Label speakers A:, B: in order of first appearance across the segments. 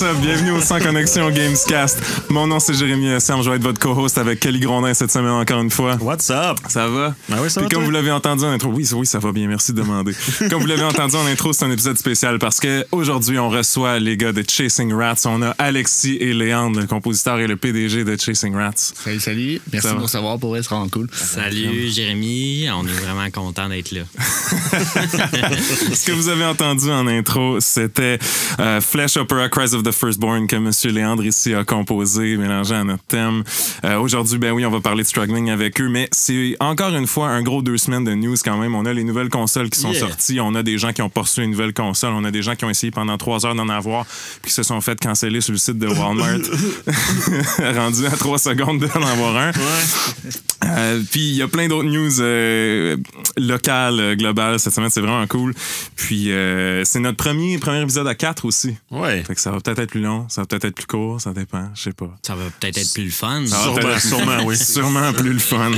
A: Hey, what's up? Bienvenue au Sans Connexion Gamescast. Mon nom, c'est Jérémy Sam. Je vais être votre co-host avec Kelly Grondin cette semaine encore une fois.
B: What's up?
A: Ça va?
B: Ben oui, ça
A: Puis
B: va,
A: comme vous l'avez entendu en intro, oui, oui, ça va bien, merci de demander. comme vous l'avez entendu en intro, c'est un épisode spécial parce que aujourd'hui, on reçoit les gars de Chasing Rats. On a Alexis et Léandre, le compositeur et le PDG de Chasing Rats.
C: Salut, salut. Merci
A: Ça
C: de nous recevoir pour être vraiment cool.
D: Salut Jérémy, on est vraiment content d'être là.
A: Ce que vous avez entendu en intro, c'était euh, Flash Opera Cries of the Firstborn que M. Léandre ici a composé, mélangé à notre thème. Euh, Aujourd'hui, ben oui, on va parler de struggling avec eux, mais c'est encore une fois un gros deux semaines de news quand même. On a les nouvelles consoles qui sont
B: Yeah.
A: sorties, on a des gens qui ont poursuivi une nouvelle console, on a des gens qui ont essayé pendant trois heures d'en avoir, puis qui se sont fait canceller sur le site de Walmart, rendu à trois secondes d'en avoir un. Euh, puis il y a plein d'autres news euh, locales, globales cette semaine. C'est vraiment cool. Puis c'est notre premier, premier épisode à 4 aussi.
B: Ouais.
A: Fait que ça va peut-être être plus long, ça va peut-être être plus court, ça dépend, je sais pas.
D: Ça va peut-être être plus le fun.
A: Ça va
B: Sûrement,
A: peut-être être-
B: sûrement, oui.
A: Sûrement plus le fun.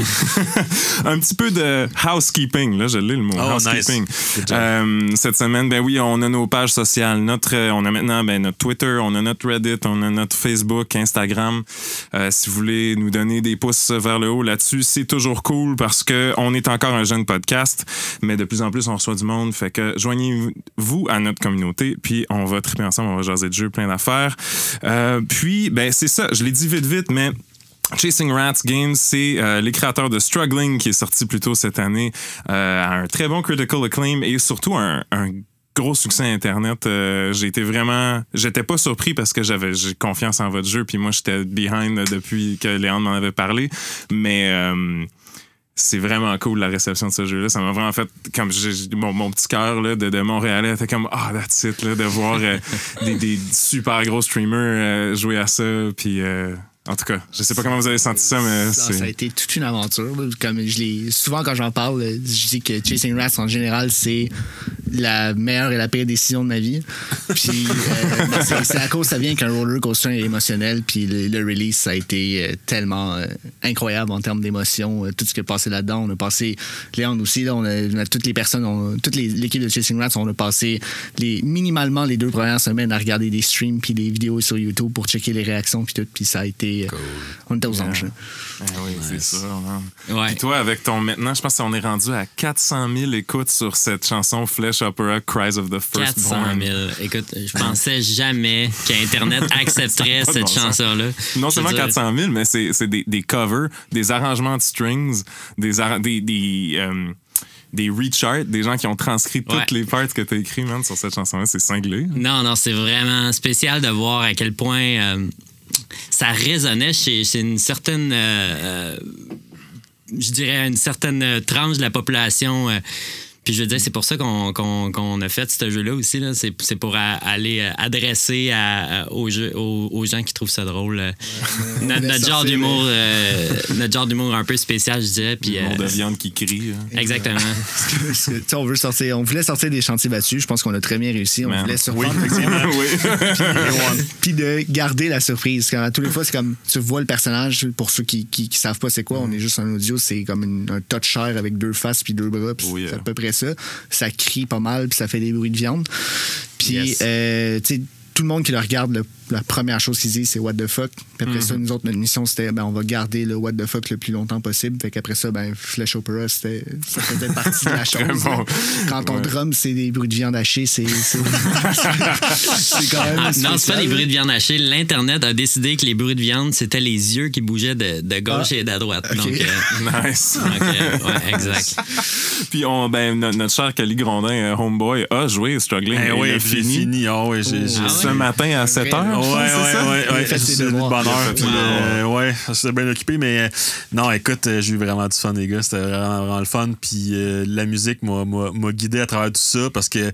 A: Un petit peu de housekeeping, là, je l'ai le mot.
B: Oh,
A: housekeeping.
B: nice.
A: Euh, cette semaine, ben oui, on a nos pages sociales. Notre, euh, on a maintenant ben, notre Twitter, on a notre Reddit, on a notre Facebook, Instagram. Euh, si vous voulez nous donner des pouces vers le haut là-dessus, c'est toujours cool parce que on est encore un jeune podcast, mais de plus en plus on reçoit du monde. Fait que joignez-vous à notre communauté, puis on va triper ensemble, on va jaser de jeux, plein d'affaires. Euh, puis, ben c'est ça, je l'ai dit vite vite, mais Chasing Rats Games, c'est euh, les créateurs de Struggling qui est sorti plus tôt cette année, euh, à un très bon critical acclaim et surtout un, gros succès internet. Euh, j'ai été vraiment, j'étais pas surpris parce que j'avais j'ai confiance en votre jeu puis moi j'étais behind depuis que Léon m'en avait parlé, mais euh, c'est vraiment cool la réception de ce jeu-là. Ça m'a vraiment fait comme mon, mon petit cœur de, de Montréalais était comme ah that's it là, de voir euh, des, des super gros streamers euh, jouer à ça puis euh, en tout cas, je sais pas comment vous avez senti ça, mais
C: Ça, ça a été toute une aventure. là. Comme je l'ai souvent quand j'en parle, je dis que Chasing Rats en général c'est la meilleure et la pire décision de ma vie. Puis euh, ben, c'est à cause ça vient qu'un roller coaster émotionnel. Puis le, le release ça a été euh, tellement euh, incroyable en termes d'émotion. Tout ce qui est passé là-dedans, on a passé Léon aussi là, on a, on a toutes les personnes, on toute l'équipe de Chasing Rats, on a passé les minimalement les deux premières semaines à regarder des streams puis des vidéos sur YouTube pour checker les réactions puis tout. Puis ça a été, euh, on était aux anges. là.
A: Ah oui, c'est ça.
D: Ouais.
A: Puis toi, avec ton maintenant, je pense qu'on est rendu à 400 000 écoutes sur cette chanson Flesh Opera Cries of the
D: 400
A: Firstborn.
D: 000. Écoute, je pensais jamais qu'Internet accepterait cette
A: bon
D: chanson-là.
A: Non
D: Je
A: seulement
D: veux dire,
A: 400 000, mais c'est c'est des, des covers, des arrangements de strings, des, des, des, euh, des recharts, des gens qui ont transcrit toutes
D: Ouais.
A: les parts que tu as écrites, man, sur cette chanson-là. C'est cinglé.
D: Non, non, c'est vraiment spécial de voir à quel point euh, ça résonnait chez, une certaine, euh, euh, je dirais, une certaine euh, tranche de la population. Euh, puis je veux dire, c'est pour ça qu'on qu'on- qu'on a fait ce jeu-là aussi. là. C'est c'est pour a- aller euh, adresser à- à- aux, jeux- aux, aux gens qui trouvent ça drôle. euh, notre, notre genre d'humour euh, notre genre d'humour un peu spécial, je dirais. Puis,
A: Le monde de
D: euh,
A: viande qui crie. hein.
D: exactement.
C: On veut sortir, on voulait sortir des chantiers battus. Je pense qu'on a très bien réussi. On
A: Man.
C: voulait surprendre.
A: oui.
C: Puis de garder la surprise. Quand, à tous les fois, c'est comme tu vois le personnage. Pour ceux qui, qui, qui savent pas c'est quoi, on est juste un audio. C'est comme une- un touch chair avec deux faces puis deux bras. puis. C'est à peu près ça. Ça crie pas mal puis ça fait des bruits de viande. Puis
A: Yes.
C: euh, tu sais, tout le monde qui le regarde, le- la première chose qu'ils disent, c'est what the fuck. Puis après
A: Mm-hmm.
C: ça, nous autres, notre mission, c'était ben, on va garder le what the fuck le plus longtemps possible. Fait qu'après ça, ben, Flash Opera, c'était, ça faisait partie de la chose.
A: Bon.
C: Quand ton
A: Ouais.
C: drum, c'est des bruits de viande hachée, c'est, quand même.
D: Ah, non, c'est pas des bruits de viande hachée. L'Internet a décidé que les bruits de viande, c'était les yeux qui bougeaient de, de gauche
C: Ah.
D: et de droite. Donc, euh,
A: nice.
D: donc, euh, ouais, exact.
A: Puis on, ben, no- notre cher Cali Grondin, euh, Homeboy, a joué Struggling.
B: Eh
A: Il
B: oui, j'ai fini. Ah
D: Ah
A: Ce matin à 7 h.
B: Ouais, ouais, ouais,
C: a
B: heure.
A: fait
B: puis, euh, ouais, j'étais bien occupé, mais euh, non, écoute, euh, j'ai eu vraiment du fun, les gars. C'était vraiment, vraiment le fun. Puis euh, la musique m'a- m'a m'a guidé à travers tout ça parce que,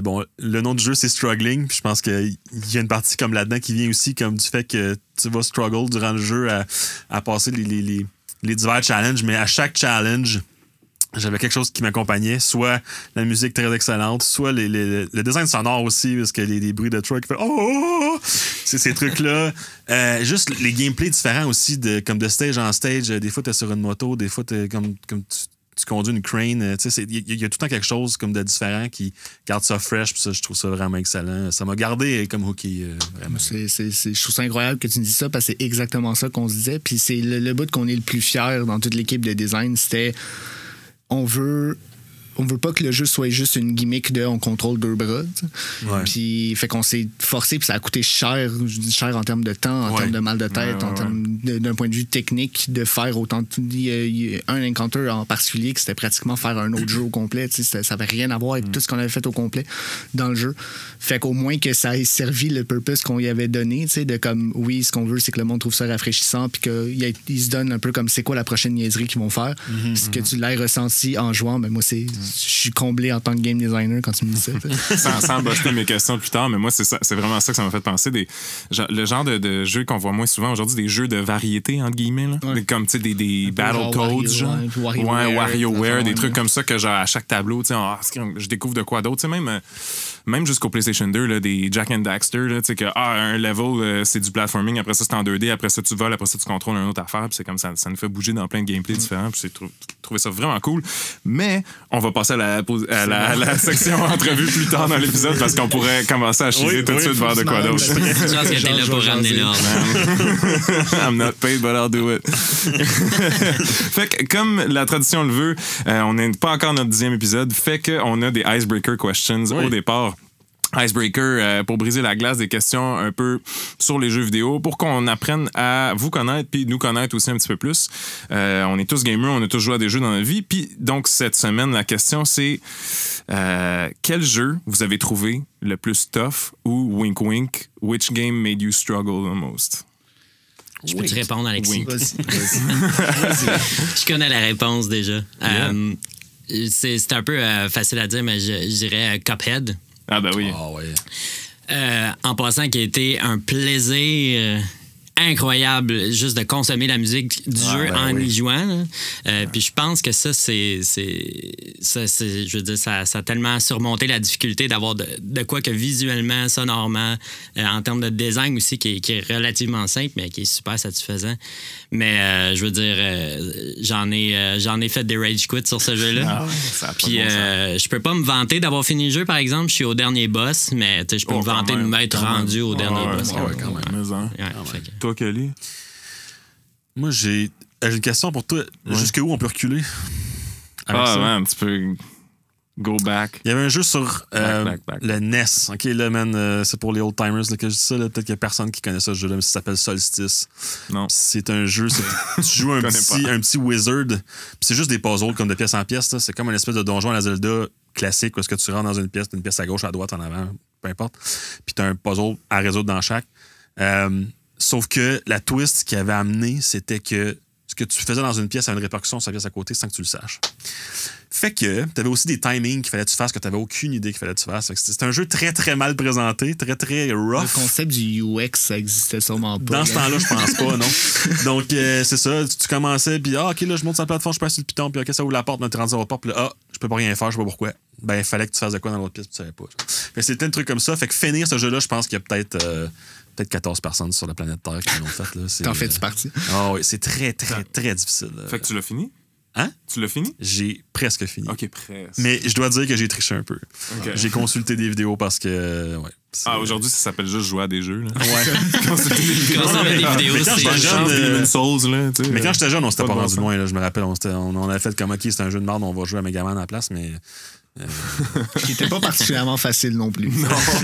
B: bon, le nom du jeu, c'est Struggling. Puis je pense qu'il y a une partie comme là-dedans qui vient aussi comme du fait que tu vas struggle durant le jeu à, à passer les, les, les, les divers challenges. Mais à chaque challenge, j'avais quelque chose qui m'accompagnait, soit la musique très excellente, soit le design sonore aussi, parce que les, bruits de truck, qui fait oh, oh, oh! c'est ces trucs-là. Euh, juste les gameplays différents aussi, de, comme de stage en stage. Des fois, t'es sur une moto, des fois, t'es comme, comme tu conduis une crane. euh, Il y, a- tout le temps quelque chose comme de différent qui garde ça fresh. Puis ça, je trouve ça vraiment excellent. Ça m'a gardé comme hooké, euh, vraiment.
C: C'est, je trouve ça incroyable que tu me dises ça parce que c'est exactement ça qu'on se disait. Puis c'est le, bout qu'on est le plus fier dans toute l'équipe de design, c'était on veut on veut pas que le jeu soit juste une gimmick de on contrôle deux bras.
B: Ouais.
C: Puis fait qu'on s'est forcé puis ça a coûté cher, je dis cher en termes de temps, en
B: Ouais.
C: termes de mal de tête,
A: Ouais,
C: en termes d'un point de vue technique de faire autant de, un encounter en particulier que c'était pratiquement faire un autre jeu au complet, ça, ça avait rien à voir avec tout ce qu'on avait fait au complet dans le jeu. Fait qu'au moins que ça ait servi le purpose qu'on y avait donné, de comme oui, ce qu'on veut c'est que le monde trouve ça rafraîchissant puis qu'ils se donnent un peu comme c'est quoi la prochaine niaiserie qu'ils vont faire? Ce que tu l'aies ressenti en jouant, mais moi c'est je suis comblé en tant que game designer quand tu me dis ça.
A: sans, sans buster mes questions plus tard, mais moi, c'est vraiment ça que ça m'a fait penser. Des, le genre de, de jeu qu'on voit moins souvent aujourd'hui, des jeux de variété, entre guillemets, là.
C: Ouais.
A: Comme des, des
C: peu
A: Battle
C: genre
A: Codes,
C: Wario,
A: genre.
C: ouais, WarioWare,
A: ouais,
C: des
A: trucs comme ça que, genre, à chaque tableau, tu sais, ah, je découvre de quoi d'autre. Tu sais, même, euh, même jusqu'au PlayStation 2, là, des Jack and Daxter, là, tu sais, que, ah, un level, euh, c'est du platforming, après ça, c'est en 2D, après ça, tu voles, après ça, tu contrôles une autre affaire, puis c'est comme ça, ça nous fait bouger dans plein de gameplays différents, puis j'ai trou- trouvé ça vraiment cool. Mais, on va passer à la, à la, à la section entrevue plus tard dans l'épisode parce qu'on pourrait commencer à chier
B: Oui,
A: tout de suite vers de quoi d'autre.
D: Je pense que t'es là pour ramener l'ordre.
A: I'm not paid, but I'll do it. fait que, comme la tradition le veut, euh, on n'est pas encore notre dixième épisode, fait qu'on a des icebreaker questions
B: Oui.
A: au départ. Icebreaker, euh, pour briser la glace, des questions un peu sur les jeux vidéo, pour qu'on apprenne à vous connaître, puis nous connaître aussi un petit peu plus. Euh, on est tous gamers, on a tous joué à des jeux dans notre vie, puis donc cette semaine, la question c'est euh, quel jeu vous avez trouvé le plus tough ou wink wink, which game made you struggle the most?
D: Je peux te répondre, Alexis?
C: Vas-y, vas-y.
D: Je connais la réponse déjà. C'est c'est un peu euh, facile à dire, mais je, je dirais euh, Cuphead.
A: Ah ben oui.
B: Ah.
D: Euh, en passant, qui a été un plaisir incroyable juste de consommer la musique du
B: Ah,
D: jeu
B: ben
D: en
B: oui.
D: y jouant. Euh, Puis je pense que ça, c'est. Je veux dire, ça, ça a tellement surmonté la difficulté d'avoir de, de quoi que visuellement, sonorement, euh, en termes de design aussi, qui est, qui est relativement simple, mais qui est super satisfaisant. Mais euh, je veux dire, j'en ai, j'en ai fait des rage quits sur ce jeu-là.
A: Ah, de
D: Puis
A: bon
D: je peux pas me vanter d'avoir fini le jeu, par exemple. Je suis au dernier boss, mais je peux
A: Oh,
D: me vanter de m'être rendu au dernier boss.
A: ouais,
B: quand même.
D: Ouais,
A: Toi, Kelly?
B: Moi, j'ai j'ai une question pour toi. Jusqu'où on peut reculer?
A: Ah,
B: ça?
A: man, tu peux go back.
B: Il y avait un jeu sur euh,
A: Back, back, back.
B: le NES. OK, là, man, euh, c'est pour les old timers là, que je dis ça. Peut-être qu'il y a personne qui connaît ça, ce jeu-là, mais ça s'appelle Solstice.
A: Non.
B: C'est un jeu, tu joues un petit, un petit wizard. Puis c'est juste des puzzles comme de pièce en pièce. C'est comme une espèce de donjon à la Zelda classique où est-ce que tu rentres dans une pièce, une pièce à gauche, à droite, en avant, peu importe. Puis t'as un puzzle à résoudre dans chaque. Euh, sauf que la twist qui avait amené, c'était que ce que tu faisais dans une pièce a une répercussion sur la pièce à côté sans que tu le saches. Fait que t'avais aussi des timings qu'il fallait que tu fasses que t'avais aucune idée qu'il fallait que tu fasses. C'était un jeu très très mal présenté, très très
C: Le
B: rough.
C: concept du UX, ça existait sûrement pas.
B: Dans ce
C: là.
B: temps-là, je pense pas, non. Donc, euh, c'est ça. Tu, tu commençais, puis ah, OK, là, je monte sur la plateforme, je passe sur le piton, puis OK, ça ouvre la porte, on est rendu à la porte, puis là, ah, je peux pas rien faire, je sais pas pourquoi. Ben, il fallait que tu fasses de quoi dans l'autre pièce, puis tu savais pas. genre. Fait que c'était un truc comme ça. Fait que finir ce jeu-là, je pense qu'il y a peut-être euh, peut-être 14 personnes sur la planète Terre qui l'ont fait.
C: T'en fais-tu
B: euh,
C: partie?
B: Ah oui, c'est très, très, très difficile. là.
A: Fait que tu l'as fini?
B: Hein?
A: Tu l'as fini?
B: J'ai presque fini.
A: Ok, presque.
B: Mais je dois dire que j'ai triché un peu. J'ai consulté des vidéos parce que, euh, ouais.
A: Ah, aujourd'hui, ça s'appelle juste jouer à des jeux. Là.
B: Ouais.
A: Consulter des vidéos.
D: Met des vidéos,
B: Mais quand j'étais jeune, euh,
A: Demon's Souls, là, tu sais.
B: Mais quand j'étais jeune, on s'était
A: Pas
B: pas,
A: bon
B: rendu loin. Là, je me rappelle, on, on, on avait fait comme OK, c'est un jeu de merde, on va jouer à Megaman à la place, mais.
C: Qui était pas particulièrement facile non plus.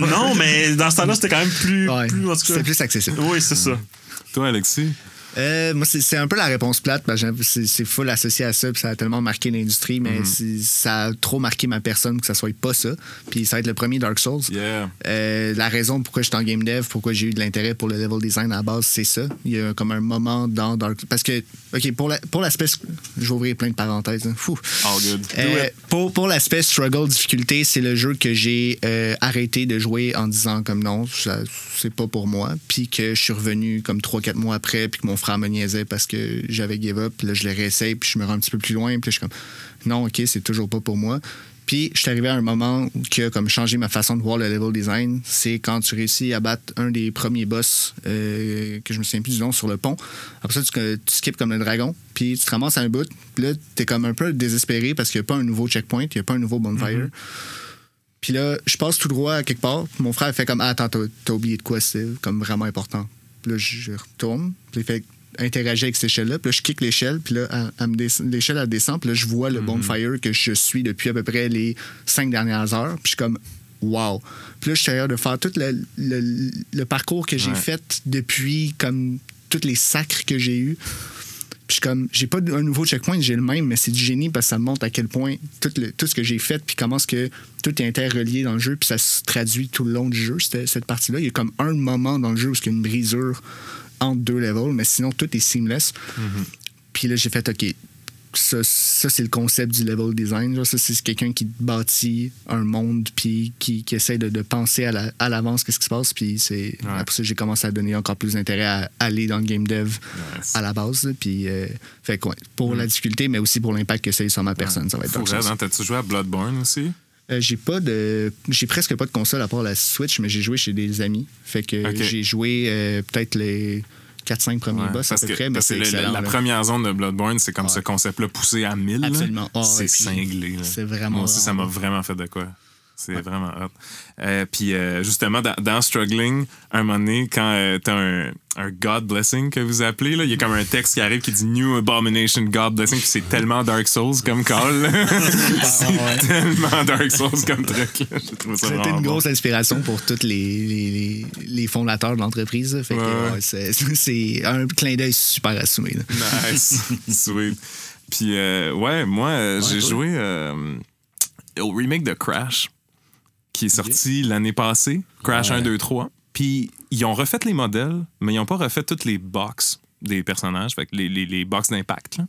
B: non, mais dans ce temps-là, c'était quand même plus.
C: Ouais,
B: plus en tout cas.
C: C'était plus accessible.
B: Oui, c'est ça.
A: Toi, Alexis?
C: Euh, moi, c'est un peu la réponse plate, c'est full associé à ça, puis ça a tellement marqué l'industrie, mais
A: Mhm.
C: c'est- ça a trop marqué ma personne que ça soit pas ça. Puis ça va être le premier Dark Souls.
A: Yeah.
C: Euh, la raison pourquoi je suis en game dev, pourquoi j'ai eu de l'intérêt pour le level design à la base, c'est ça. Il y a comme un moment dans Dark Parce que, OK, pour la- pour l'aspect. je vais ouvrir plein de parenthèses. hein. Fou.
A: All good.
C: Euh, pour pour l'aspect struggle, difficulté, c'est le jeu que j'ai arrêté de jouer en disant comme non, c'est pas pour moi. Puis que je suis revenu comme 3-4 mois après, puis que mon frère me niaisait parce que j'avais give up. Puis là, je le réessaye, puis je me rends un petit peu plus loin. Puis là, je suis comme, non, OK, c'est toujours pas pour moi. Puis, je suis arrivé à un moment où qui a comme changé ma façon de voir le level design. C'est quand tu réussis à battre un des premiers boss, euh, que je me souviens plus du nom, sur le pont. Après ça, tu, tu skips comme le dragon, puis tu te ramasses à un bout. Puis là, t'es comme un peu désespéré parce qu'il n'y a pas un nouveau checkpoint, il n'y a pas un nouveau bonfire. Puis là, je passe tout droit à quelque part. Mon frère fait comme, ah, attends, t'as t'as oublié de quoi, c'est comme vraiment important. Puis là, je retourne. Puis il fait interagir avec cette échelle-là. Puis là, je kick l'échelle. Puis là, l'échelle, elle descend. Puis là, je vois le bonfire que je suis depuis à peu près les cinq dernières heures. Puis je suis comme, wow. Puis là, je suis capable de faire tout le, le- le parcours que j'ai
A: Ouais.
C: fait depuis, comme, tous les sacres que j'ai eus. Puis je suis comme, j'ai pas un nouveau checkpoint, j'ai le même, mais c'est du génie parce que ça me montre à quel point tout, le- tout ce que j'ai fait, puis comment est-ce que tout est interrelié dans le jeu, puis ça se traduit tout le long du jeu, cette, cette partie-là. Il y a comme un moment dans le jeu où il y a une brisure entre deux levels, mais sinon tout est seamless. Puis là, j'ai fait, OK, ça, ça, c'est le concept du level design. genre. Ça, c'est quelqu'un qui bâtit un monde puis qui, qui essaie de, de penser à la- à l'avance qu'est-ce qui se passe. Puis c'est après ça, j'ai commencé à donner encore plus d'intérêt à aller dans le game dev
A: Nice.
C: à la base. là. Puis euh, fait quoi, pour la difficulté, mais aussi pour l'impact que ça a sur ma personne, ça va être Souls.
A: hein? T'as-tu joué à Bloodborne aussi?
C: Euh, j'ai pas de j'ai presque pas de console à part la Switch mais j'ai joué chez des amis fait que j'ai joué euh, peut-être les 4-5 premiers
A: Ouais,
C: boss à
A: parce
C: peu
A: que,
C: près mais c'est
A: la-
C: là.
A: première zone de Bloodborne, c'est comme
C: Ouais.
A: ce concept-là poussé à 1000. là.
C: Absolument. Ah,
A: c'est cinglé.
C: c'est vraiment,
A: Moi aussi, ça m'a
C: vraiment
A: fait de quoi. C'est vraiment hot. Euh, puis euh, justement, dans, dans Struggling, un moment donné, quand euh, t'as un, un God Blessing que vous appelez, il y a comme un texte qui arrive qui dit New Abomination God Blessing, puis c'est tellement Dark Souls comme call. c'est tellement Dark Souls comme truc.
C: C'était une
A: bon.
C: grosse inspiration pour tous les, les, fondateurs de l'entreprise. Fait que,
A: Ouais,
C: c'est- un clin d'œil super assumé. là.
A: Nice. Sweet. Puis, euh, ouais, moi, j'ai joué au remake de Crash, qui est sorti l'année passée. Crash 1, 2, 3. Puis, ils ont refait les modèles, mais ils n'ont pas refait toutes les box des personnages, fait que les, les, les box d'impact. là.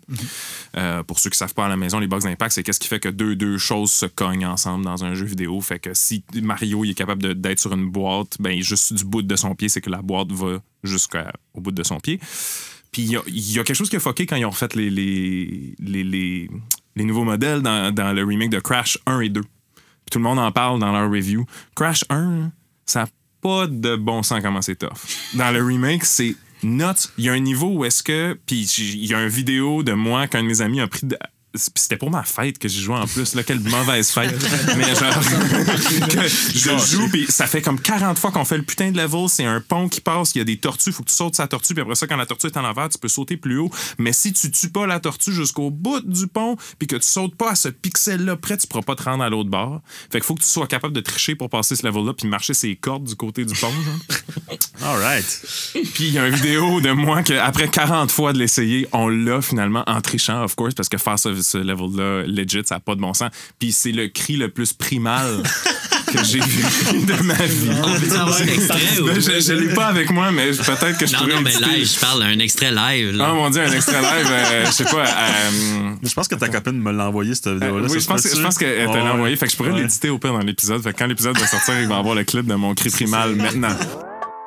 A: Euh, pour ceux qui ne savent pas à la maison, les box d'impact, c'est qu'est-ce qui fait que deux, deux choses se cognent ensemble dans un jeu vidéo. Fait que si Mario il est capable d'être sur une boîte, ben juste du bout de son pied, c'est que la boîte va jusqu'au bout de son pied. Puis il y y a quelque chose qui a fucké quand ils ont refait les, les, les, les, les nouveaux modèles dans, dans le remake de Crash 1 et 2. Tout le monde en parle dans leur review. Crash 1, ça n'a pas de bon sens comment c'est tough. Dans le remake, c'est nuts. Il y a un niveau où est-ce que. Puis il y a une vidéo de moi qu'un de mes amis a pris. C'était pour ma fête que j'ai joué en plus. Là, quelle mauvaise fête. Mais genre, que je joue, puis ça fait comme 40 fois qu'on fait le putain de level. C'est un pont qui passe, il y a des tortues, faut que tu sautes sa tortue, puis après ça, quand la tortue est en envers, tu peux sauter plus haut. Mais si tu tues pas la tortue jusqu'au bout du pont, puis que tu sautes pas à ce pixel-là près, tu pourras pas te rendre à l'autre bord. Fait qu'il faut que tu sois capable de tricher pour passer ce level-là, puis marcher ses cordes du côté du pont. genre.
B: All right.
A: Puis il y a une vidéo de moi que après 40 fois de l'essayer, on l'a finalement en trichant, of course, parce que faire ce, ce level-là, legit, ça n'a pas de bon sens. Puis c'est le cri le plus primal que j'ai vu de ma vie.
D: On peut avoir un extrait ou...
A: Ben, je je l'ai pas avec moi, mais peut-être que je
D: Non,
A: pourrais
D: non, mais live, je parle d'un extrait live.
A: Ah
D: Là.
A: mon dieu, un extrait live, euh, je sais pas. euh,
B: Je pense que ta copine me l'a envoyé, cette
A: euh,
B: vidéo-là.
A: oui,
B: ça
A: je
B: se
A: pense, que- je pense qu'elle te l'a envoyé. Fait que je pourrais
B: Ouais.
A: l'éditer au pire dans l'épisode. Fait que quand l'épisode va sortir, il va avoir le clip de mon cri primal maintenant.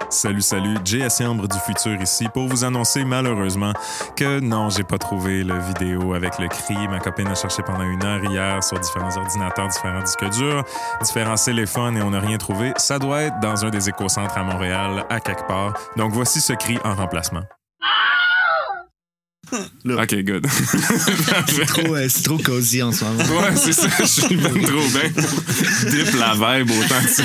A: Salut, salut, JS Ambre du futur ici pour vous annoncer malheureusement que non, j'ai pas trouvé la vidéo avec le cri. Ma copine a cherché pendant une heure hier sur différents ordinateurs, différents disques durs, différents téléphones et on n'a rien trouvé. Ça doit être dans un des écocentres à Montréal, à quelque part. Donc voici ce cri en remplacement.
B: Là.
A: Ok, good.
C: C'est trop, euh, c'est trop cosy en ce moment.
A: Ouais, c'est ça, je suis même trop bien pour dip la vibe autant que ça.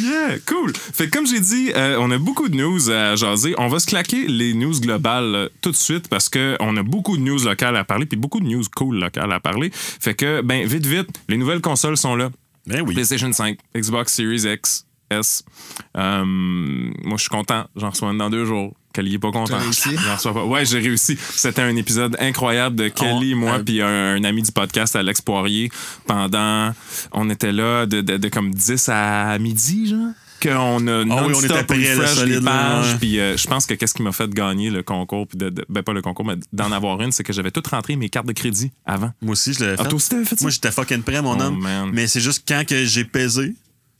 A: yeah, cool. Fait que comme j'ai dit, euh, on a beaucoup de news à jaser. On va se claquer les news globales euh, tout de suite parce qu'on a beaucoup de news locales à parler puis beaucoup de news cool locales à parler. Fait que, ben, vite, vite, les nouvelles consoles sont là.
B: Ben oui.
A: PlayStation 5, Xbox Series X, S. Euh, moi, je suis content. J'en reçois une dans deux jours. Kelly est pas content. J'en reçois pas. Ouais, j'ai réussi. C'était un épisode incroyable de Kelly,
B: On-
A: moi,
B: euh,
A: puis un, un ami du podcast, Alex Poirier. Pendant. On était là de, de- de comme 10 à midi, genre. Qu'on a
B: Ah oui, on
A: non-stop
B: était
A: refresh les pages. Puis euh, je pense que qu'est-ce qui m'a fait gagner le concours, puis de, de- ben pas le concours, mais d'en avoir une, c'est que j'avais tout rentré mes cartes de crédit avant.
B: Moi aussi, je l'avais
A: Ah,
B: fait.
A: toi aussi, t'avais fait ça?
B: Moi, j'étais fucking prêt, mon
A: Oh,
B: homme.
A: man.
B: Mais c'est juste quand que j'ai pesé,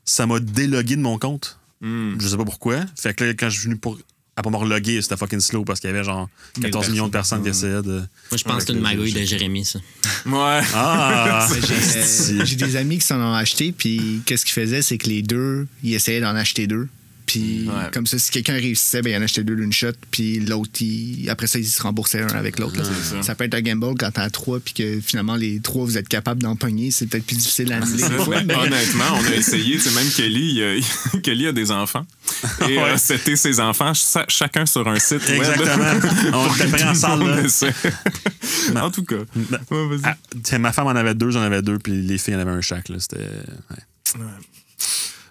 B: ça m'a délogué de mon compte.
A: Hmm.
B: Je sais pas pourquoi. Fait que là, quand je suis venu pour à pas me reloguer, c'était fucking slow parce qu'il y avait genre 14 millions de personnes qui essayaient de.
D: Moi, je pense que c'est une magouille de Jérémy, ça.
A: Ouais.
B: Ah!
C: J'ai j'ai des amis qui s'en ont acheté, puis qu'est-ce qu'ils faisaient, c'est que les deux, ils essayaient d'en acheter deux. Puis
A: Ouais.
C: comme ça, si quelqu'un réussissait, ben, il en achetait deux d'une shot, puis l'autre, il- après ça, il se remboursait un avec l'autre.
A: c'est ça.
C: ça. peut être un gamble quand t'as trois, puis que finalement, les trois, vous êtes capable d'en pogner. C'est peut-être plus difficile à annuler. mais-
A: Honnêtement, on a essayé. Sais, même Kelly, il a, Kelly a des enfants. Et euh, c'était ses enfants, cha- chacun sur un site web.
B: Exactement. On était pris en salle, là.
A: en tout cas.
B: Ah, tiens, ma femme en avait deux, j'en avais deux, puis les filles en avaient un chaque. là. C'était. ouais.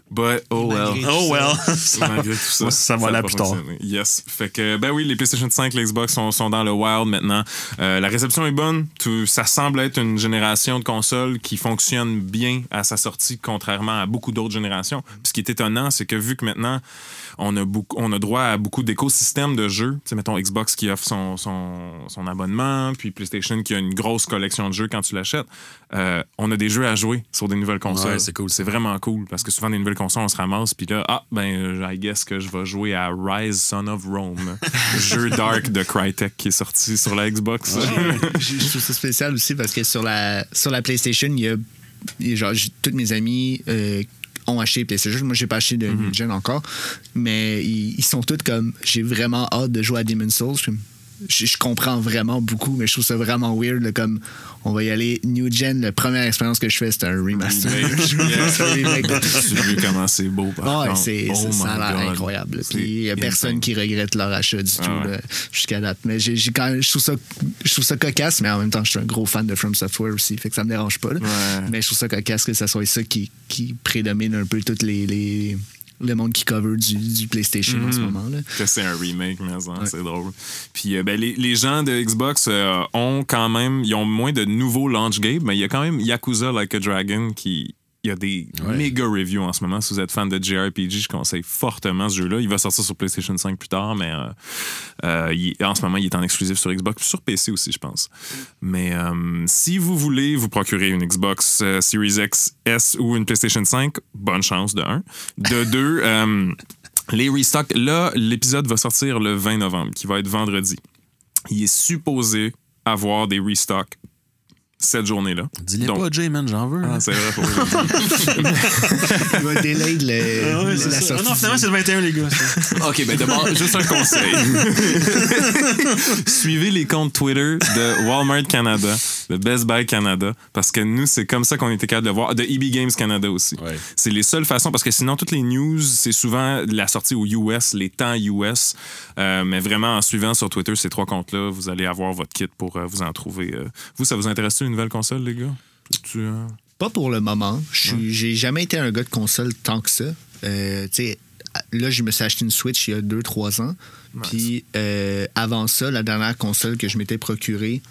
A: But, oh well.
B: Oh well! Ça-
A: Malgré tout ça,
B: ça va là plus tard.
A: Yes. Fait que, ben oui, les PlayStation 5, les Xbox sont, sont dans le wild maintenant. Euh, la réception est bonne. Tout, ça semble être une génération de consoles qui fonctionne bien à sa sortie, contrairement à beaucoup d'autres générations. Puis ce qui est étonnant, c'est que vu que maintenant, on a, beaucoup, on a droit à beaucoup d'écosystèmes de jeux, tu sais, mettons Xbox qui offre son, son, son abonnement, puis PlayStation qui a une grosse collection de jeux quand tu l'achètes, euh, on a des jeux à jouer sur des nouvelles consoles.
B: Ouais, c'est cool.
A: C'est vraiment cool parce que souvent, des nouvelles consoles, on se ramasse, puis là, ah, ben, euh, I guess que je vais jouer à Rise Son of Rome, jeu dark de Crytek qui est sorti sur la Xbox.
C: je je trouve ça spécial aussi parce que sur la, sur la PlayStation, il y a, genre, tous mes amis euh, ont acheté PlayStation. Moi, j'ai pas acheté de Gen encore, mais ils, ils sont tous comme j'ai vraiment hâte de jouer à Demon's Souls. Je, comprends vraiment beaucoup, mais je trouve ça vraiment weird. là, comme on va y aller New Gen. La première expérience que je fais, c'est un remaster.
A: Tu vu comment? C'est beau, par
C: Ouais, c'est,
A: Oh
C: ça a l'air incroyable. Puis il n'y a personne
A: insane.
C: qui regrette leur achat du
A: Ah
C: tout
A: ouais.
C: jusqu'à date. Mais j'ai, j'ai quand même- je, trouve ça, je trouve ça cocasse, mais en même temps, je suis un gros fan de From Software aussi, fait que ça me dérange pas. là.
A: Ouais.
C: Mais je trouve ça cocasse que ça soit ça qui, qui prédomine un peu tout les, les, le monde qui cover du, du PlayStation en ce
A: Mhm.
C: moment. Là.
A: que c'est un remake, mais c'est drôle. Puis euh, ben, les, les gens de Xbox euh, ont quand même, ils ont moins de nouveaux launch games, mais il y a quand même Yakuza Like a Dragon qui. Il y a des
B: Ouais.
A: méga reviews en ce moment. Si vous êtes fan de JRPG, je conseille fortement ce jeu-là. Il va sortir sur PlayStation 5 plus tard, mais euh, euh, il- en ce moment, il est en exclusif sur Xbox, sur PC aussi, je pense. Mais euh, si vous voulez vous procurer une Xbox Series X, S ou une PlayStation 5, bonne chance de un. De deux, euh, les restocks. Là, l'épisode va sortir le 20 novembre, qui va être vendredi. Il est supposé avoir des restocks cette journée-là.
B: Dis-le pas, Jay, man, j'en veux.
A: Ah,
B: là.
A: c'est vrai, dire.
C: Il va delay le,
B: Ah ouais,
C: la
B: ça.
C: sortie.
B: Ah non, finalement, c'est le 21, les gars. ça.
A: OK, ben d'abord, juste un conseil. Suivez les comptes Twitter de Walmart Canada, de Best Buy Canada, parce que nous, c'est comme ça qu'on était capable de voir. De EB Games Canada aussi.
B: Ouais.
A: C'est les seules façons, parce que sinon, toutes les news, c'est souvent la sortie aux US, les temps US. Euh, mais vraiment, en suivant sur Twitter ces trois comptes-là, vous allez avoir votre kit pour euh, vous en trouver. euh. Vous, ça vous intéresse une nouvelle console, les gars? Tu, euh,
C: Pas pour le moment. J'ai jamais été un gars de console tant que ça. Euh, là, je me suis acheté une Switch il y a 2-3 ans. Puis euh, avant ça, la dernière console que je m'étais procurée,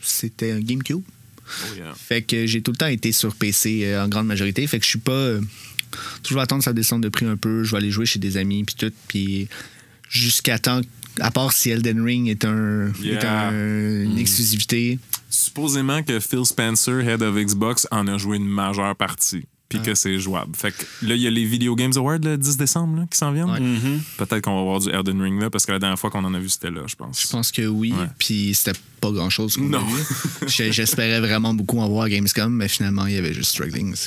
C: c'était un GameCube.
A: oh yeah.
C: Fait que j'ai tout le temps été sur PC en grande majorité. Fait que je suis pas. vais attendre que ça descende de prix un peu. Je vais aller jouer chez des amis puis tout. Puis jusqu'à temps. À part si Elden Ring est, un, est un- une exclusivité.
A: Supposément que Phil Spencer, head of Xbox, en a joué une majeure partie. Puis que c'est jouable. Fait que là, il y a les Video Games Awards le 10 décembre là, qui s'en viennent.
C: Ouais.
A: Peut-être qu'on va voir du Elden Ring là, parce que la dernière fois qu'on en a vu, c'était là, je pense.
C: Je pense que oui.
A: Ouais.
C: Puis c'était pas grand chose qu'on a
A: Non.
C: J'espérais vraiment beaucoup en voir à Gamescom, mais finalement, il y avait juste Struggling.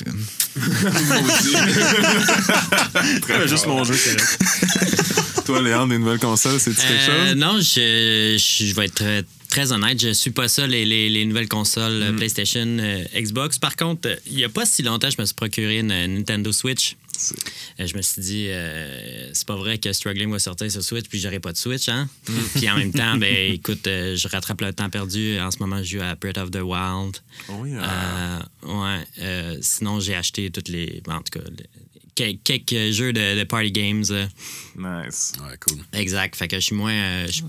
B: Juste mon jeu, c'est correct.
A: Toi, Léon, des nouvelles consoles, c'est-tu quelque
D: Euh,
A: chose?
D: non, je, je, je vais être très, très honnête. Je suis pas ça, les, les, les nouvelles consoles
A: Mm.
D: euh, PlayStation, euh, Xbox. Par contre, il y a pas si longtemps, je me suis procuré une, une Nintendo Switch. Euh, je me suis dit, euh, c'est pas vrai que Struggling va sortir sur Switch, puis j'aurai pas de Switch, hein?
A: Mm.
D: puis en même temps, ben écoute, euh, je rattrape le temps perdu. En ce moment, je joue à Breath of the Wild.
A: Oh, yeah.
D: Ouais. sinon, j'ai acheté toutes les. En tout cas, quelques jeux de, de party games. euh,
A: Nice.
B: Ouais, cool.
D: exact. Fait que je suis moins. euh, je,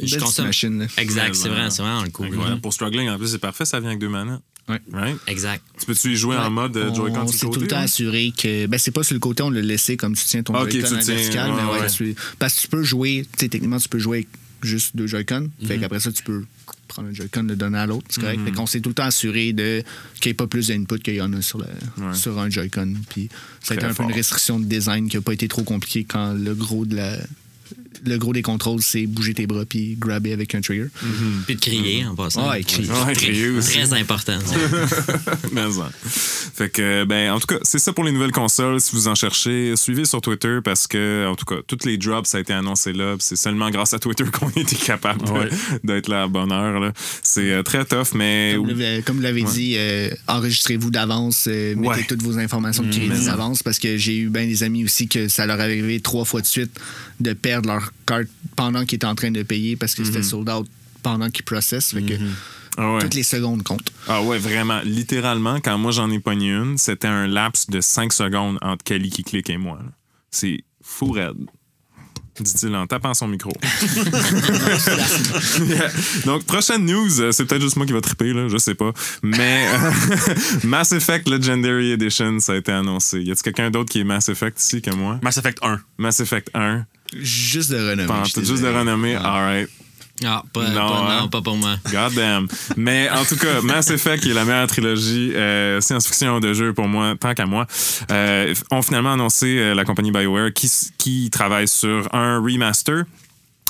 C: Une
D: je consomme.
C: machine. là.
D: Exact, c'est
A: Vraiment.
D: vrai, c'est vraiment cool.
A: Incroyable. Pour Struggling, en plus, c'est parfait, ça vient avec deux manettes.
C: Ouais.
A: Right?
D: Exact.
A: Tu peux-tu y jouer en mode euh, Joy-Con
C: tout le temps assuré que. Ben, c'est pas sur le côté, on l'a laissé comme tu tiens ton Joy-Con
A: tiens,
C: verticale, mais
A: ouais,
C: ouais,
A: ouais.
C: tu- Parce que tu peux jouer, tu sais, techniquement, tu peux jouer avec juste deux Joy-Con.
A: Mhm.
C: Fait qu'après ça, tu peux prendre un Joy-Con, le donner à l'autre, c'est correct. Fait qu'on s'est tout le temps assuré de qu'il n'y ait pas plus d'input qu'il y en a sur, le-
A: Ouais.
C: sur un Joy-Con. Puis ça a été un peu une restriction de design qui n'a pas été trop compliquée quand le gros de la le gros des contrôles, c'est bouger tes bras puis grabber avec un trigger.
D: Puis de crier en passant.
C: Ouais, crier.
A: Ouais,
D: Très,
A: crier aussi.
D: très important.
A: Mais ça. Fait que, ben, en tout cas, c'est ça pour les nouvelles consoles. Si vous en cherchez, suivez sur Twitter parce que, en tout cas, toutes les drops, ça a été annoncé là. C'est seulement grâce à Twitter qu'on a été capable de-
B: Ouais.
A: d'être là à bonne heure. là. C'est euh, très tough, mais.
C: Comme, le- comme vous l'avez dit, euh, enregistrez-vous d'avance, euh, mettez
A: Ouais.
C: toutes vos informations de crédit d'avance parce que j'ai eu bien des amis aussi que ça leur est arrivé trois fois de suite de perdre leur carte pendant qu'ils étaient en train de payer parce que c'était sold out pendant qu'ils processent. Fait que
A: Ah ouais.
C: toutes les secondes comptent.
A: Ah ouais, vraiment. Littéralement, quand moi j'en ai pogné une, c'était un laps de 5 secondes entre Kelly qui clique et moi. C'est fou raide. Dit-il en tapant son micro. Yeah. Donc, prochaine news, euh, c'est peut-être juste moi qui va triper, là, je sais pas. Mais Mass Effect Legendary Edition, ça a été annoncé. Y a-t-il quelqu'un d'autre qui est Mass Effect ici que moi?
B: Mass Effect 1.
A: Mass Effect 1.
C: Juste de te
A: juste de
C: dirais.
A: renommer,
C: Ouais.
A: alright.
D: Ah, pas,
A: Non,
D: pas-
A: hein?
D: non, pas pour moi.
A: God damn. Mais en tout cas, Mass Effect qui est la meilleure trilogie euh, science-fiction de jeu pour moi, tant qu'à moi, euh, ont finalement annoncé euh, la compagnie BioWare qui travaille sur un remaster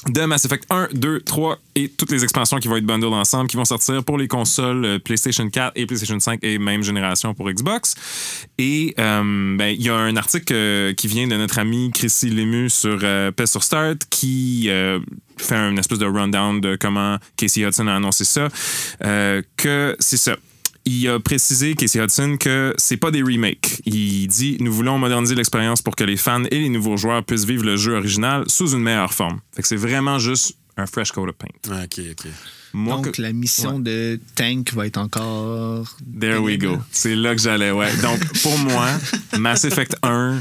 A: de Mass Effect 1, 2, 3 et toutes les expansions qui vont être bundled ensemble, qui vont sortir pour les consoles euh, PlayStation 4 et PlayStation 5 et même génération pour Xbox. Et euh, ben, il y a un article euh, qui vient de notre ami Chrissy Lemu sur euh, sur Start qui fait une espèce de rundown de comment Casey Hudson a annoncé ça. Que c'est ça. Il a précisé, Casey Hudson, que c'est pas des remakes. Il dit Nous voulons moderniser l'expérience pour que les fans et les nouveaux joueurs puissent vivre le jeu original sous une meilleure forme. Fait que c'est vraiment juste un fresh coat of paint.
B: Ah, ok, ok.
A: Moi,
C: Donc,
A: que-
C: la mission de Tank va être encore.
A: There we go. C'est là que j'allais, ouais. Donc, pour moi, Mass Effect 1,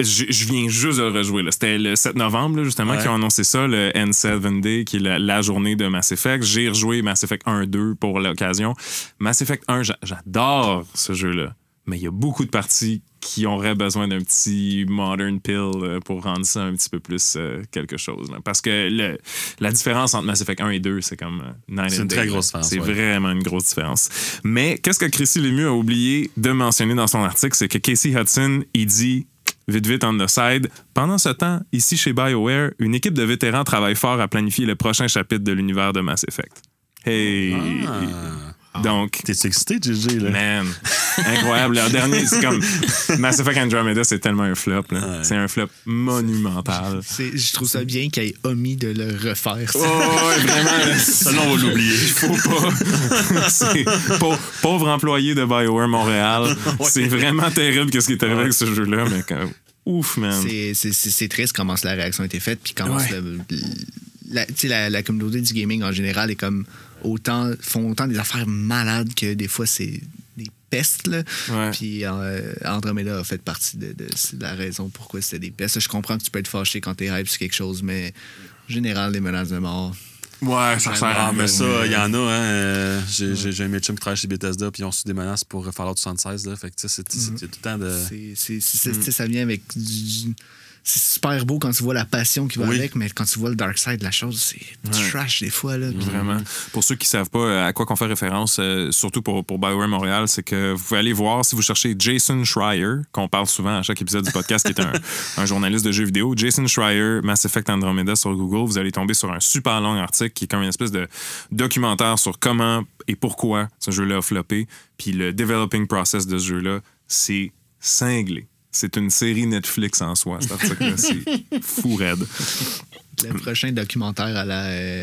A: je, je viens juste de le rejouer. là. C'était le 7 novembre, là, justement,
B: Ouais.
A: qu'ils ont annoncé ça, le N7 Day, qui est la, la journée de Mass Effect. J'ai rejoué Mass Effect 1 2 pour l'occasion. Mass Effect 1, j'a- j'adore ce jeu-là. Mais il y a beaucoup de parties qui auraient besoin d'un petit modern pill euh, pour rendre ça un petit peu plus euh, quelque chose. là. Parce que le- la différence entre Mass Effect 1 et 2, c'est comme euh,
B: C'est une
A: day,
B: très grosse différence,
A: C'est
B: ouais.
A: vraiment une grosse différence. Mais qu'est-ce que Chrissy Lemieux a oublié de mentionner dans son article, c'est que Casey Hudson, il dit vite vite on the side. Pendant ce temps, ici chez BioWare, une équipe de vétérans travaille fort à planifier le prochain chapitre de l'univers de Mass Effect. Hey!
B: Ah.
A: Donc,
B: T'es excité, GG, là?
A: man, incroyable. Le dernier, c'est comme Mass Effect Andromeda, c'est tellement un flop. là.
B: Ouais.
A: C'est un flop monumental.
C: Je trouve ça bien qu'il ait omis de le refaire.
A: Oh, ouais, vraiment.
B: Celle-là, on va l'oublier.
A: faut pas. pauvre, employé de BioWare Montréal. C'est vraiment terrible ce qui est arrivé avec ce jeu-là, mais ouf, man.
C: C'est- triste comment la réaction a été faite, puis comment la communauté du gaming en général est comme autant font autant des affaires malades que des fois c'est des pestes. Là.
A: Ouais.
C: Puis euh, Andromeda a fait partie de, de- de la raison pourquoi c'était des pestes. Je comprends que tu peux être fâché quand t'es hype sur quelque chose, mais en général, les menaces de mort.
A: Ouais, ça sert à
B: mais ça, il y en a, hein. euh, J'ai un médecin qui travaille chez Bethesda, puis ils ont reçu des menaces pour Fallout 76, là. Fait que, tu sais, c'est c'est- a tout le temps de.
C: C'est- c'est- Ça vient avec du. C'est super beau quand tu vois la passion qui va
B: Oui.
C: avec, mais quand tu vois le dark side de la chose, c'est trash des fois. Là.
A: Vraiment. Pour ceux qui ne savent pas euh, à quoi qu'on fait référence, euh, surtout pour, pour BioWare Montréal, c'est que vous pouvez aller voir si vous cherchez Jason Schreier, qu'on parle souvent à chaque épisode du podcast, qui est un, un journaliste de jeux vidéo. Jason Schreier, Mass Effect Andromeda sur Google, vous allez tomber sur un super long article qui est comme une espèce de documentaire sur comment et pourquoi ce jeu-là a floppé. Puis le developing process de ce jeu-là, c'est cinglé. C'est une série Netflix en soi, cet article-là. C'est fou raide.
C: Le prochain documentaire à la. euh,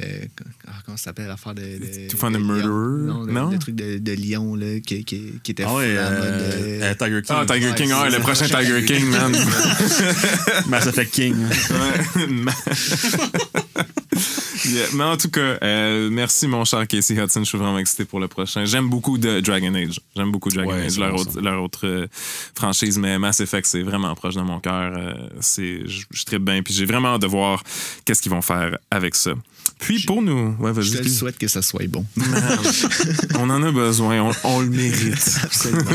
C: comment ça s'appelle l'affaire de. de
A: To Find a. Murderer?
C: Non, le,
A: Non?
C: le truc de, de Lyon là, qui, qui, qui était
B: Ah ouais,
C: en mode,
B: euh,
C: euh,
B: euh, Tiger King.
A: Ah, Tiger
C: Ouais,
A: King, ah,
C: ça.
A: le prochain Tiger King, man.
B: Mass Effect King.
A: Ouais. Yeah, Mais en tout cas, euh, merci mon cher Casey Hudson. Je suis vraiment excité pour le prochain. J'aime beaucoup de Dragon Age. J'aime beaucoup Dragon
B: Ouais,
A: Age, leur, autre, leur autre, euh, franchise. Mais Mass Effect, c'est vraiment proche de mon cœur. Euh, c'est, je, je trippe bien. Puis j'ai vraiment hâte de voir qu'est-ce qu'ils vont faire avec ça. Puis pour nous, ouais.
C: Je te souhaite que ça soit bon.
A: on en a besoin, on, on le mérite.
C: Absolument.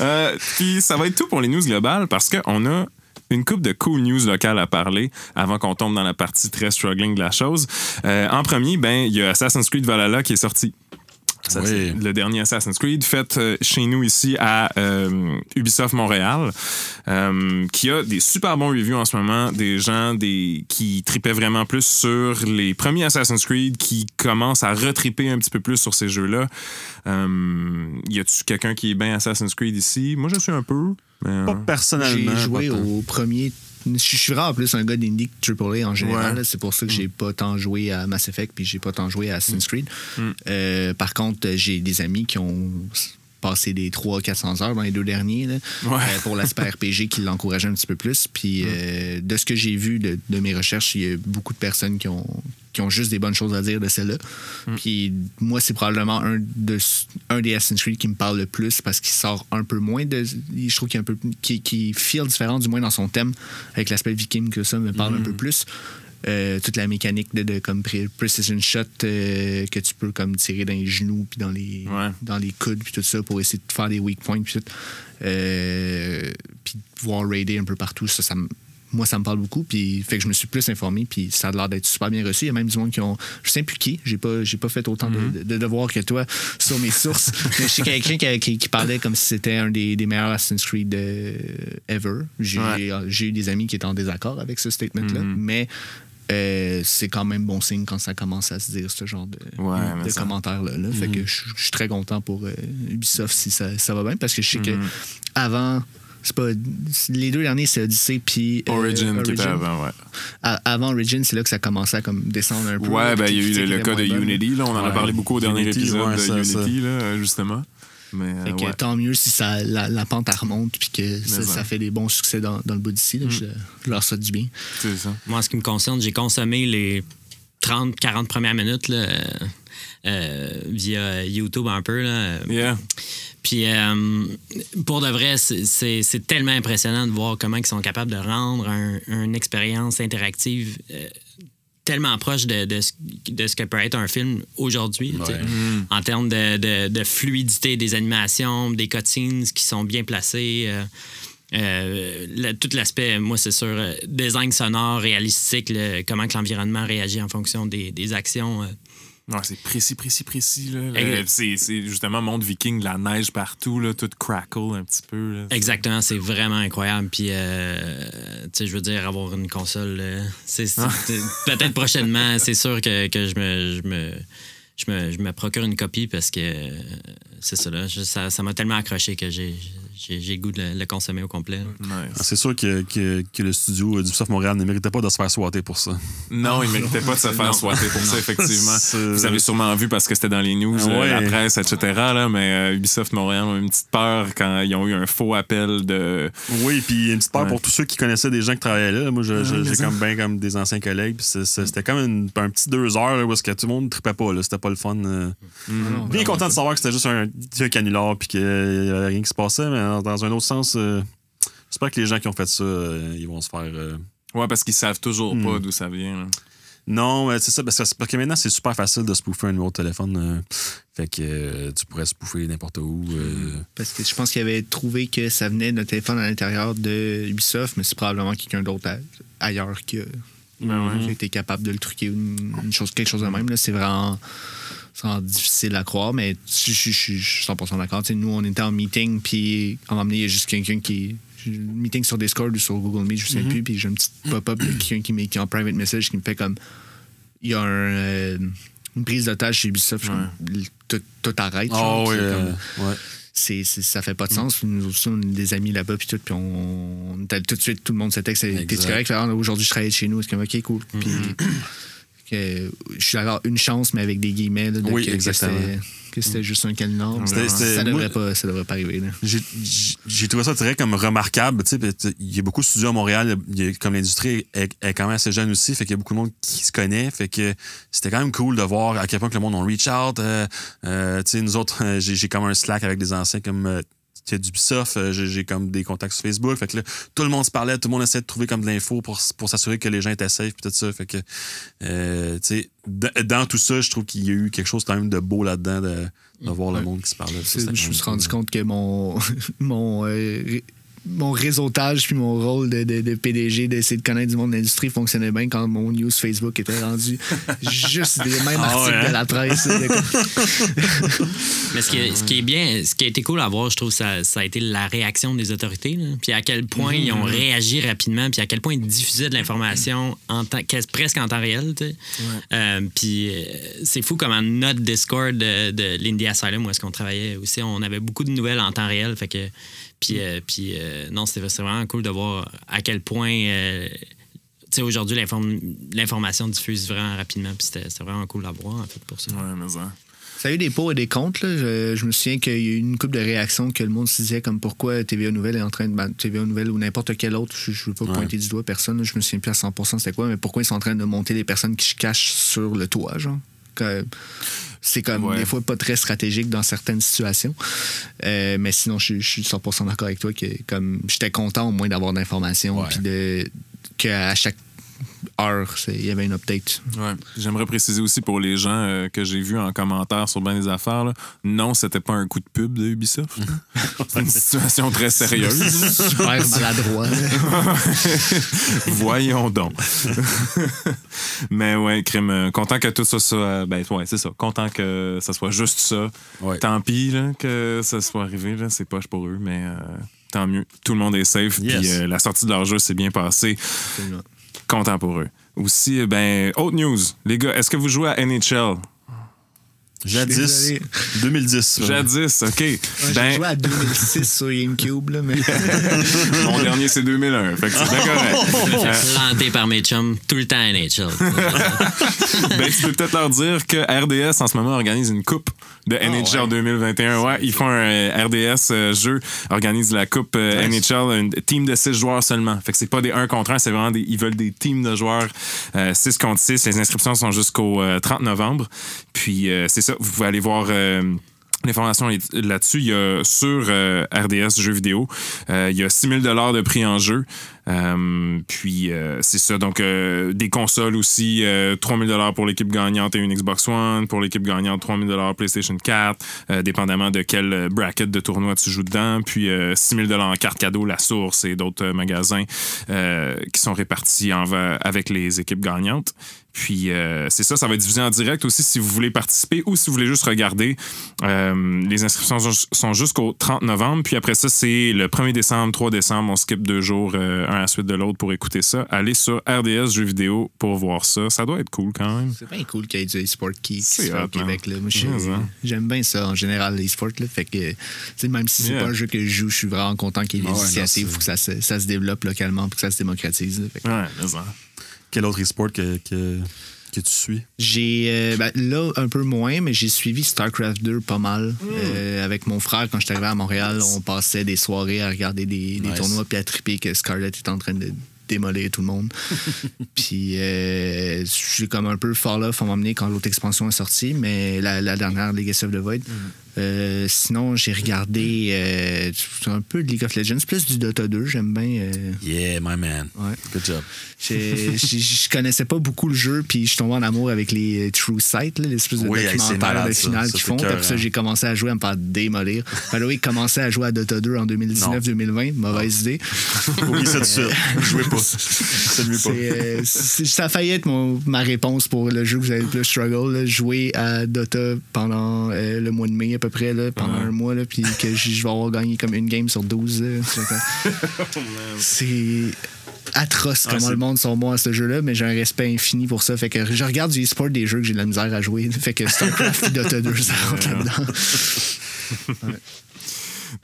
A: Euh, puis ça va être tout pour les news globales parce qu'on a une coupe de cool news locales à parler avant qu'on tombe dans la partie très struggling de la chose. Euh, en premier, ben il y a Assassin's Creed Valhalla qui est sorti. Ça,
B: Oui.
A: c'est le dernier Assassin's Creed, fait euh, chez nous ici à euh, Ubisoft Montréal, euh, qui a des super bons reviews en ce moment, des gens des, qui tripaient vraiment plus sur les premiers Assassin's Creed, qui commencent à retriper un petit peu plus sur ces jeux-là. Euh, y a-tu quelqu'un qui est bien Assassin's Creed ici? Moi, je suis un peu. mais,
B: Pas personnellement.
C: J'ai joué
B: pas
C: au premier. Je suis vraiment plus un gars d'indie que AAA en général.
A: Ouais.
C: C'est pour ça que j'ai pas tant joué à Mass Effect puis j'ai pas tant joué à Assassin's Creed.
A: Mm.
C: Euh, par contre, j'ai des amis qui ont passé des 300-400 heures dans les deux derniers là,
A: Ouais.
C: euh, pour l'aspect RPG qui l'encourageait un petit peu plus. Puis euh, de ce que j'ai vu de, de mes recherches, il y a beaucoup de personnes qui ont, qui ont juste des bonnes choses à dire de celle-là. Puis moi, c'est probablement un, de, un des Assassin's Creed qui me parle le plus parce qu'il sort un peu moins de. Je trouve qu'il est un peu. qui, qui feel différent, du moins dans son thème, avec l'aspect viking que ça me parle un peu plus. Euh, toute la mécanique de, de comme precision shot euh, que tu peux comme tirer dans les genoux puis dans les
A: Ouais.
C: dans les coudes puis tout ça pour essayer de faire des weak points puis tout Euh, puis pouvoir raider un peu partout ça, moi ça me parle beaucoup puis fait que je me suis plus informé puis ça a l'air d'être super bien reçu il y a même du monde qui ont je sais plus qui j'ai pas j'ai pas fait autant de- de, de devoirs que toi sur mes sources mais je sais quelqu'un qui, qui, qui parlait comme si c'était un des, des meilleurs Assassin's Creed euh, ever j'ai
A: Ouais.
C: j'ai eu des amis qui étaient en désaccord avec ce statement là
A: Mhm.
C: mais euh, c'est quand même bon signe quand ça commence à se dire ce genre de,
A: Ouais, mais
C: de
A: ça-
C: commentaires-là. là. Fait que je je suis très content pour euh, Ubisoft si ça, ça va bien parce que je sais que avant. C'est pas, les deux derniers, c'est Odyssey puis euh,
A: Origin, qui était avant, ouais.
C: Avant Origin, c'est là que ça commençait à comme descendre un peu.
A: Ouais, ben, il y a eu le, cas de. Unity, là. On en a parlé beaucoup au dernier
B: Unity,
A: épisode
B: ouais,
A: de Unity, là, justement. Mais,
C: Fait
A: euh,
C: que
A: ouais.
C: tant mieux si ça, la, la pente remonte puis que ça, fait des bons succès dans, dans le bout d'ici. là. Je, je leur souhaite du bien.
A: C'est ça.
D: Moi, en ce qui me concerne, j'ai consommé les 30-40 premières minutes là, euh, euh, via YouTube un peu. Là.
A: Yeah.
D: Puis euh, pour de vrai, c'est- tellement impressionnant de voir comment ils sont capables de rendre un- une expérience interactive euh, tellement proche de, de ce, de ce que peut être un film aujourd'hui.
B: Ouais.
D: En termes de, de- de fluidité des animations, des cutscenes qui sont bien placées. euh, euh, le- tout l'aspect, moi, c'est sûr, euh, design sonore, réalistique, le- comment que l'environnement réagit en fonction des, des actions.
A: Ouais, c'est précis, précis, précis. C'est c'est justement monde viking, de la neige partout, là, tout crackle un petit peu. Là.
D: Exactement, c'est vraiment incroyable. Puis, euh, tu sais, je veux dire, avoir une console, peut-être prochainement, c'est sûr que, que je, me, je, me, je, me, je me procure une copie parce que c'est ça, là. Je- ça ça m'a tellement accroché que j'ai j'ai j'ai le goût de le, consommer au complet.
A: Nice.
B: Ah, C'est sûr que, que, que le studio d'Ubisoft Montréal ne méritait pas de se faire swatter pour ça.
A: Non, il méritait pas de se faire swatter pour ça, effectivement.
B: C'est-
A: Vous avez sûrement vu parce que c'était dans les news,
B: Ah
A: euh,
B: ouais.
A: la presse, etc. Là, mais euh, Ubisoft Montréal ont eu une petite peur quand ils ont eu un faux appel de.
B: Oui, puis une petite peur
A: Ouais.
B: pour tous ceux qui connaissaient des gens qui travaillaient là. Moi, je- je-
A: mais
B: j'ai comme bien comme des anciens collègues. Puis c'est- c'est- c'était comme une- un petit deux heures là, où est-ce que tout le monde ne tripait pas. là. C'était pas le fun. euh.
C: Non,
B: Bien content de savoir que c'était juste un, un canular puis qu'il n'y avait rien qui se passait. Mais dans, dans un autre sens, euh, j'espère que les gens qui ont fait ça, euh, ils vont se faire. euh,
A: Ouais, parce qu'ils savent toujours
B: Hmm.
A: pas d'où ça vient. là.
B: Non, mais c'est ça. Parce que, parce que maintenant, c'est super facile de spoofer un numéro de téléphone. euh, fait que euh, tu pourrais spoofer n'importe où. euh.
C: Parce que je pense qu'il avait trouvé que ça venait d'un téléphone à l'intérieur de Ubisoft, mais c'est probablement quelqu'un d'autre ailleurs qui a,
A: Ben ouais.
C: qui a été capable de le truquer ou une, une chose, quelque chose de même. là. C'est vraiment, c'est difficile à croire, mais je, suis 100% d'accord. Nous, on était en meeting, puis on m'a amené il y a juste quelqu'un qui. Meeting sur Discord ou sur Google Meet, je ne sais plus, puis j'ai un petit pop-up de quelqu'un qui m'écrit en private message qui me fait comme. Il y a un, euh, une prise d'otage chez Ubisoft. comme, tout, tout arrête.
B: Oui, euh,
C: comme-
B: ouais.
C: ça fait pas de sens. Nous aussi, on a des amis là-bas, puis tout, puis on, tout de suite, tout le monde s'était que c'était correct? Ah, Aujourd'hui, je travaille chez nous. C'est comme, OK, cool. Puis, que, je suis d'accord, une chance, mais avec des guillemets, là, de
B: Oui,
C: que,
B: exactement.
C: c'était, que c'était juste un canular. Ça, devrait
B: moi-
C: pas, ça devrait pas arriver.
B: J'ai- trouvé ça très comme remarquable. Il y a beaucoup de studios à Montréal. a- comme l'industrie est, est quand même assez jeune aussi, fait qu'il y a beaucoup de monde qui se connaît. Fait que c'était quand même cool de voir à quel point que le monde en reach out. euh, euh, nous autres, euh, j'ai j'ai comme un Slack avec des anciens comme tu sais, d'Ubisoft. euh, J'ai comme des contacts sur Facebook. Fait que là, tout le monde se parlait, tout le monde essayait de trouver comme de l'info pour, pour s'assurer que les gens étaient safe puis tout ça. Fait que, euh, tu sais, dans tout ça, je trouve qu'il y a eu quelque chose quand même de beau là-dedans de, de voir le monde qui se parlait.
C: C'est- je me suis rendu
B: cool.
C: compte que mon, mon, euh, mon réseautage puis mon rôle de, de- de PDG d'essayer de connaître du monde de l'industrie fonctionnait bien quand mon news Facebook était rendu juste des mêmes
B: Ah
C: articles
B: ouais, hein?
C: de la presse. là, de-
D: Mais ce qui, ce qui est bien, ce qui a été cool à voir, je trouve, ça, ça a été la réaction des autorités. là. Puis à quel point ils ont réagi rapidement, puis à quel point ils diffusaient de l'information en temps, quasi- presque en temps réel. tu sais. Euh, puis euh, c'est fou comment notre Discord de, de l'Indie Asylum, où est-ce qu'on travaillait aussi, on avait beaucoup de nouvelles en temps réel. Fait que, puis, euh, puis euh, non, c'était c'était vraiment cool de voir à quel point. euh, tu sais, aujourd'hui, l'inform- l'information diffuse vraiment rapidement. Puis c'était vraiment cool à voir, en fait, pour ça.
A: Ouais, mais ça.
C: Ça a eu des pour et des contre. là. Je, je me souviens qu'il y a eu une couple de réactions que le monde se disait comme pourquoi TVA Nouvelle est en train de. ben, TVA Nouvelle ou n'importe quel autre, je ne veux pas
B: Ouais.
C: pointer du doigt personne, là, je me souviens plus à 100% c'était quoi, mais pourquoi ils sont en train de monter des personnes qui se cachent sur le toit, genre? C'est comme
A: Ouais.
C: des fois pas très stratégique dans certaines situations. Euh, mais sinon, je, je suis 100% d'accord avec toi que comme j'étais content au moins d'avoir d'informations puis de qu'à chaque heure, il y avait une update.
A: Ouais. J'aimerais préciser aussi pour les gens euh, que j'ai vus en commentaire sur bien des affaires, là, non, c'était pas un coup de pub de Ubisoft. C'est une situation très sérieuse.
C: Super maladroit.
A: Voyons donc. Mais ouais, crime. euh, content que tout ça soit. Ben ouais, c'est ça. Content que ça soit juste ça.
B: Ouais.
A: Tant pis là, que ça soit arrivé. Là, c'est poche pour eux, mais euh, tant mieux. Tout le monde est safe.
B: Yes.
A: Puis euh, la sortie de leur jeu s'est bien passée.
C: Absolument.
A: Content pour eux. Aussi, ben, autre news. Les gars, est-ce que vous jouez à NHL?
B: Jadis,
C: désolé.
B: 2010. ouais.
A: Jadis, OK.
C: Ouais,
A: Ben,
C: J'ai joué à 2006 sur GameCube, là, mais
A: mon dernier, c'est 2001. Fait que c'est bien correct. Euh,
D: Planté par mes chums tout le temps à NHL.
A: ben, tu peux peut-être leur dire que RDS en ce moment organise une coupe de NHL
C: ouais.
A: 2021. Ouais, ils font un euh, RDS euh, jeu, organise la coupe euh,
B: Nice.
A: NHL, une team de 6 joueurs seulement. Fait que c'est pas des 1 contre 1, c'est vraiment des, ils veulent des teams de joueurs 6 contre 6. Les inscriptions sont jusqu'au euh, 30 novembre. Puis euh, c'est vous pouvez aller voir. euh, L'information là-dessus, il y a sur euh, RDS Jeux vidéo, euh, il y a 6000 dollars de prix en jeu. Puis c'est ça, donc des consoles aussi, euh, 3000 dollars pour l'équipe gagnante et une Xbox One, pour l'équipe gagnante 3000 dollars PlayStation 4, euh, dépendamment de quel bracket de tournoi tu joues dedans, puis euh, 6000 dollars en carte cadeau, la source et d'autres magasins qui sont répartis avec les équipes gagnantes. Puis euh, c'est ça, ça va être diffusé en direct aussi si vous voulez participer ou si vous voulez juste regarder. Euh, les inscriptions sont- jusqu'au 30 novembre. Puis après ça, c'est le 1er décembre, 3 décembre. On skip deux jours, euh, un à la suite de l'autre pour écouter ça. Allez sur RDS Jeux vidéo pour voir ça. Ça doit être cool quand même.
C: c'est bien cool qu'il y ait du e-sport qui, se fait au Québec. Là. Moi, j'aime bien ça en général, l'e-sport. Fait que, même si c'est
A: Yeah.
C: pas un jeu que je joue, je suis vraiment content qu'il y ait des
B: Ah
C: initiatives pour que ça se, ça se développe localement pour que ça se démocratise. là. Fait que-
A: Ouais, mais ça.
B: Quel autre e-sport que, que, que tu suis?
C: J'ai euh, ben, là un peu moins, mais j'ai suivi StarCraft 2 pas mal.
A: Hmm.
C: Euh, avec mon frère, quand j'étais arrivé à Montréal, on passait des soirées à regarder des, des
B: Nice.
C: tournois puis à triper que Scarlett est en train de démolir tout le monde. puis euh, j'ai comme un peu fall off à m'emmener quand l'autre expansion est sortie, mais la, la dernière Legacy of the Void.
A: Hmm.
C: Euh, sinon, j'ai regardé euh, un peu de League of Legends, plus du Dota 2. J'aime bien. euh,
B: Yeah, my man.
C: ouais.
B: Good job.
C: Je connaissais pas beaucoup le jeu, puis je suis tombé en amour avec les True Sight, là, l'espèce de
B: Oui, c'est malade,
C: de finale qu'ils
B: c'est
C: font. Après ça,
B: hein.
C: j'ai commencé à jouer à me faire démolir. Way, commencé à jouer à Dota 2 en 2019-2020. Mauvaise idée.
B: Tout de suite. Jouez pas.
C: C'est,
B: pas.
C: euh, c'est- ça a failli être mon- ma réponse pour le jeu que vous avez le plus struggle. là. jouer à Dota pendant le mois de mai à peu près, là, pendant un mois, là, puis que je vais avoir gagné comme une game sur 12. là. C'est atroce
B: Ah,
C: comment le monde sont bons à ce jeu-là, mais j'ai un respect infini pour ça. Fait que je regarde du e-sport des jeux que j'ai de la misère à jouer. Fait que StarCraft et Dota 2, ça rentre là-dedans.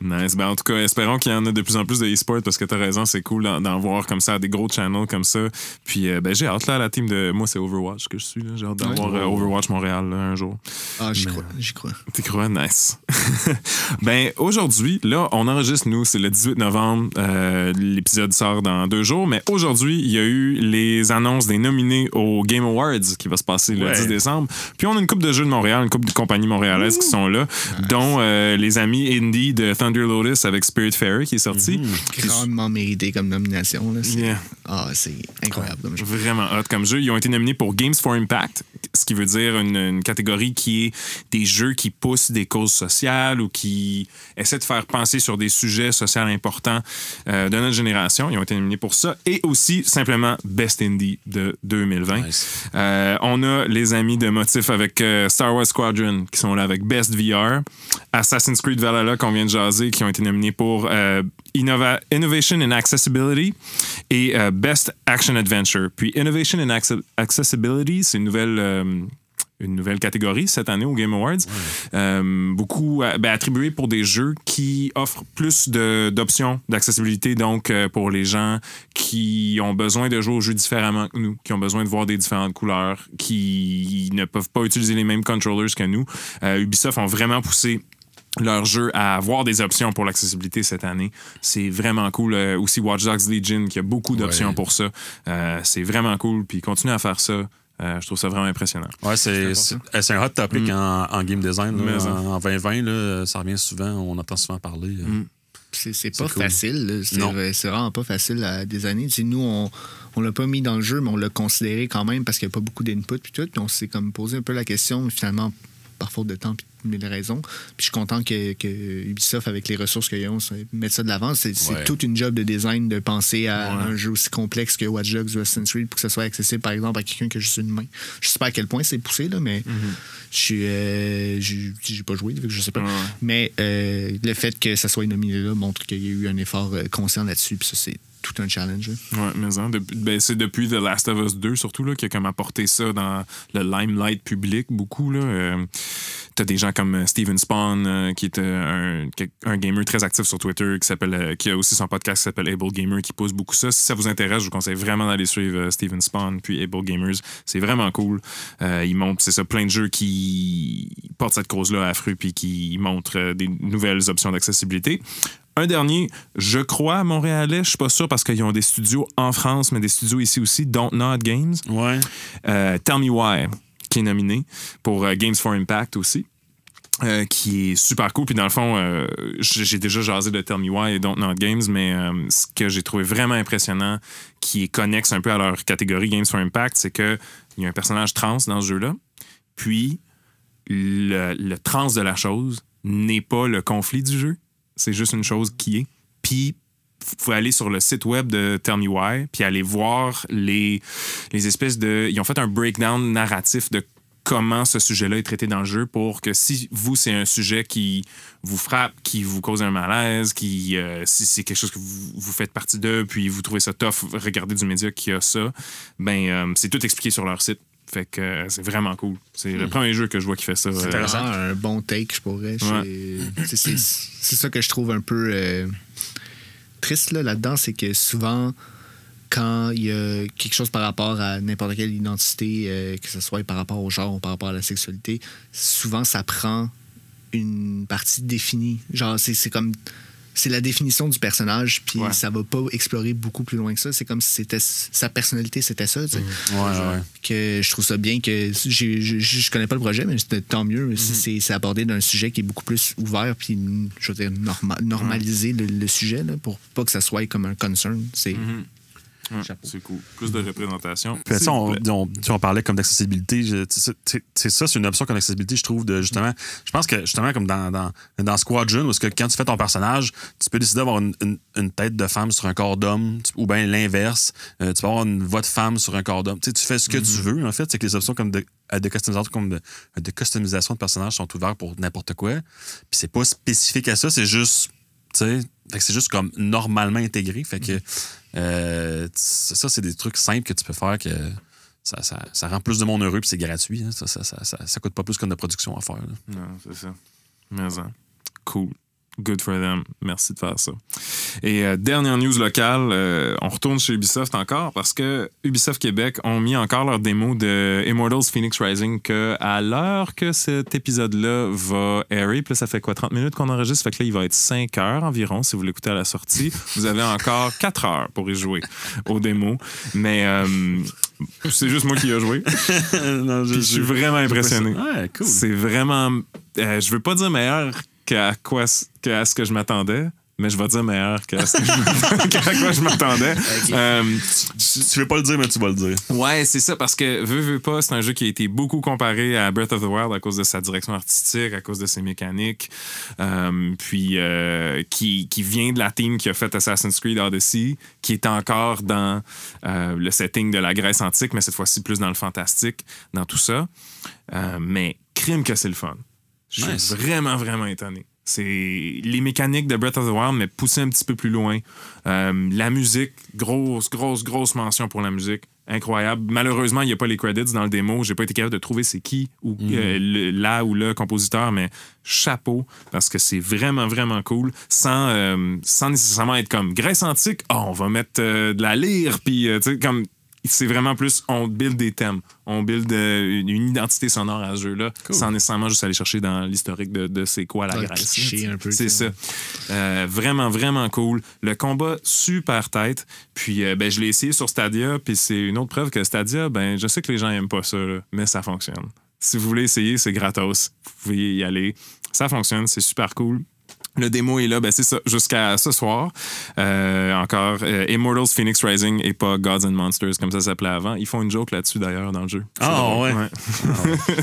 A: Nice. Ben, en tout cas, espérons qu'il y en a de plus en plus de e-sport parce que t'as raison, c'est cool d'en, voir comme ça, des gros channels comme ça. Puis, euh, ben, j'ai hâte là, la team de. Moi, c'est Overwatch que je suis. là. J'ai hâte d'avoir
C: Ouais.
A: euh, Overwatch Montréal là, un jour.
C: Ah, j'y crois, j'y crois.
A: T'y crois? Nice. ben, aujourd'hui, là, on enregistre, nous, c'est le 18 novembre. Euh, L'épisode sort dans deux jours. Mais aujourd'hui, il y a eu les annonces des nominés au Game Awards qui va se passer le
B: Ouais.
A: 10 décembre. Puis, on a une coupe de jeux de Montréal, une coupe de compagnies montréalaises qui sont là, dont euh, les amis indie de Thunder Lotus avec Spirit Fairy qui est sorti.
C: Grandement mérité comme nomination. Là. C'est,
A: Yeah.
C: Ah, c'est incroyable comme jeu.
A: Vraiment hot comme jeu. Ils ont été nominés pour Games for Impact, ce qui veut dire une, une catégorie qui est des jeux qui poussent des causes sociales ou qui essaient de faire penser sur des sujets sociaux importants euh, de notre génération. Ils ont été nominés pour ça. Et aussi, simplement, Best Indie de 2020.
B: Nice.
A: Euh, on a les amis de Motif avec euh, Star Wars Squadron qui sont là avec Best VR. Assassin's Creed Valhalla qu'on vient de jaser qui ont été nominés pour euh, Innova- Innovation and Accessibility et euh, Best Action Adventure. Puis Innovation and Acce- Accessibility, c'est une nouvelle... euh, une nouvelle catégorie cette année au Game Awards. Euh, beaucoup ben, attribué pour des jeux qui offrent plus d'options d'accessibilité, donc euh, pour les gens qui ont besoin de jouer aux jeux différemment que nous, qui ont besoin de voir des différentes couleurs, qui ne peuvent pas utiliser les mêmes controllers que nous. Euh, Ubisoft ont vraiment poussé leur jeu à avoir des options pour l'accessibilité cette année. C'est vraiment cool. Euh, aussi Watch Dogs Legion qui a beaucoup d'options
B: Ouais.
A: pour ça. Euh, c'est vraiment cool. Puis continue à faire ça. Euh, je trouve ça vraiment impressionnant.
B: Ouais, c'est c'est- c'est un hot topic en, en game design. là.
A: Mm. Mais,
B: en, en 2020, là, ça revient souvent, on entend souvent parler.
A: Mm.
C: C'est pas
B: cool.
C: facile. C'est vraiment pas facile à des années. Tu sais, nous, on, on l'a pas mis dans le jeu, mais on l'a considéré quand même parce qu'il n'y a pas beaucoup d'input puis tout. Puis on s'est comme posé un peu la question, mais finalement, par faute de temps puis mille raisons. Puis je suis content que, que Ubisoft, avec les ressources qu'ils ont, mette ça de l'avant. C'est
B: Ouais.
C: toute une job de design de penser à
A: Ouais.
C: un jeu aussi complexe que Watch Dogs ou Assassin's Creed pour que ça soit accessible, par exemple, à quelqu'un qui a juste une main. Je sais pas à quel point c'est poussé, là, mais je suis. euh, j'ai pas joué, je sais pas.
A: Ouais.
C: Mais euh, le fait que ça soit nominé là montre qu'il y a eu un effort euh, conscient là-dessus. Puis ça, c'est tout un challenge. là.
A: Ouais, mais hein, ben, c'est depuis The Last of Us 2 surtout là, qui a comme apporté ça dans le limelight public beaucoup. Là. Euh, T'as des gens comme euh, Steven Spawn, euh, qui est euh, un, gamer très actif sur Twitter, qui euh, a aussi son podcast qui s'appelle Able Gamer, qui pousse beaucoup ça. Si ça vous intéresse, je vous conseille vraiment d'aller suivre euh, Steven Spawn puis Able Gamers. C'est vraiment cool. Euh, ils montrent, c'est ça, plein de jeux qui portent cette cause-là à fruit puis qui montrent euh, des nouvelles options d'accessibilité. Un dernier, je crois, à Montréalais, je suis pas sûr parce qu'ils ont des studios en France, mais des studios ici aussi, Don't Not Games.
B: Ouais.
A: Euh, Tell Me Why, qui est nominé pour euh, Games for Impact aussi. euh, qui est super cool. Puis dans le fond, euh, j'ai j'ai déjà jasé de Tell Me Why et Don't Not Games, mais euh, ce que j'ai trouvé vraiment impressionnant, qui est connexe un peu à leur catégorie Games for Impact, c'est qu'il y a un personnage trans dans ce jeu-là. Puis le, le trans de la chose n'est pas le conflit du jeu. C'est juste une chose qui est. Puis f- faut aller sur le site web de Tell Me Why, puis aller voir les, les espèces de... Ils ont fait un breakdown narratif de comment ce sujet-là est traité dans le jeu pour que si vous, c'est un sujet qui vous frappe, qui vous cause un malaise, qui euh, si c'est quelque chose que vous, vous faites partie d'eux, puis vous trouvez ça tough, regardez du média qui a ça, ben euh, c'est tout expliqué sur leur site. Fait que euh, c'est vraiment cool. C'est le premier jeu que je vois qui fait ça.
C: C'est
A: euh,
C: vraiment un bon take, je pourrais. C'est- ça que je trouve un peu euh, triste là, là-dedans, c'est que souvent, quand il y a quelque chose par rapport à n'importe quelle identité, euh, que ce soit par rapport au genre ou par rapport à la sexualité, souvent ça prend une partie définie. Genre, c'est comme. C'est la définition du personnage, puis
A: Ouais.
C: ça va pas explorer beaucoup plus loin que ça. C'est comme si c'était sa personnalité, c'était ça. tu sais
B: Ouais, ouais.
C: que je trouve ça bien que je, je, je connais pas le projet, mais c'était tant mieux si c'est- c'est abordé d'un sujet qui est beaucoup plus ouvert puis je veux dire norma- normaliser le, le sujet là, pour pas que ça soit comme un concern. C'est
A: Ouais,
C: Chapeau.
A: c'est cool. Plus de représentation.
B: Puis,
A: vous
B: on, on- parlait comme d'accessibilité. C'est ça, c'est une option comme d'accessibilité, je trouve, de justement. Je pense que justement, comme dans, dans, dans Squadron, où que quand tu fais ton personnage, tu peux décider d'avoir une, une- une tête de femme sur un corps d'homme, ou bien l'inverse. Euh, tu peux avoir une voix de femme sur un corps d'homme. Tu fais ce que tu veux, en fait. C'est que les options comme de, euh, de customisation, comme de, de customisation de personnages sont ouvertes pour n'importe quoi. Puis c'est pas spécifique à ça, c'est juste. Tu sais, c'est juste comme normalement intégré. Fait que euh, ça, c'est des trucs simples que tu peux faire que ça, ça, ça rend plus de monde heureux puis c'est gratuit. hein. Ça, ça, ça, coûte pas plus qu'une de production à faire.
A: Non, c'est ça. Mais ça. Cool. Good for them. Merci de faire ça. Et euh, dernière news locale, euh, on retourne chez Ubisoft encore parce que Ubisoft Québec ont mis encore leur démo de Immortals Phoenix Rising que à l'heure que cet épisode-là va airer, puis là, ça fait quoi, 30 minutes qu'on enregistre, fait que là, il va être 5 heures environ si vous l'écoutez à la sortie. Vous avez encore 4 heures pour y jouer au démo. Mais euh, c'est juste moi qui y ai joué.
B: non,
A: Puis je suis vraiment impressionné.
B: Ouais, cool.
A: C'est vraiment. je veux pas dire meilleur qu'à quoi qu'à ce que je m'attendais, mais je vais dire meilleur que ce que je m'attendais- que à quoi je m'attendais. Euh,
B: Tu, tu veux pas le dire, mais tu vas le dire.
A: Ouais, c'est ça, parce que veux, veux pas, c'est un jeu qui a été beaucoup comparé à Breath of the Wild à cause de sa direction artistique, à cause de ses mécaniques, euh, puis euh, qui, qui vient de la team qui a fait Assassin's Creed Odyssey, qui est encore dans euh, le setting de la Grèce antique, mais cette fois-ci plus dans le fantastique, dans tout ça. Euh, mais crime que c'est le fun. Je suis
B: Nice.
A: vraiment, vraiment étonné. C'est les mécaniques de Breath of the Wild, mais poussé un petit peu plus loin. Euh, la musique, grosse, grosse, grosse mention pour la musique. Incroyable. Malheureusement, il n'y a pas les credits dans le démo. J'ai pas été capable de trouver c'est qui ou euh, le- là ou le compositeur, mais chapeau parce que c'est vraiment, vraiment cool. Sans, euh, sans nécessairement être comme Grèce antique, oh, on va mettre euh, de la lyre, puis euh, tu sais, comme. C'est vraiment plus, on build des thèmes. On build euh, une, une identité sonore à ce jeu-là, sans nécessairement juste aller chercher dans l'historique de, de c'est quoi la Grèce. C'est ça. Euh, vraiment, vraiment cool. Le combat, super tête. Puis, euh, ben, je l'ai essayé sur Stadia, puis c'est une autre preuve que Stadia, ben, je sais que les gens aiment pas ça, là, mais ça fonctionne. Si vous voulez essayer, c'est gratos. Vous pouvez y aller. Ça fonctionne, c'est super cool. Le démo est là, ben c'est ça, jusqu'à ce soir. Euh, encore, euh, Immortals Phoenix Rising et pas Gods and Monsters, comme ça s'appelait avant. Ils font une joke là-dessus, d'ailleurs, dans le jeu.
B: Ah,
A: drôle.
B: ouais.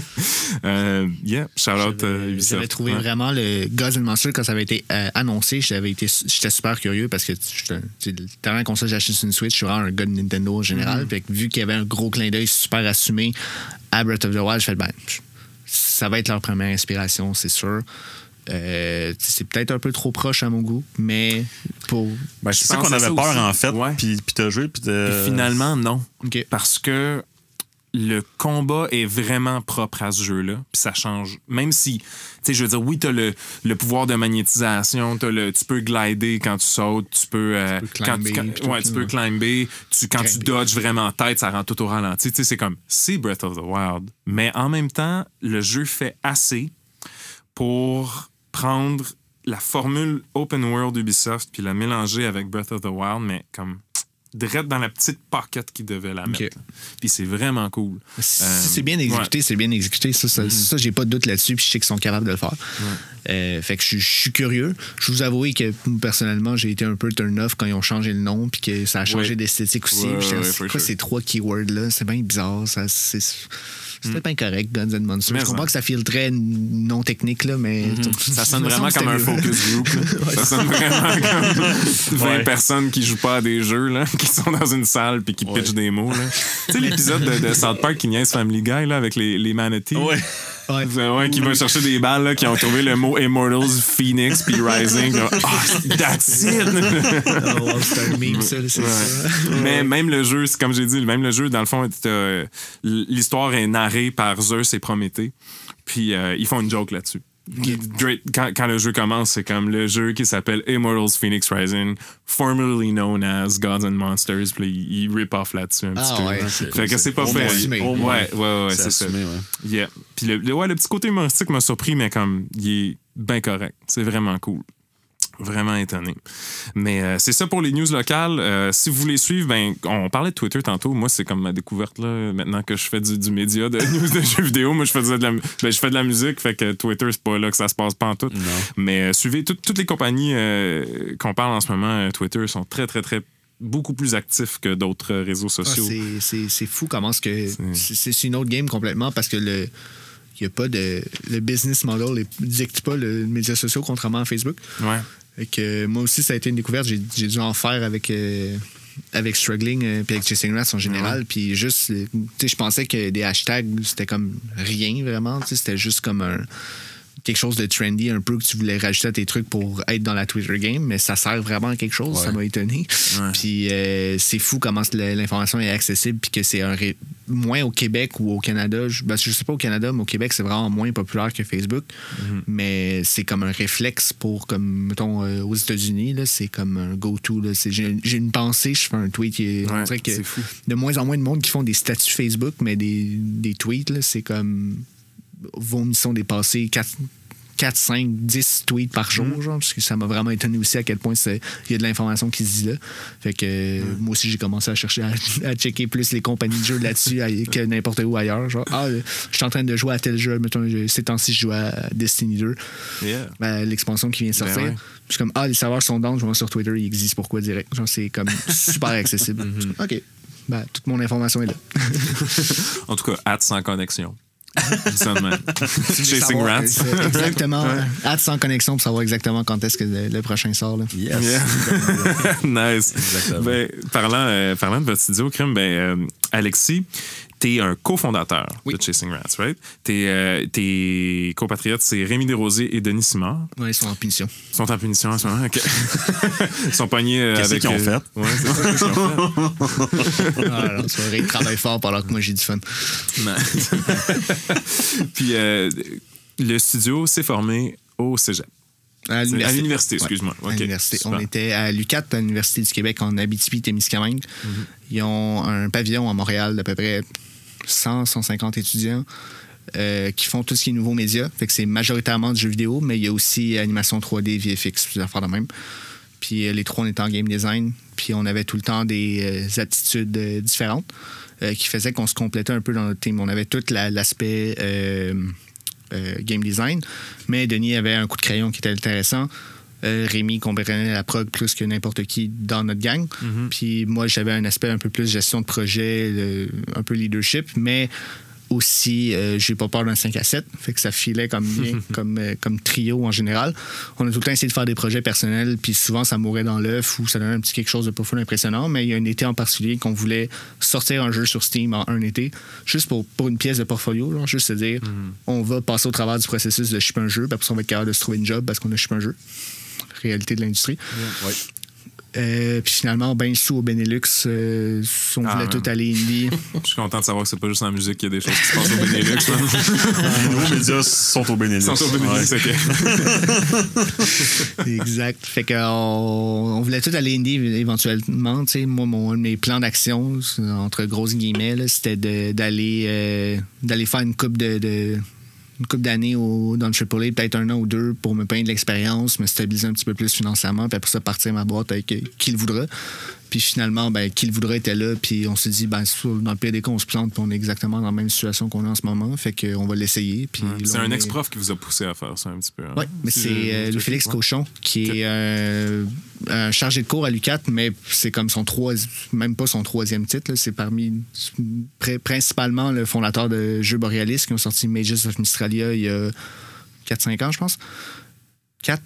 A: Euh, yeah, shout-out euh,
C: J'avais- trouvé
A: Ouais.
C: vraiment le Gods and Monsters quand ça avait été annoncé. J'avais été, j'étais super curieux parce que la console j'ai acheté sur une Switch, je suis vraiment un gars de Nintendo en général. Fait que vu qu'il y avait un gros clin d'œil super assumé à Breath of the Wild, je fais ben, ça va être leur première inspiration, c'est sûr. Euh, tu c'est peut-être un peu trop proche à mon goût, mais pour.
B: Ben, c'est ça qu'on avait
A: ça
B: peur,
A: aussi.
B: en fait.
A: Ouais.
B: Puis, puis t'as joué, puis t'as-
A: Puis finalement, non. Parce que le combat est vraiment propre à ce jeu-là. Puis ça change. Même si, tu sais, je veux dire, oui, tu as le, le pouvoir de magnétisation, t'as le, tu peux glider quand tu sautes, tu peux. euh,
C: peux
A: quand
C: climber,
A: quand- ouais, tu peux climber. Tu, quand tu dodges vraiment tête, ça rend tout au ralenti. Tu sais, c'est comme, c'est Breath of the Wild. Mais en même temps, le jeu fait assez pour prendre la formule open world Ubisoft puis la mélanger avec Breath of the Wild, mais comme direct dans la petite pocket qui devait la mettre. Puis c'est vraiment cool.
C: Si
A: Euh,
C: c'est bien exécuté, c'est bien exécuté. Ça, ça, ça, j'ai pas de doute là-dessus. Puis je sais qu'ils sont capables de le faire. Euh, fait que je, je suis curieux. Je vous avoue que personnellement, j'ai été un peu turn off quand ils ont changé le nom. Puis que ça a changé
A: Ouais.
C: d'esthétique aussi.
A: Ouais, ouais,
C: c'est quoi
A: sure.
C: ces trois keywords-là? C'est bien bizarre. Ça, c'est, c'était bien correct, Guns and Monsters.
A: Mais
C: je comprends
A: ça.
C: que ça file très non technique, là, mais.
A: Ça sonne
C: me
A: vraiment comme un focus group. Ça sonne vraiment comme 20
B: Ouais.
A: personnes qui jouent pas à des jeux, là, qui sont dans une salle puis qui pitchent des mots. là. Tu sais, l'épisode de, de South Park qui niaise Family Guy là, avec les, les manatees.
B: Ouais.
C: Ouais.
A: Qui va chercher des balles, là, qui ont trouvé le mot Immortals, Phoenix, puis Rising. Ah, that's it!
C: Oh, wow, c'est un meme, ça, c'est
A: Ouais.
C: ça.
A: Mais même le jeu, c'est comme j'ai dit, même le jeu, dans le fond, l'histoire est narrée par Zeus et Prométhée. Puis euh, ils font une joke là-dessus. Drake, Quand, quand le jeu commence, c'est comme le jeu qui s'appelle Immortals Phoenix Rising, formerly known as Gods and Monsters. Puis il, il rip off là-dessus un petit
C: Ah
A: peu.
C: ouais,
A: fait que c'est pas fait.
C: assumé.
A: Ouais, ouais, ouais, ouais, c'est ça.
B: ouais.
A: Yeah. Puis le, le- ouais, le petit côté humoristique m'a surpris, mais comme il est bien correct. C'est vraiment cool. Vraiment étonné. Mais euh, c'est ça pour les news locales. Euh, si vous voulez suivre, ben, on parlait de Twitter tantôt. Moi, c'est comme ma découverte là, maintenant que je fais du, du média de news de jeux vidéo. Moi, je fais de la, ben, je fais de la musique, fait que Twitter, c'est pas là que ça se passe pas en tout. Mais euh, suivez tout- toutes les compagnies qu'on parle en ce moment. Twitter sont très, très, très beaucoup plus actifs que d'autres réseaux
C: Ah,
A: sociaux.
C: c'est- fou comment ce que c'est une autre game complètement parce que le y a pas de le business model ne dicte pas le média social contrairement à Facebook.
A: ouais.
C: Que moi aussi ça a été une découverte, j'ai j'ai dû en faire avec euh, avec struggling euh, puis avec chasing rats en général. Puis juste tu sais je pensais que des hashtags c'était comme rien vraiment, tu sais c'était juste comme un quelque chose de trendy un peu que tu voulais rajouter à tes trucs pour être dans la Twitter game, mais ça sert vraiment à quelque chose, ça m'a étonné. Puis euh, c'est fou comment l'information est accessible puis que c'est un ré- moins au Québec ou au Canada. Je, ben, je sais pas au Canada, mais au Québec c'est vraiment moins populaire que Facebook. Mais c'est comme un réflexe pour comme mettons euh, aux États-Unis c'est comme un go-to. J'ai une pensée, je fais un tweet.
A: Ouais,
C: dirait que
A: c'est fou.
C: de moins en moins de monde qui font des statuts Facebook, mais des, des tweets, là, c'est comme vomissons des passés 4, 4, 5, 10 tweets par jour,
A: Mm-hmm.
C: genre, parce que ça m'a vraiment étonné aussi à quel point il y a de l'information qui se dit là. Fait que
A: Mm.
C: moi aussi, j'ai commencé à chercher à, à checker plus les compagnies de jeux là-dessus que n'importe où ailleurs. Genre, ah, euh, je suis en train de jouer à tel jeu, mettons, je- ces temps-ci, je joue à Destiny 2,
A: Yeah.
C: ben, l'expansion qui vient de sortir.
A: Ben ouais.
C: Je suis comme, ah, les serveurs sont down, je vais sur Twitter, ils existent, pourquoi direct? Genre, c'est comme super accessible.
A: Mm-hmm.
C: OK. Ben, toute mon information est là.
A: En tout cas, hâte sans connexion. Même. Chasing Rats.
C: euh, Exactement. Hâte sans connexion pour savoir exactement quand est-ce que le, le prochain sort. Là.
B: Yes.
A: Yeah. nice. Ben, parlant, euh, parlant de votre studio, Crime, ben, euh, Alexis, t'es un cofondateur
C: Oui.
A: de Chasing Rats, right? Tes, euh, tes compatriotes, c'est Rémi Desrosiers et Denis Simard.
C: Ouais, ils sont en punition.
A: Ils sont en punition en ce moment. OK. Ils sont pognés euh,
B: Qu'est-ce
A: avec...
B: qu'ils ont
A: euh,
B: fait?
A: Ouais, c'est ça qu'ils ont fait?
C: Ah, non, c'est vrai, ils travaillent fort pendant que moi j'ai du fun.
A: Puis euh, le studio s'est formé au cégep.
C: À
A: À
C: l'université. Ouais,
A: excuse-moi.
C: à
A: OK,
C: l'université.
A: super.
C: On était à l'UCAT, à l'Université du Québec, en Abitibi-Témiscamingue.
A: Mm-hmm.
C: Ils ont un pavillon à Montréal d'à peu près 100, 150 étudiants euh, qui font tout ce qui est nouveaux médias. C'est majoritairement du jeu vidéo, mais il y a aussi animation 3D, VFX, plusieurs affaires de même. Puis euh, les trois, on était en game design. Puis on avait tout le temps des euh, attitudes différentes qui faisaient qu'on se complétait un peu dans notre team. On avait tout la- l'aspect game design, mais Denis avait un coup de crayon qui était intéressant. Euh, Rémi comprenait la prog plus que n'importe qui dans notre gang. Puis moi, j'avais un aspect un peu plus gestion de projet, le- un peu leadership, mais aussi, euh, j'ai pas peur d'un 5 à 7. Fait que ça filait comme bien, comme, euh, comme trio en général. On a tout le temps essayé de faire des projets personnels, puis souvent ça mourait dans l'œuf ou ça donnait un petit quelque chose de pas full impressionnant. Mais il y a un été en particulier qu'on voulait sortir un jeu sur Steam en un été, juste pour, pour une pièce de portfolio, genre, juste se dire, on va passer au travers du processus de shipper un jeu, puis après ça, on va être capable de se trouver une job parce qu'on a shippé un jeu. Réalité de l'industrie.
B: Ouais.
C: Euh, puis finalement, ben sous au Benelux, euh, on
A: Ah,
C: voulait tout aller indie.
A: Je suis content de savoir que c'est pas juste en musique qu'il y a des choses qui se passent au Benelux. là.
B: Les nouveaux médias sont au Benelux.
A: Ils sont au Benelux,
B: Ouais.
A: OK.
C: exact. Fait qu'on on voulait tout aller indie éventuellement. tu sais. Moi, mon, mes plans d'action, entre grosses guillemets, c'était de- d'aller euh, d'aller faire une coupe de. de- une couple d'années dans le AAA, peut-être un an ou deux pour me de l'expérience, me stabiliser un petit peu plus financièrement, puis après ça partir ma boîte avec euh, qui le voudra. Puis finalement, ben, qui le voudra était là, puis on s'est dit, ben, dans le pire des cas, on se plante, puis on est exactement dans la même situation qu'on est en ce moment, fait qu'on va l'essayer. puis
A: C'est un
C: est-
A: ex-prof qui vous a poussé à faire ça un petit peu. hein?
C: oui, mais c'est euh,
A: ouais.
C: Cochon, qui est euh, un chargé de cours à l'UCAT, mais c'est comme son troisième, même pas son troisième titre. C'est parmi pr- principalement le fondateur de Jeux Borealis qui ont sorti Mages of Mystralia il y a 4-5 ans, je pense. 4.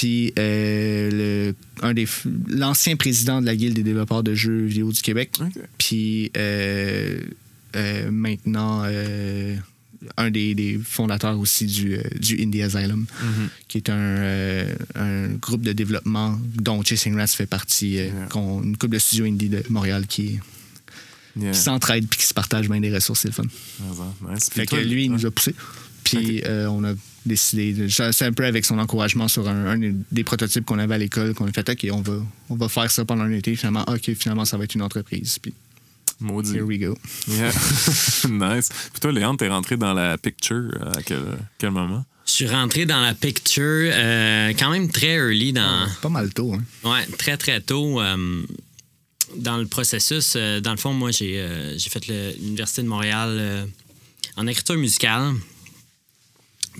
C: Puis euh, le- un des f- l'ancien président de la Guilde des développeurs de jeux vidéo du Québec. Puis euh, euh, maintenant, euh, un des, des fondateurs aussi du, du Indie Asylum, qui est un, un groupe de développement dont Chasing Rats fait partie,
A: Yeah.
C: une couple de studios indie de Montréal qui,
A: Yeah.
C: qui s'entraident puis qui se partagent bien des ressources, c'est le fun.
A: Nice.
C: Fait que lui, il nous a poussé. Puis on a décidé, c'est un peu avec son encouragement sur un, un des- prototypes qu'on avait à l'école, qu'on a fait, OK, on va, on va faire ça pendant un été. Finalement, OK, finalement, ça va être une entreprise. Puis
A: Maudit.
C: here we go.
A: Yeah. nice. Puis toi, Léon, t'es rentré dans la picture euh, à quel, quel moment?
D: Je suis rentré dans la picture euh, quand même très early dans.
C: Pas mal tôt, hein.
D: Ouais, très très tôt euh, dans le processus. euh, dans le fond, moi, j'ai euh, j'ai fait l'Université de Montréal euh, en écriture musicale.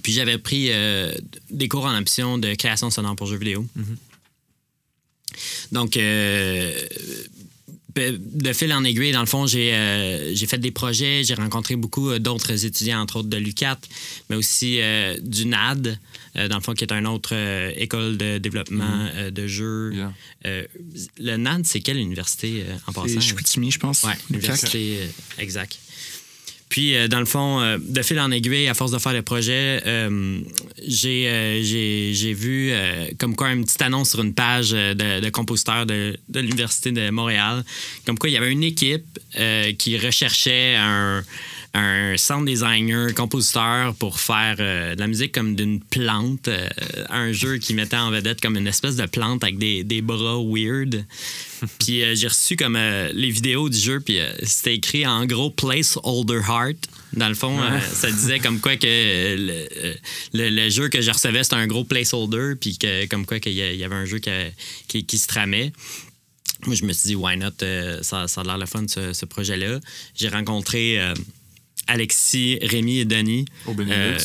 D: Puis j'avais pris euh, des cours en option de création sonore pour jeux vidéo. Donc, euh, de fil en aiguille, dans le fond, j'ai euh, j'ai fait des projets, j'ai rencontré beaucoup euh, d'autres étudiants, entre autres de l'UCAT, mais aussi euh, du NAD, euh, dans le fond, qui est une autre euh, école de développement euh, de jeux.
A: Yeah.
D: Euh, le NAD, c'est quelle université euh, en
C: C'est
D: passant?
C: Chicoutimi, je pense.
D: Oui, l'université, euh, exact. Puis, euh, dans le fond, euh, de fil en aiguille, à force de faire le projet, euh, j'ai vu comme quoi une petite annonce sur une page de, de compositeurs de, de l'Université de Montréal, comme quoi il y avait une équipe qui recherchait un, un sound designer, compositeur pour faire euh, de la musique comme d'une plante, euh, un jeu qui mettait en vedette comme une espèce de plante avec des, des bras weird. puis euh, j'ai reçu comme les vidéos du jeu, puis c'était écrit en gros Placeholder Heart. Dans le fond, euh, ça disait comme quoi que le, le- le jeu que je recevais, c'était un gros placeholder, puis que comme quoi qu'il y avait un jeu qui, qui, qui se tramait. Moi, je me suis dit, why not? euh, ça, ça a l'air le fun, ce, ce projet-là. J'ai rencontré euh, Alexis, Rémi et Denis.
A: Au Benelux.
D: euh,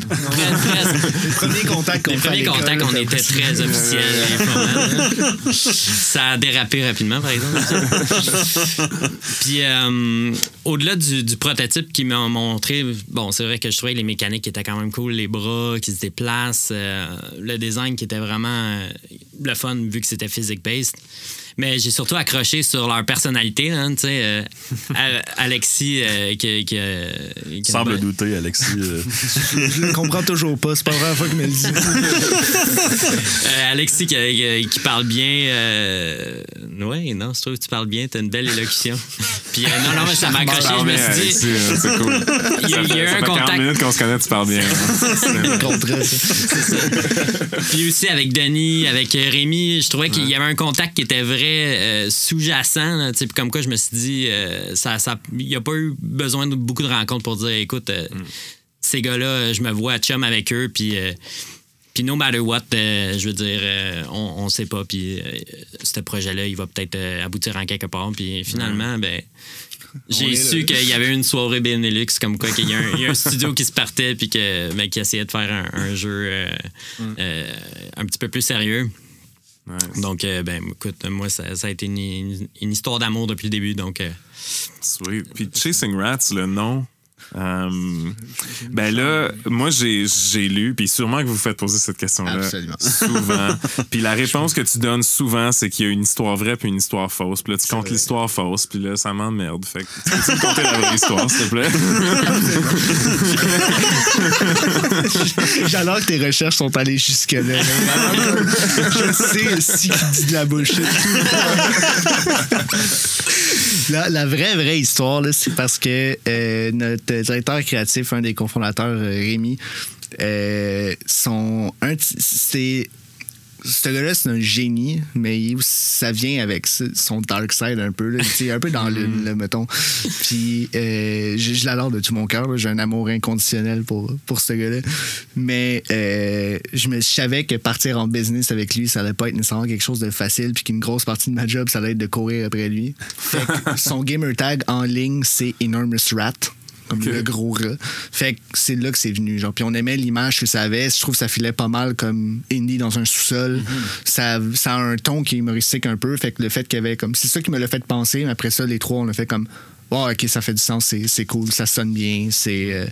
C: qu'on fait l'école,
D: contacts, on était très officiels. informels, hein. Ça a dérapé rapidement, par exemple. Puis, euh, au-delà du, du prototype qu'ils m'ont montré, bon, c'est vrai que je trouvais que les mécaniques étaient quand même cool, les bras qui se déplacent, euh, le design qui était vraiment euh, le fun vu que c'était physique-based. Mais j'ai surtout accroché sur leur personnalité, hein, tu sais. euh, Alexis, euh, qui, qui, euh, qui-
B: Tu sembles douter, Alexis. euh.
C: Je le comprends toujours pas. C'est pas la première fois qu'il me le dit.
D: Euh, Alexis qui, qui- qui parle bien. Euh... Oui, non, je trouve que tu parles bien. T'as une belle élocution. Puis, euh, non, non, mais ça m'a accroché. Je me suis dit.
A: Euh, c'est cool.
D: Il y a- il y a eu
A: Ça
D: un
A: fait 40
D: contact.
A: minutes qu'on se connaît, tu parles bien. hein.
C: Contre ça.
D: Puis aussi avec Denis, avec euh, Rémi, je trouvais qu'il y avait un contact qui était vrai euh, sous-jacent. comme quoi je me suis dit, euh, ça, ça, il n'y a pas eu besoin de beaucoup de rencontres pour dire, écoute, euh, ces gars-là, je me vois chum avec eux, puis. puis no matter what, je veux dire, on, on sait pas. Puis ce projet-là, il va peut-être aboutir en quelque part. Puis finalement, ben, j'ai su qu'il y avait une soirée Benelux, comme quoi qu'il y, a un- il y a un studio qui se partait puis que, ben, qui essayait de faire un, un jeu euh, un petit peu plus sérieux.
A: Nice.
D: Donc, euh, ben, écoute, moi, ça, ça a été une, une- une histoire d'amour depuis le début. Donc, euh,
A: Sweet. Puis Chasing Rats, le nom. Euh, ben là, moi j'ai lu, puis sûrement que vous vous faites poser cette question-là
C: Absolument.
A: souvent. puis la réponse que tu donnes souvent, c'est qu'il y a une histoire vraie puis une histoire fausse. Puis là, tu comptes
C: l'histoire
A: fausse, puis là, ça m'emmerde. Fait que tu peux me compter la vraie histoire, s'il te plaît?
C: J'adore que tes recherches sont allées jusque-là. Je sais si qui dit de la bullshit. La, vraie, vraie histoire, c'est parce que euh, notre directeur créatif, un des cofondateurs, euh, Rémi, euh, un, c'est ce gars-là, c'est un génie, mais il- ça vient avec son dark side un peu, là, un peu dans l'une, là, mettons. Puis, euh, je, je l'adore de tout mon cœur. J'ai un amour inconditionnel pour, pour ce gars-là. Mais euh, je, me, je savais que partir en business avec lui, ça allait pas être nécessairement quelque chose de facile, puis qu'une grosse partie de ma job, ça allait être de courir après lui. Fait que son gamer tag en ligne, c'est Enormous Rat comme le gros rat. Fait que c'est là que c'est venu. Genre, puis on aimait l'image que ça avait. Je trouve que ça filait pas mal comme indie dans un sous-sol. ça, ça a un ton qui est humoristique un peu. Fait que le fait qu'il y avait comme. C'est ça qui me l'a fait penser. Mais après ça, les trois, on l'a fait comme. Oh, ok, ça fait du sens. C'est, c'est cool. Ça sonne bien. C'est. euh,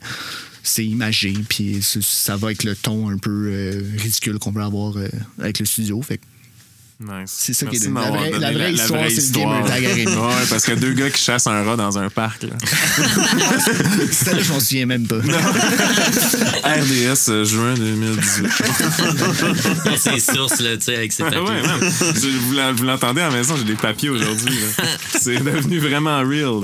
C: c'est imagé, puis ça va avec le ton un peu euh, ridicule qu'on peut avoir euh, avec le studio. Fait que
A: Nice.
C: C'est ça qui est
A: de
C: la vraie-
A: donné
C: la vraie histoire, c'est le gamer tag.
A: Ouais, parce que deux gars qui chassent un rat dans un parc. Là.
C: celle-là, je m'en souviens même pas.
A: RDS, euh, juin 2018.
D: ses sources, là, tu sais, avec ses
A: Ouais,
D: papiers.
A: ouais. Je- vous l'en- vous l'entendez à la maison, j'ai des papiers aujourd'hui. là. C'est devenu vraiment real.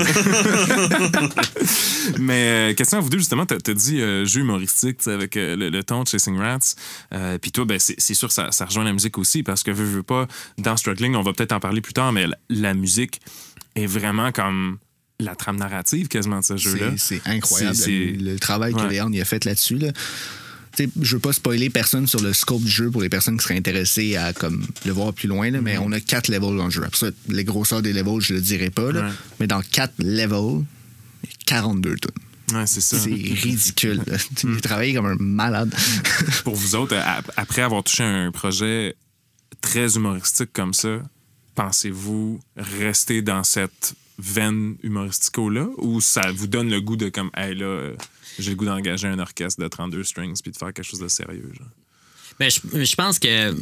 A: Mais euh, question à vous deux, justement, t'as as dit euh, jeu humoristique tu sais, avec euh, le, le ton de Chasing Rats. Euh, Puis toi, ben, c'est c'est sûr que ça, ça rejoint la musique aussi parce que veux, veux pas, dans Struggling, on va peut-être en parler plus tard, mais la, la musique est vraiment comme la trame narrative quasiment de ce jeu-là.
C: C'est incroyable le, le travail que. Léon y a fait là-dessus. Là. Je veux pas spoiler personne sur le scope du jeu pour les personnes qui seraient intéressées à comme, le voir plus loin, là, mais on a quatre levels dans le jeu. Après ça, les grosseurs des levels, je le dirai pas, là,
A: Ouais.
C: mais dans quatre levels, il y a 42 tonnes.
A: Ouais, c'est ça.
C: C'est ridicule. Tu
A: Mm.
C: Il travaille comme un malade.
A: Pour vous autres, après avoir touché un projet très humoristique comme ça, pensez-vous rester dans cette veine humoristico-là? Ou ça vous donne le goût de comme, hey là, j'ai le goût d'engager un orchestre de 32 strings puis de faire quelque chose de sérieux? Genre?
D: Ben, je, je pense que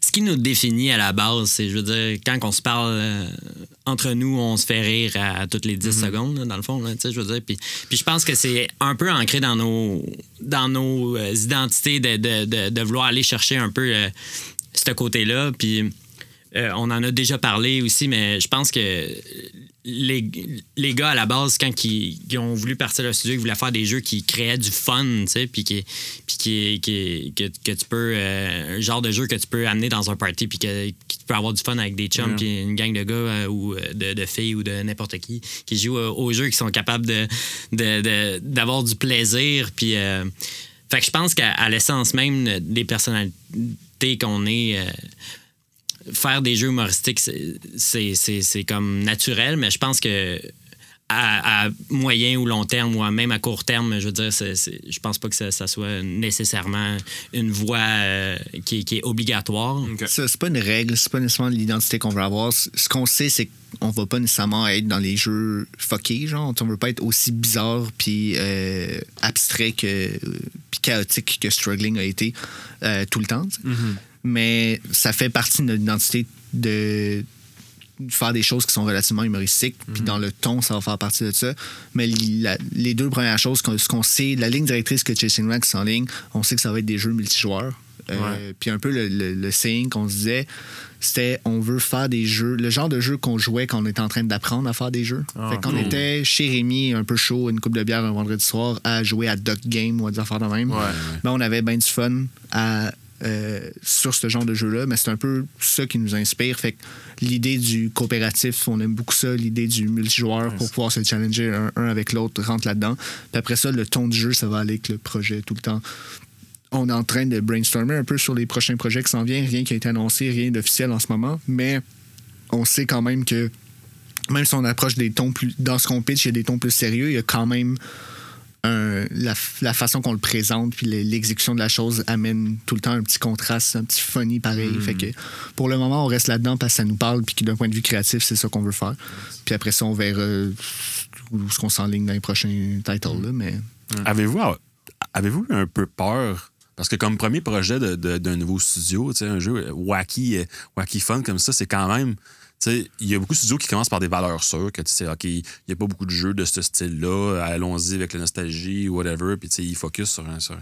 D: ce qui nous définit à la base, c'est, je veux dire, quand on se parle euh, entre nous, on se fait rire à, à toutes les 10 secondes, là, dans le fond, là, tu sais, je veux dire. Puis, puis je pense que c'est un peu ancré dans nos, dans nos euh, identités de, de, de, de vouloir aller chercher un peu euh, ce côté-là. Puis euh, on en a déjà parlé aussi, mais je pense que les, les gars, à la base, quand ils, ils ont voulu partir de leur studio, ils voulaient faire des jeux qui créaient du fun, tu sais, puis qui, puis qui, qui- que, que tu peux. euh, un genre de jeu que tu peux amener dans un party, puis que, que tu peux avoir du fun avec des chums, puis une gang de gars euh, ou de, de filles ou de n'importe qui qui jouent aux jeux, qui sont capables de, d'avoir du plaisir, puis. fait que je pense qu'à l'essence même des personnalités qu'on est. euh, faire des jeux humoristiques, c'est- comme naturel, mais je pense que à, à moyen ou long terme ou même à court terme, je veux dire, c'est- c'est- je pense pas que ça, ça soit nécessairement une voie euh, qui, est- qui est obligatoire.
A: Ok.
C: Ça, c'est pas une règle, c'est pas nécessairement l'identité qu'on veut avoir. Ce qu'on sait, c'est qu'on va pas nécessairement être dans les jeux fuckés, genre. On veut pas être aussi bizarre puis euh, abstrait que puis chaotique que Struggling a été euh, tout le temps. sais. Mais ça fait partie de notre identité de faire des choses qui sont relativement humoristiques, puis dans le ton, ça va faire partie de ça. Mais la- les deux premières choses, ce qu'on sait, la ligne directrice que Chasing Ranks en ligne, on sait que ça va être des jeux multijoueurs. Euh, Puis un peu le, le, le saying qu'on se disait, c'était on veut faire des jeux, le genre de jeu qu'on jouait quand on était en train d'apprendre à faire des jeux.
B: Ah,
C: fait qu'on
B: cool.
C: était chez Rémi, un peu chaud, une coupe de bière un vendredi soir, à jouer à Duck Game ou à des affaires de même.
B: Ouais, ouais.
C: Ben, on avait bien du fun à, euh, sur ce genre de jeu-là, mais c'est un peu ça qui nous inspire. Fait que l'idée du coopératif, on aime beaucoup ça, l'idée du multijoueur pour pouvoir se challenger un, un avec l'autre rentre là-dedans. Puis après ça, le ton du jeu, ça va aller avec le projet tout le temps. On est en train de brainstormer un peu sur les prochains projets qui s'en viennent. Rien qui a été annoncé, rien d'officiel en ce moment, mais on sait quand même que même si on approche des tons plus. Dans ce qu'on pitch, il y a des tons plus sérieux, il y a quand même un- la, la façon qu'on le présente puis le- l'exécution de la chose amène tout le temps un petit contraste, un petit funny pareil. Fait que pour le moment, on reste là-dedans parce que ça nous parle puis que d'un point de vue créatif, c'est ça qu'on veut faire. Puis après ça, on verra où ce qu'on s'enligne dans les prochains titles. Là, mais
B: Avez-vous avez-vous eu un peu peur? Parce que comme premier projet d'un nouveau studio, tu sais, un jeu wacky, euh, wacky fun comme ça, c'est quand même. Il y a beaucoup de studios qui commencent par des valeurs sûres, que tu sais, OK, il n'y a pas beaucoup de jeux de ce style-là, allons-y avec la nostalgie, whatever, puis tu sais, ils focus sur un. Sur,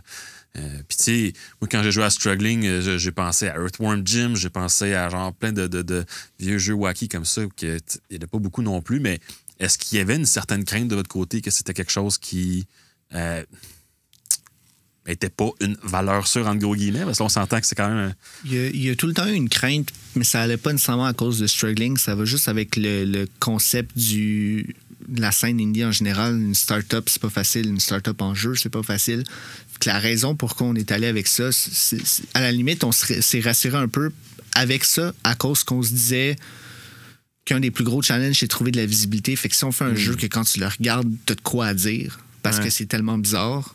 B: euh, puis tu sais, moi, quand j'ai joué à Struggling, euh, j'ai- pensé à Earthworm Jim, j'ai pensé à genre plein de, de- vieux jeux wacky comme ça, que t- il n'y en a pas beaucoup non plus, mais est-ce qu'il y avait une certaine crainte de votre côté que c'était quelque chose qui. euh, n'était pas une valeur sûre, entre gros guillemets, parce qu'on s'entend que c'est quand même.
C: il y, a, il y a tout le temps eu une crainte, mais ça allait pas nécessairement à cause de struggling. Ça va juste avec le, le concept du de la scène indie en général. Une start-up, c'est pas facile. Une start-up en jeu, c'est pas facile. Que la raison pour qu'on est allé avec ça, c'est- c'est- à la limite, on se- s'est rassuré un peu avec ça à cause qu'on se disait qu'un des plus gros challenges, c'est de trouver de la visibilité. Fait que si on fait un jeu que quand tu le regardes, t'as de quoi à dire, parce
B: Ouais.
C: que c'est tellement bizarre,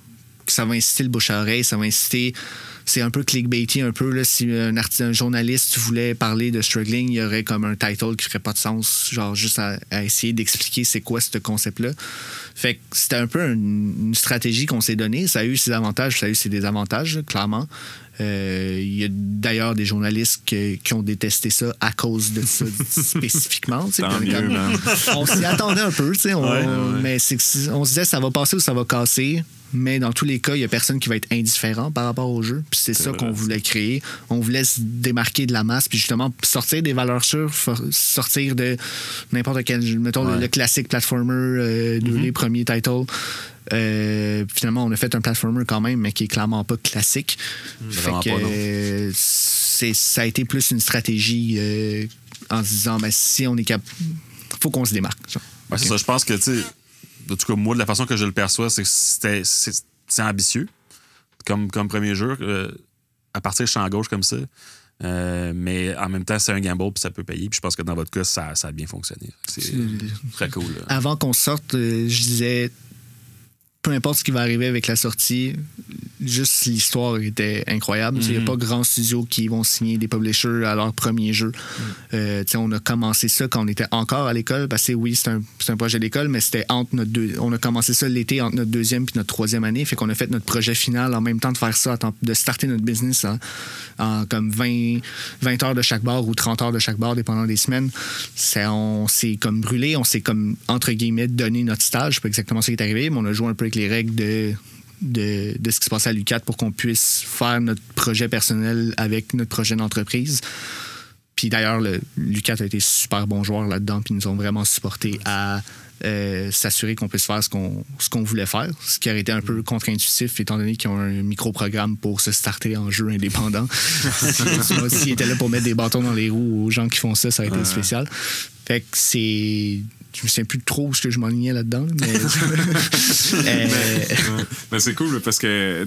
C: ça va inciter le bouche à oreille, ça va inciter. C'est un peu clickbaity, un peu. Là, si un, un journaliste voulait parler de struggling, il y aurait comme un title qui ferait pas de sens, genre juste à, à essayer d'expliquer c'est quoi ce concept-là. Fait que c'était un peu une, une stratégie qu'on s'est donnée. Ça a eu ses avantages, ça a eu ses désavantages, là, clairement. Euh, Il y a d'ailleurs des journalistes que- qui ont détesté ça à cause de ça spécifiquement.
A: mieux,
C: on s'y attendait un peu, tu sais. on-
B: Ouais, ouais.
C: Mais on se disait ça va passer ou ça va casser. Mais dans tous les cas, il n'y a personne qui va être indifférent par rapport au jeu. Puis c'est ça qu'on voulait créer. On voulait se démarquer de la masse, puis justement sortir des valeurs sûres, sortir de n'importe quel. Mettons le,
B: Ouais.
C: le classique platformer, euh, de- les premiers titles. Euh, finalement, on a fait un platformer quand même, mais qui est clairement pas classique. Fait
B: Vraiment
C: que
B: pas,
C: euh, ça a été plus une stratégie euh, en se disant, ben, si on est capable, faut qu'on se démarque.
B: c'est ça, je pense que, tu sais, en tout cas, moi, de la façon que je le perçois, c'est que c'est ambitieux comme, comme premier jeu, euh, à partir de champ gauche comme ça. Euh, mais en même temps, c'est un gamble, puis ça peut payer. Puis je pense que dans votre cas, ça, ça a bien fonctionné. C'est très cool. là.
C: Avant qu'on sorte, euh, je disais, peu importe ce qui va arriver avec la sortie, juste l'histoire était incroyable. Il n'y a pas grand studio qui vont signer des publishers à leur premier jeu. Euh, tu sais, on a commencé ça quand on était encore à l'école, parce que oui, c'est un, projet d'école, mais c'était entre notre deux. On a commencé ça l'été entre notre deuxième puis notre troisième année. Fait qu'on a fait notre projet final en même temps de faire ça, de starter notre business en, en comme 20, 20 heures de chaque bar ou 30 heures de chaque bar, dépendant des semaines. On s'est comme brûlé, on s'est comme, entre guillemets, donné notre stage. C'est pas exactement ça qui est arrivé, mais on a joué un peu avec les règles de, de, de ce qui se passait à l'UCAT pour qu'on puisse faire notre projet personnel avec notre projet d'entreprise. puis d'ailleurs, le- Lucas a été super bon joueur là-dedans, puis ils nous ont vraiment supporté à euh, s'assurer qu'on puisse faire ce qu'on qu'on voulait faire, ce qui aurait été un peu contre-intuitif étant donné qu'ils ont un micro-programme pour se starter en jeu indépendant. S'ils étaient là pour mettre des bâtons dans les roues aux gens qui font ça, ça aurait été spécial. Fait que c'est. Je me souviens plus trop ce que je m'enlignais là-dedans, mais. Euh.
A: Mais c'est cool parce que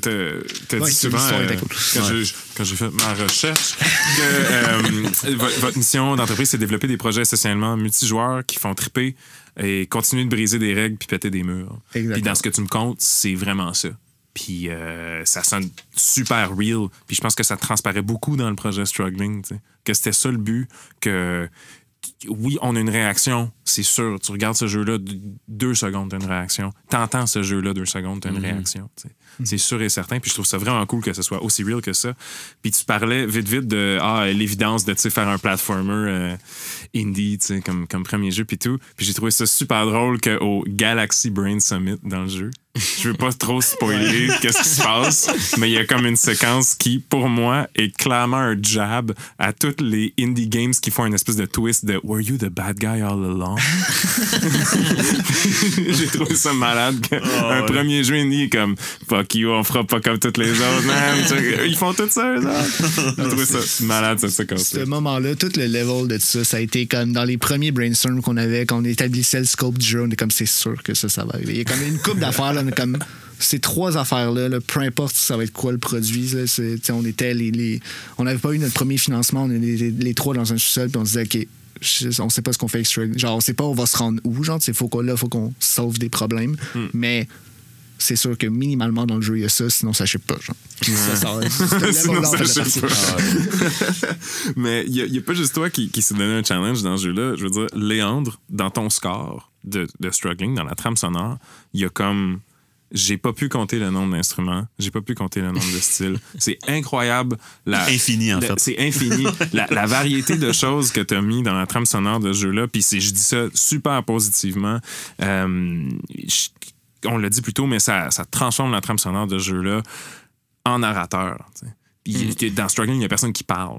A: t'as
C: Ouais,
A: dit souvent, euh, quand j'ai- fait ma recherche, que euh, vo- votre mission d'entreprise, c'est de développer des projets essentiellement multijoueurs qui font triper et continuer de briser des règles puis péter des murs.
C: Exactement.
A: Puis dans ce que tu me comptes, c'est vraiment ça. Puis euh, ça sonne super real. Puis je pense que ça transparaît beaucoup dans le projet Struggling. Que c'était ça le but. Que oui, on a une réaction, c'est sûr. Tu regardes ce jeu-là, deux secondes, t'as une réaction. T'entends ce jeu-là, deux secondes, t'as une réaction. tu sais. C'est sûr et certain. Puis je trouve ça vraiment cool que ce soit aussi real que ça. Puis tu parlais vite, vite de ah, l'évidence de tu faire un platformer euh, indie tu sais, comme, comme premier jeu, puis tout. Puis j'ai trouvé ça super drôle qu'au Galaxy Brain Summit dans le jeu, je veux pas trop spoiler qu'est-ce qui se passe, mais il y a comme une séquence qui, pour moi, est clairement un jab à toutes les indie games qui font une espèce de twist de Were you the bad guy all along? J'ai trouvé ça malade. que un
B: ouais.
A: premier jeu indie est comme Fuck you, on fera pas comme toutes les autres, man. Ils font tout ça, autres. J'ai trouvé ça malade, cette séquence.
C: ce moment-là, tout le level de ça, ça a été comme dans les premiers brainstorms qu'on avait, quand on établissait le scope du jeu, on est comme c'est sûr que ça, ça va arriver. Il y a comme une coupe d'affaires, comme ces trois affaires-là, là, peu importe ça va être quoi le produit, là, c'est- on était les, les- on n'avait pas eu notre premier financement, on était les, les trois dans un sous-sol, puis on se disait, OK, on sait pas ce qu'on fait avec Struggle. Genre, on sait pas on va se rendre où, genre, il faut qu'on là, faut qu'on sauve des problèmes, mais c'est sûr que minimalement dans le jeu, il y a ça, sinon ça chip pas, genre. Ça, ça,
A: Sinon, ça
C: partie.
A: pas. Mais il n'y a, pas juste toi qui, qui s'est donné un challenge dans ce jeu-là. Je veux dire, Léandre, dans ton score de, de Struggling, dans la trame sonore, il y a comme. J'ai pas pu compter le nombre d'instruments, j'ai pas pu compter le nombre de styles. C'est incroyable. La,
B: Infini, en
A: la-
B: fait.
A: C'est infini. la, la variété de choses que tu as mis dans la trame sonore de ce jeu-là, puis c'est- je dis ça super positivement. Euh, je- on l'a dit plus tôt, mais ça, ça transforme la trame sonore de ce jeu-là en narrateur. Puis dans Struggling, il n'y a personne qui parle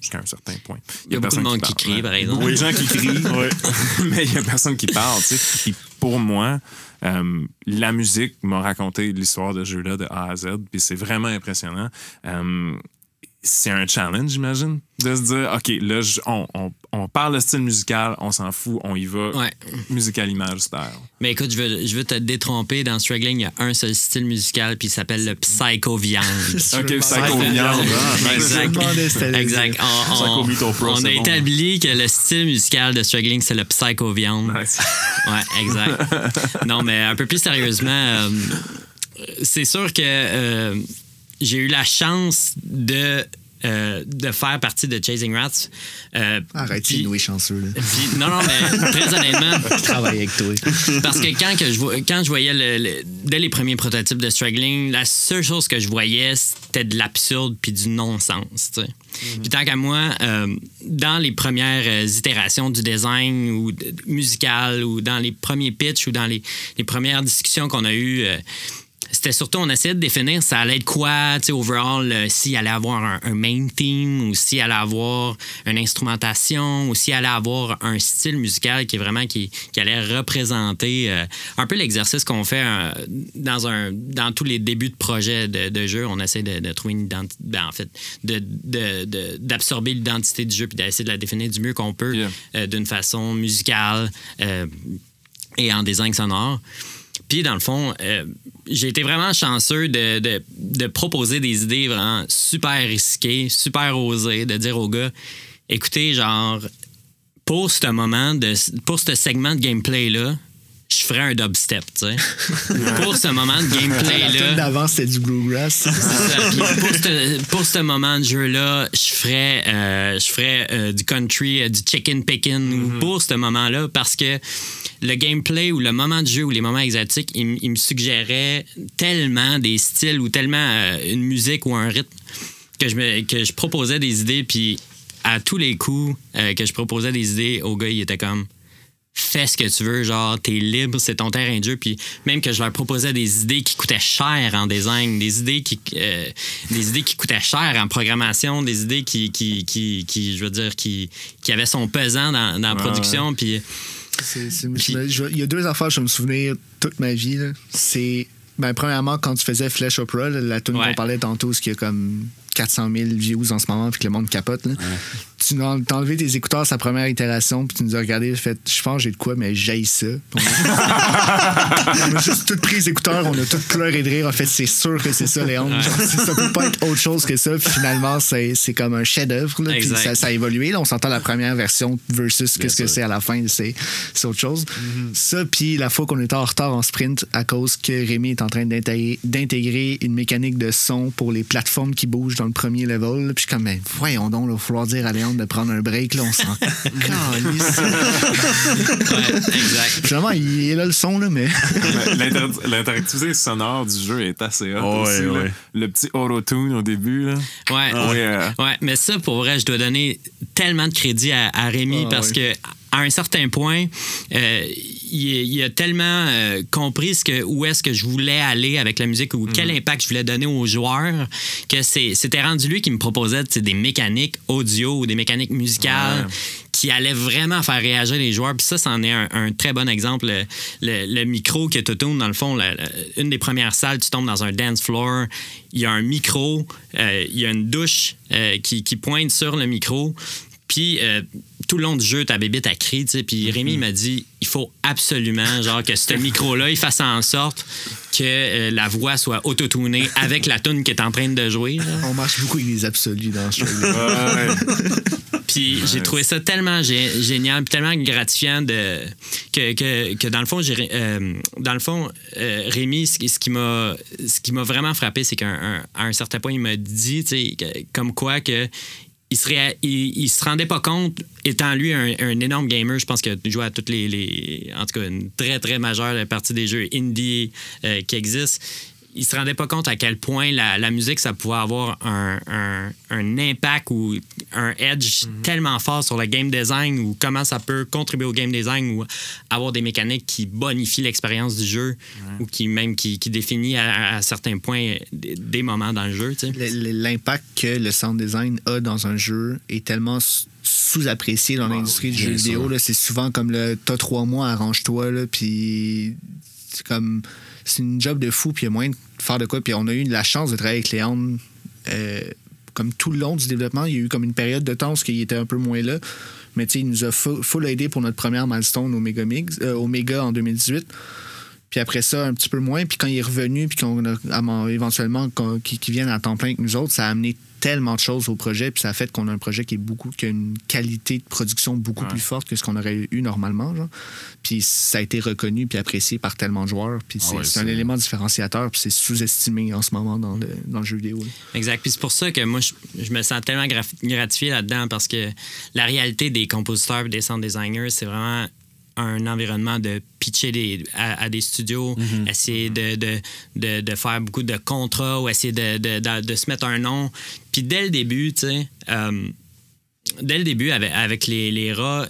A: jusqu'à un certain point.
D: Il y a beaucoup de monde qui crie, par exemple.
A: Beaucoup de gens qui crient, mais il n'y a personne qui parle. tu sais. Puis pour moi, euh, la musique m'a raconté l'histoire de ce de A à Z, puis c'est vraiment impressionnant. Euh, c'est un challenge, j'imagine, de se dire, OK, là, je- on, on- on parle de style musical, on s'en fout, on y va.
D: Ouais.
A: Musical image style.
D: Mais écoute, je veux, je veux te détromper. Dans Struggling, il y a un seul style musical, puis il s'appelle le Psycho Viande.
A: OK,
C: Je
A: Psycho
C: me
A: Viande.
C: demandais-
D: Exact. Exact. On, on- a établi que le style musical de Struggling, c'est le Psycho Viande.
A: Nice.
D: Ouais, exact. non, mais un peu plus sérieusement, euh, c'est sûr que euh, j'ai eu la chance de, euh, de faire partie de Chasing Rats. Euh,
C: Arrête, c'est Noé chanceux, là.
D: puis- non, non, mais très honnêtement,
C: Je travaille avec toi.
D: parce que quand, que je, quand je voyais le, le- dès les premiers prototypes de Struggling, la seule chose que je voyais, c'était de l'absurde puis du non-sens. sais. Puis tant qu'à moi, euh, dans les premières euh, itérations du design ou musical ou dans les premiers pitchs ou dans les, les premières discussions qu'on a eues, c'était surtout, on essayait de définir ça allait être quoi, tu sais, overall, euh, s'il allait avoir un, un main theme ou s'il allait avoir une instrumentation ou s'il allait avoir un style musical qui est vraiment qui, qui allait représenter euh, un peu l'exercice qu'on fait euh, dans un dans tous les débuts de projet de, de jeu. On essaie de, de trouver une identité, ben, en fait, de- de- de- d'absorber l'identité du jeu puis d'essayer de la définir du mieux qu'on peut
A: Yeah.
D: euh, d'une façon musicale et en design sonore. Puis, dans le fond, euh, j'ai été vraiment chanceux de, de- de proposer des idées vraiment super risquées, super osées, de dire aux gars, écoutez, genre, pour ce moment, de, pour ce segment de gameplay-là, je ferais un dubstep, tu sais. pour ce moment de
C: La tune
D: gameplay-là.
C: d'avant, c'était du bluegrass.
D: Pour, ce, moment de jeu-là, je ferais, euh, je ferais euh, du country, euh, du chicken picking pour ce moment-là parce que le gameplay ou le moment de jeu ou les moments exotiques, il, me suggérait tellement des styles ou tellement euh, une musique ou un rythme que je, me, que je proposais des idées. Puis à tous les coups euh, que je proposais des idées, au gars, il était comme fais ce que tu veux, genre, t'es libre, c'est ton terrain de jeu. Puis même que je leur proposais des idées qui coûtaient cher en design, des idées qui, euh, des idées qui coûtaient cher en programmation, des idées qui, qui, qui, qui je veux dire, qui, qui avaient son pesant dans, dans la production. Puis
C: C'est- c'est- je me- je- Il y a deux affaires que je me souvenir toute ma vie. là. C'est, ben, premièrement, quand tu faisais Flash Opera, là, la tune
D: Ouais.
C: qu'on parlait tantôt, ce qui a comme 400 000 views en ce moment, puis que le monde capote. Là. Tu t'as enlevé tes écouteurs sa première itération, puis tu nous as regardé, fait, je pense j'ai de quoi, mais j'aille ça. On a, on a juste toutes pris les écouteurs, on a toutes pleuré de rire. En fait, c'est sûr que c'est ça, Léon. Ça peut pas être autre chose que ça. Puis finalement, c'est comme un chef-d'œuvre. ça, ça a évolué. Là, on s'entend la première version versus qu'est-ce que c'est à la fin, c'est c'est autre chose. Ça, puis la fois qu'on était en retard en sprint à cause que Rémi est en train d'intégrer une mécanique de son pour les plateformes qui bougent dans le premier level. Puis je suis comme, mais voyons donc, il va falloir dire à Léon de prendre un break. Là, on s'en calisse.
D: ouais, exact.
C: Finalement, il est là le son, là, mais.
A: Mais l'inter- L'interactivité sonore du jeu est assez hot
B: Ouais,
A: aussi. là.
B: ouais.
A: Le petit auto-tune au début. Là.
D: Ouais.
A: Oui, euh,
D: Ouais, mais ça, pour vrai, je dois donner tellement de crédit à, à Rémi
C: Ah,
D: parce que à un certain point, euh, il, il a tellement euh, compris ce que, où est-ce que je voulais aller avec la musique ou quel
C: Mhm.
D: impact je voulais donner aux joueurs que c'était rendu lui qui me proposait des mécaniques audio ou des mécaniques musicales
A: Ouais.
D: qui allaient vraiment faire réagir les joueurs. Puis ça, c'en est un, un très bon exemple. Le, le- le micro que tu tournes, dans le fond, une des premières salles, tu tombes dans un dance floor, il y a un micro, euh, il y a une douche euh, qui, qui pointe sur le micro. Puis euh, tout le long du jeu, ta bébite a crié, tu sais. Puis Rémi m'a dit il faut absolument genre que ce micro-là, il fasse en sorte que euh, la voix soit autotunée avec la tune qui est en train de jouer. là.
C: On marche beaucoup avec les absolus dans ce jeu.
D: Puis j'ai trouvé ça tellement gé- génial, puis tellement gratifiant de que, que, que dans le fond, j'ai, euh, dans le fond, euh, Rémi, ce, qui- ce qui m'a ce qui m'a vraiment frappé, c'est qu'à un, certain point, il m'a dit, que- comme quoi que il, il se rendait pas compte, étant lui un, énorme gamer, je pense qu'il joué à toutes les, les- En tout cas, une très, très majeure partie des jeux indie euh, qui existent. Il se rendait pas compte à quel point la, la musique, ça pouvait avoir un, un- un impact ou un edge tellement fort sur le game design ou comment ça peut contribuer au game design ou avoir des mécaniques qui bonifient l'expérience du jeu ou qui même qui, qui définit à, à certains points des, des moments dans le jeu. tu sais.
C: L'impact que le sound design a dans un jeu est tellement sous-apprécié dans l'industrie du jeu vidéo. C'est souvent comme le t'as trois mois, arrange-toi, puis c'est comme c'est une job de fou, puis il y a moyen de faire de quoi. Puis on a eu la chance de travailler avec Léon euh, comme tout le long du développement. Il y a eu comme une période de temps où il était un peu moins là. Mais tu sais, il nous a full, aidé pour notre première milestone au Mega, Mix, euh, au Mega en 2018. Puis après ça, un petit peu moins. Puis quand il est revenu, puis qu'on a éventuellement qu'il qu'il vienne à temps plein avec nous autres, ça a amené tellement de choses au projet. Puis ça a fait qu'on a un projet qui est beaucoup, qui a une qualité de production beaucoup plus forte que ce qu'on aurait eu normalement. genre. Puis ça a été reconnu puis apprécié par tellement de joueurs. Puis c'est
B: ouais,
C: c'est un élément différenciateur. Puis c'est sous-estimé en ce moment dans le, dans le jeu vidéo. là.
D: Exact. Puis c'est pour ça que moi, je, je me sens tellement graf- gratifié là-dedans parce que la réalité des compositeurs et des sound designers, c'est vraiment un environnement de pitcher des, à, à des studios, essayer de, de, de, de faire beaucoup de contrats ou essayer de, de, de- de se mettre un nom. Puis dès le début, tu sais, euh, dès le début, avec, avec les, les rats,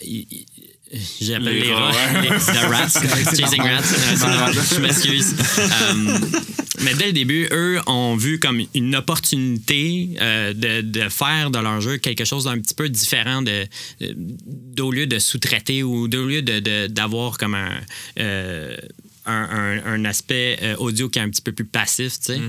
D: J'appelle
A: Les rats,
D: les- the rats, chasing rats. Je m'excuse. Euh, mais dès le début, eux ont vu comme une opportunité euh, de, de faire de leur jeu quelque chose d'un petit peu différent de, de- d'au lieu de sous-traiter ou au lieu de- d'avoir comme un. euh, un, un- un aspect euh, audio qui est un petit peu plus passif, tu sais.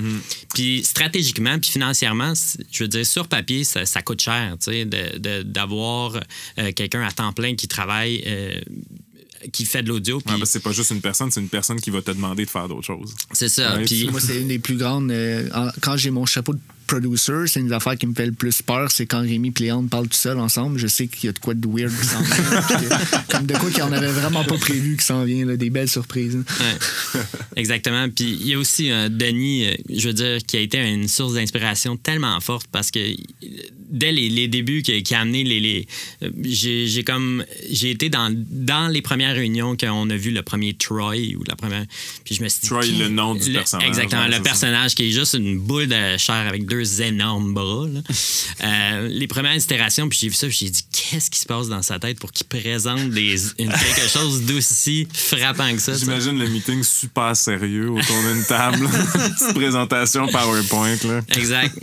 D: Puis stratégiquement, puis financièrement, je veux dire, sur papier, ça, ça coûte cher, tu sais, de- de- d'avoir euh, quelqu'un à temps plein qui travaille, euh, qui fait de l'audio.
A: Que c'est pas juste une personne, c'est une personne qui va te demander de faire d'autres choses.
D: c'est ça.
A: Ouais,
C: Moi, c'est une des plus grandes. euh, quand j'ai mon chapeau de producer, c'est une des affaires qui me fait le plus peur. C'est quand Rémi et Léon parlent tout seuls ensemble. Je sais qu'il y a de quoi de weird qui s'en vient. comme de quoi qu'on avait vraiment pas prévu qui s'en vient. là, des belles surprises.
D: Ouais. Exactement. Puis il y a aussi euh, Denis, euh, je veux dire, qui a été une source d'inspiration tellement forte parce que dès les, les débuts qui, qui a amené les. les euh, j'ai comme. J'ai été dans, dans les premières réunions quand on a vu le premier Troy ou la première. Puis je me suis dit.
A: Troy,
D: qui-
A: le nom du personnage,
D: Exactement. le personnage qui est juste une boule de chair avec deux deux énormes bras. Euh, les premières itérations, puis j'ai vu ça, j'ai dit qu'est-ce qui se passe dans sa tête pour qu'il présente des, une- quelque chose d'aussi frappant que ça.
A: J'imagine le meeting super sérieux autour d'une table. Petite présentation PowerPoint. Là.
D: Exact.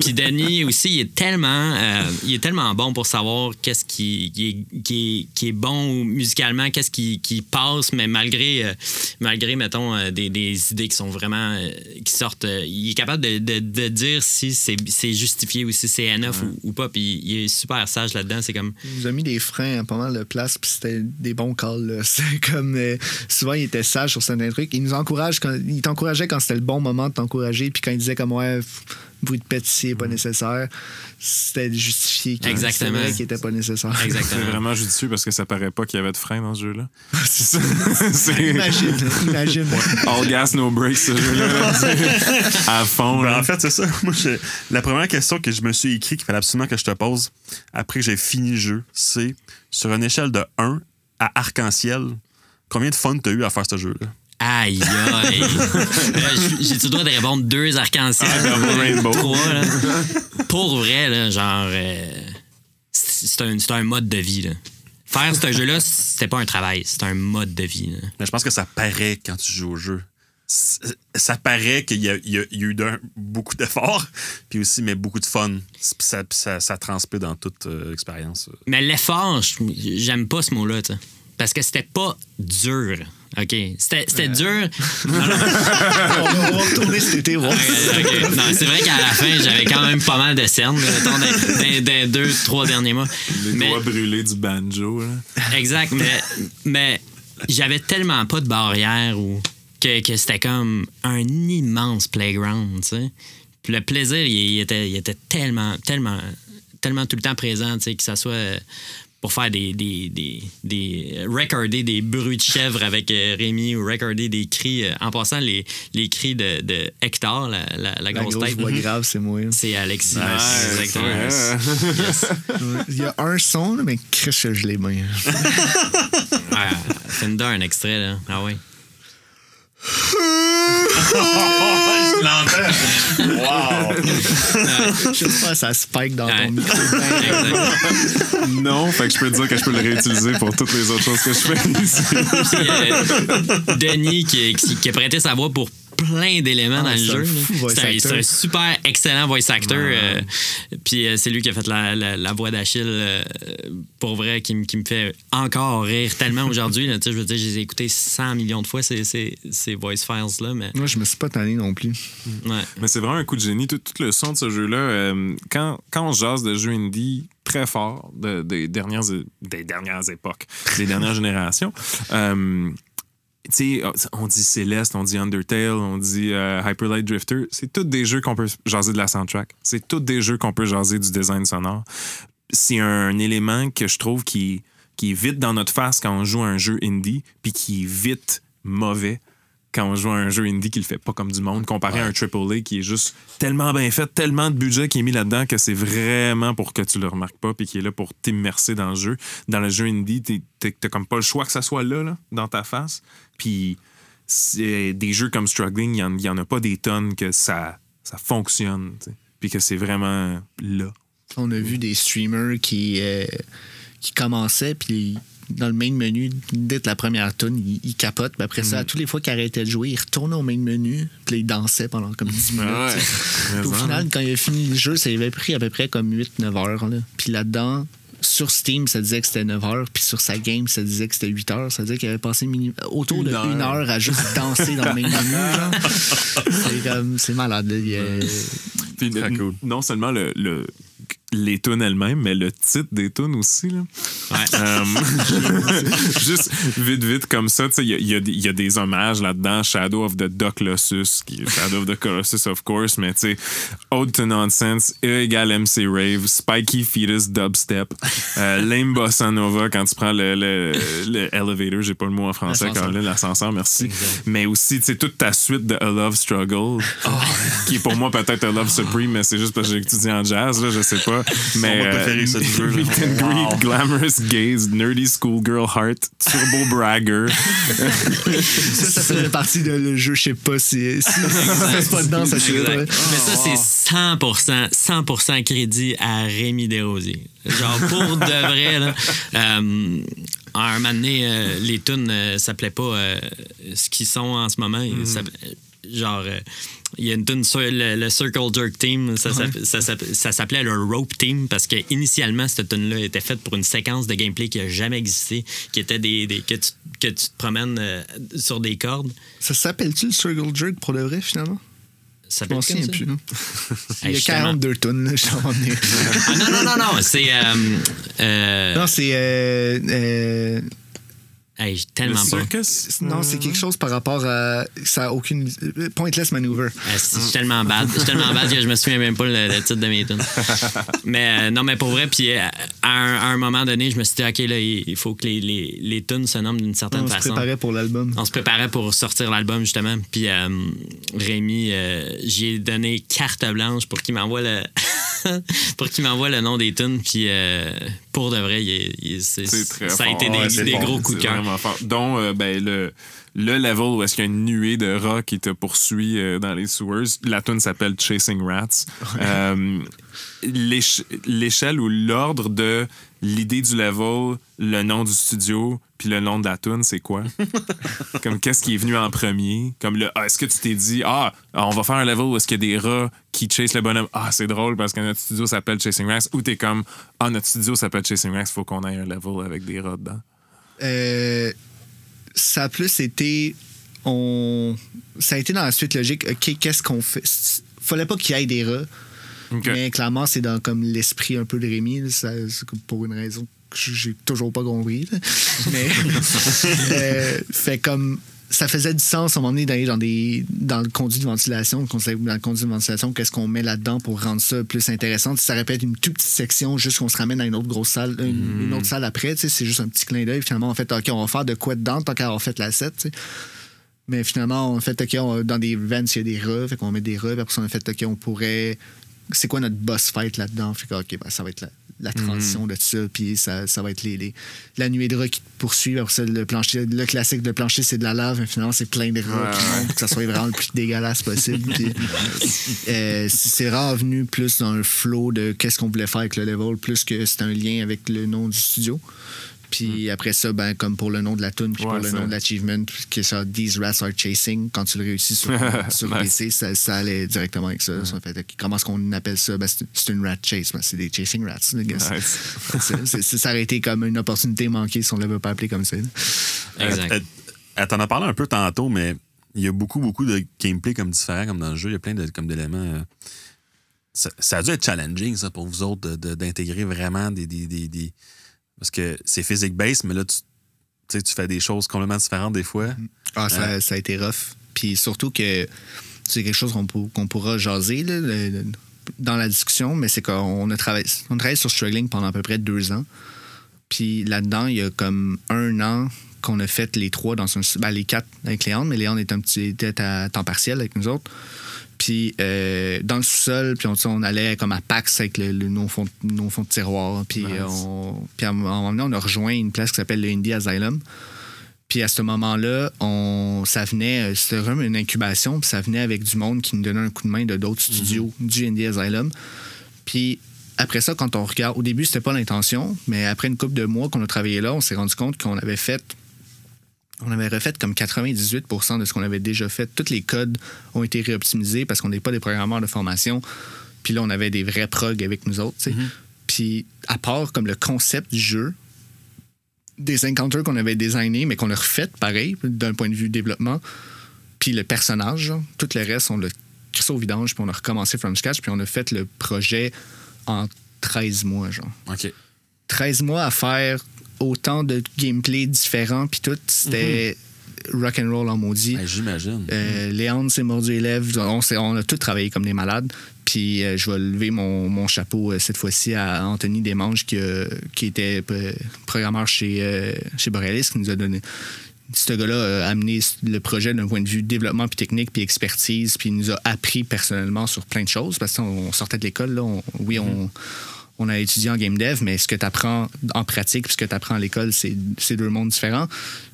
D: Puis Denis aussi, il est tellement, euh, il est tellement bon pour savoir qu'est-ce qui, qui est, qui, est, qui est bon musicalement, qu'est-ce qui, passe, mais malgré, euh, malgré mettons, des, des idées qui sont vraiment, qui sortent, il est capable de, de, de dire si c'est c'est justifié ou si c'est enough ou, ou pas. Puis il est super sage là-dedans. C'est comme,
C: Il nous a mis des freins à pas mal de place, puis c'était des bons calls. là. C'est comme euh, souvent il était sage sur certains trucs. Il nous encourage quand il t'encourageait quand c'était le bon moment de t'encourager, puis quand il disait comme ouais, bruit de est pas nécessaire, c'était justifié. que
D: Exactement.
C: C'était vrai qu'il était pas nécessaire.
A: C'est
D: exactement.
A: vraiment judicieux parce que ça paraît pas qu'il y avait de frein dans ce jeu-là. C'est ça. C'est
C: imagine, imagine.
A: all gas, no breaks, ce jeu-là. C'est à fond.
B: Ben,
A: là.
B: en fait, c'est ça. Moi, je- la première question que je me suis écrit qu'il fallait absolument que je te pose après que j'ai fini le jeu, c'est sur une échelle de 1 à arc-en-ciel, combien de fun t'as eu à faire ce jeu-là?
D: Aïe, aïe. J- J'ai-tu le droit de répondre deux arcs-en-ciel?
A: Ah, comme Rainbow.
D: Trois, là. Pour vrai, là, genre, euh, c'est c'est un, c'est un mode de vie. Là. Faire ce jeu-là, c'était pas un travail, c'est un mode de vie. là.
B: Mais je pense que ça paraît quand tu joues au jeu. Ça paraît qu'il y a, y y eu d'un- beaucoup d'efforts, puis aussi, mais beaucoup de fun. Puis ça, ça, ça transpire dans toute euh, l'expérience.
D: Mais l'effort, j'aime pas ce mot-là. Parce que c'était pas dur. OK? C'était c'était dur.
C: on, va, on va retourner cet été voir.
D: Non, c'est vrai qu'à la fin, j'avais quand même pas mal de cernes, mettons, dans, dans- dans deux, trois derniers mois.
A: Les
D: Mais-
A: doigts brûlés du banjo. Là.
D: Exact, mais, mais j'avais tellement pas de barrière ou que, que c'était comme un immense playground, tu sais. Puis le plaisir, il, il était, il était tellement, tellement, tellement tout le temps présent, tu sais, que ça soit euh, pour faire des, des, des, des recorder des bruits de chèvre avec euh, Rémi ou recorder des cris. euh, en passant, les, les cris de, de Hector, la, la, la
C: La
D: grosse,
C: grosse
D: tête,
C: voix grave, c'est moi.
D: c'est Alexis.
A: Nice.
D: Exactement.
C: Il y a un son, là, mais Chris, je l'ai bien.
D: Ouais, Fender, un extrait, là. Ah oui.
B: Je l'entends! Wow!
C: J'espère que ça spike dans
D: Ouais.
C: ton micro.
A: Non, fait que je peux te dire que je peux le réutiliser pour toutes les autres choses que je fais ici.
D: Puis, euh, Denis qui, qui, qui a prêté sa voix pour plein d'éléments
C: Ah,
D: dans le jeu. C'est un, super excellent voice actor. euh, puis euh, c'est lui qui a fait la, la- la voix d'Achille euh, pour vrai, qui, me- qui me fait encore rire tellement aujourd'hui. là. Tu sais, Je veux dire, je les ai écoutés 100 millions de fois, ces, ces, ces voice files-là. Mais
C: Moi, je me suis pas tanné non plus.
D: ouais.
A: Mais c'est vraiment un coup de génie. Tout, tout le son de ce jeu-là, euh, quand, quand on jase de jeux indie très forts de- des, dernières, des dernières époques, des dernières générations, euh, tu sais, on dit Céleste, on dit Undertale, on dit euh, Hyper Light Drifter. C'est tous des jeux qu'on peut jaser de la soundtrack. C'est tous des jeux qu'on peut jaser du design sonore. C'est un élément que je trouve qui, qui est vite dans notre face quand on joue à un jeu indie, puis qui est vite mauvais quand on joue à un jeu indie qui le fait pas comme du monde, comparé à un AAA qui est juste tellement bien fait, tellement de budget qui est mis là-dedans que c'est vraiment pour que tu le remarques pas puis qui est là pour t'immerser dans le jeu. Dans le jeu indie, t'as comme pas le choix que ça soit là, là dans ta face. Puis des jeux comme Struggling, il y en, en a pas des tonnes que ça, ça fonctionne, puis que c'est vraiment là.
C: On a vu des streamers qui, euh, qui commençaient, puis dans le main menu, dès la première tune, ils, ils capotent. Puis après ça, à toutes les fois qu'ils arrêtaient de jouer, ils retournaient au main menu, puis là, ils dansaient pendant comme 10 minutes.
A: Ouais.
C: au final, quand il a fini le jeu, ça avait pris à peu près comme 8-9 heures. Là. Puis là-dedans, sur Steam, ça disait que c'était 9 heures, puis sur sa game, ça disait que c'était 8 heures. Ça veut dire qu'il avait passé mini- autour de
A: Une heure.
C: 1 heure à juste danser dans le main menu. genre. C'est comme, c'est malade. Il y a-
A: Puis,
B: Très
A: n-
B: cool.
A: Non seulement le, le- les tunes elles-mêmes, mais le titre des tunes aussi. Là. Euh, juste vite, vite comme ça, tu sais, il y a, y a des- il y a des hommages là-dedans. Shadow of the qui est Shadow of the Colossus, of course, mais tu sais, Ode to Nonsense, E égale MC Rave, Spiky Fetus Dubstep, euh, Lame Bossa Nova quand tu prends le, le, le elevator, j'ai pas le mot en français,
C: L'ascenseur.
A: Caroline, l'ascenseur, merci. Mais aussi, tu sais, toute ta suite de A Love Struggle, qui est pour moi peut-être A Love Supreme, mais c'est juste parce que j'ai étudié en jazz, là, je sais pas. Pas. Mais,
B: mon
A: euh,
B: préféré, ce jeu, là.
A: Meet and
B: Wow.
A: greet, glamorous gaze, nerdy schoolgirl heart, turbo bragger.
C: Ça, ça faisait partie de le jeu, je sais pas si, si, passe pas dedans, ça serait
D: Mais ça, c'est 100%, 100% crédit à Rémi Desrosiers. Genre, pour de vrai, là. euh, à un moment donné, euh, les tunes euh, s'appelaient pas euh, ce qu'ils sont en ce moment. Ils s'appelaient- Genre, euh, il y a une tune sur le, le Circle Jerk Team, ça, ça ça s'appelait le Rope Team parce que initialement cette tune là était faite pour une séquence de gameplay qui a jamais existé, qui était des, des- que, tu, que tu te promènes euh, sur des cordes.
C: Ça s'appelle-tu le Circle Jerk pour le vrai, finalement?
D: Ça
C: Je m'en souviens plus. Il y a
D: justement.
C: 42 tonnes, je t'en ai.
D: Ah, non, non, non, non, c'est. Euh, euh,
C: Non, c'est. Euh, euh,
D: hey, j'ai
A: Le
D: tellement pas.
C: non, c'est quelque chose par rapport à. Ça a aucune. Pointless maneuver.
D: Ah, c'est- Je suis tellement bad. Je suis tellement bad que je me souviens même pas le, le titre de mes tunes. Mais euh, non, mais pour vrai, puis euh, à un, à un moment donné, je me suis dit, OK, là, il faut que les, les, les tunes se nomment d'une certaine
C: On se
D: façon.
C: préparait pour l'album.
D: On se préparait pour sortir l'album, justement. Puis euh, Rémi, euh, j'y ai donné carte blanche pour qu'il m'envoie le. pour qu'il m'envoie le nom des tunes. Puis euh, pour de vrai, il il ça a
A: fort.
D: été des,
B: Ouais,
D: gros coups de cœur.
A: Vraiment fort. Dont euh, ben, le, le level où est-ce qu'il y a une nuée de rats qui te poursuit euh, dans les sewers. La tune s'appelle Chasing Rats. Euh, l'éche- L'échelle ou l'ordre de l'idée du level, le nom du studio, puis le nom de la tune, c'est quoi? Comme qu'est-ce qui est venu en premier? Comme le ah, est-ce que tu t'es dit ah, on va faire un level où est-ce qu'il y a des rats qui chase le bonhomme? Ah, c'est drôle parce que notre studio s'appelle Chasing Rats ou t'es comme ah, notre studio s'appelle Chasing Rats, faut qu'on ait un level avec des rats dedans.
C: Euh, ça a plus été. On... Ça a été dans la suite logique. OK, qu'est-ce qu'on fait? Fallait pas qu'il y ait des rats. Mais clairement, c'est dans comme l'esprit un peu de Rémi. là. Ça- pour une raison que j'ai toujours pas compris. là. Mais euh, fait comme ça faisait du sens à un moment donné d'aller dans des dans le conduit de ventilation, dans le conduit de ventilation, qu'est-ce qu'on met là-dedans pour rendre ça plus intéressant? Ça répète une toute petite section, juste qu'on se ramène à une autre grosse salle, une, une autre salle après. tu sais, C'est juste un petit clin d'œil. Finalement, en fait, OK, on va faire de quoi dedans tant qu'à avoir fait la 7. tu sais. Mais finalement, on a fait, OK, on- dans des vents, il y a des rats, fait qu'on met des rats. Après ça, on a fait, OK, on pourrait. C'est quoi notre boss fight là-dedans? Fait que, OK, ben, ça va être la, la transition de tout ça. Puis ça, ça va être les, les- la nuée de rats qui te poursuit. Après ça, le plancher, le classique de plancher, c'est de la lave. Mais finalement, c'est plein de rats qui montent, que ça soit vraiment le plus dégueulasse possible. Puis, euh, c'est revenu plus dans un flow de qu'est-ce qu'on voulait faire avec le level, plus que c'était un lien avec le nom du studio. Puis après ça, ben, comme pour le nom de la tune, puis
A: Ouais,
C: pour le nom de l'achievement, qui est ça, These Rats Are Chasing, quand tu le réussis sur, sur
A: Nice.
C: PC, ça, ça allait directement avec ça. Ça fait, comment est-ce qu'on appelle ça? Ben, c'est une rat chase. Ben, c'est des chasing rats. I guess.
A: Nice.
C: C'est- c'est- c'est- ça aurait été comme une opportunité manquée si on l'avait pas appelé comme ça.
D: Exact.
B: Elle, elle t'en a parlé un peu tantôt, mais il y a beaucoup, beaucoup de gameplay comme différents, comme dans le jeu. Il y a plein de, comme d'éléments. euh, Ça, ça a dû être challenging, ça, pour vous autres, de- de- d'intégrer vraiment des, des, des- des- Parce que c'est physique-based, mais là, tu, tu sais, tu fais des choses complètement différentes des fois.
C: Ah, ça, ça a été rough. Puis surtout que c'est quelque chose qu'on pour- qu'on pourra jaser là, le- le- dans la discussion, mais c'est qu'on a travaillé, on a travaillé sur Struggling pendant à peu près deux ans. Puis là-dedans, il y a comme un an qu'on a fait les trois dans un. Ben, les quatre avec Léon, mais Léon est un petit, était à temps partiel avec nous autres. Puis euh, dans le sous-sol, puis on, on allait comme à Pax avec le, le- nos, fonds, nos fonds de tiroir. Puis,
A: Nice.
C: on, puis à un moment donné, on a rejoint une place qui s'appelle le Indie Asylum. Puis à ce moment-là, on, ça venait, euh, c'était vraiment une incubation, puis ça venait avec du monde qui nous donnait un coup de main de d'autres studios du Indie Asylum. Puis après ça, quand on regarde, au début, c'était pas l'intention, mais après une couple de mois qu'on a travaillé là, on s'est rendu compte qu'on avait fait, on avait refait comme 98% de ce qu'on avait déjà fait. Tous les codes ont été réoptimisés parce qu'on n'est pas des programmeurs de formation. Puis là, on avait des vrais progs avec nous autres, sais. Puis à part comme le concept du jeu, des encounters qu'on avait designés, mais qu'on a refait pareil, d'un point de vue développement. Puis le personnage, genre, tout le reste, on l'a crissé au vidange, puis on a recommencé from scratch, puis on a fait le projet en 13 mois, genre.
B: OK.
C: 13 mois à faire autant de gameplay différents, puis tout, c'était rock and roll en maudit.
B: Ouais, J'imagine.
C: Euh, Léandre s'est mordu les lèvres. On, a tous travaillé comme des malades. Puis euh, je vais lever mon, mon chapeau euh, cette fois-ci à Anthony Desmanges, qui, qui était euh, programmeur chez, euh, chez Borealis, qui nous a donné. Ce gars-là a amené le projet d'un point de vue développement puis technique puis expertise, puis il nous a appris personnellement sur plein de choses parce qu'on sortait de l'école. oui, on, on a étudié en game dev, mais ce que tu apprends en pratique puis ce que tu apprends à l'école, c'est deux mondes différents.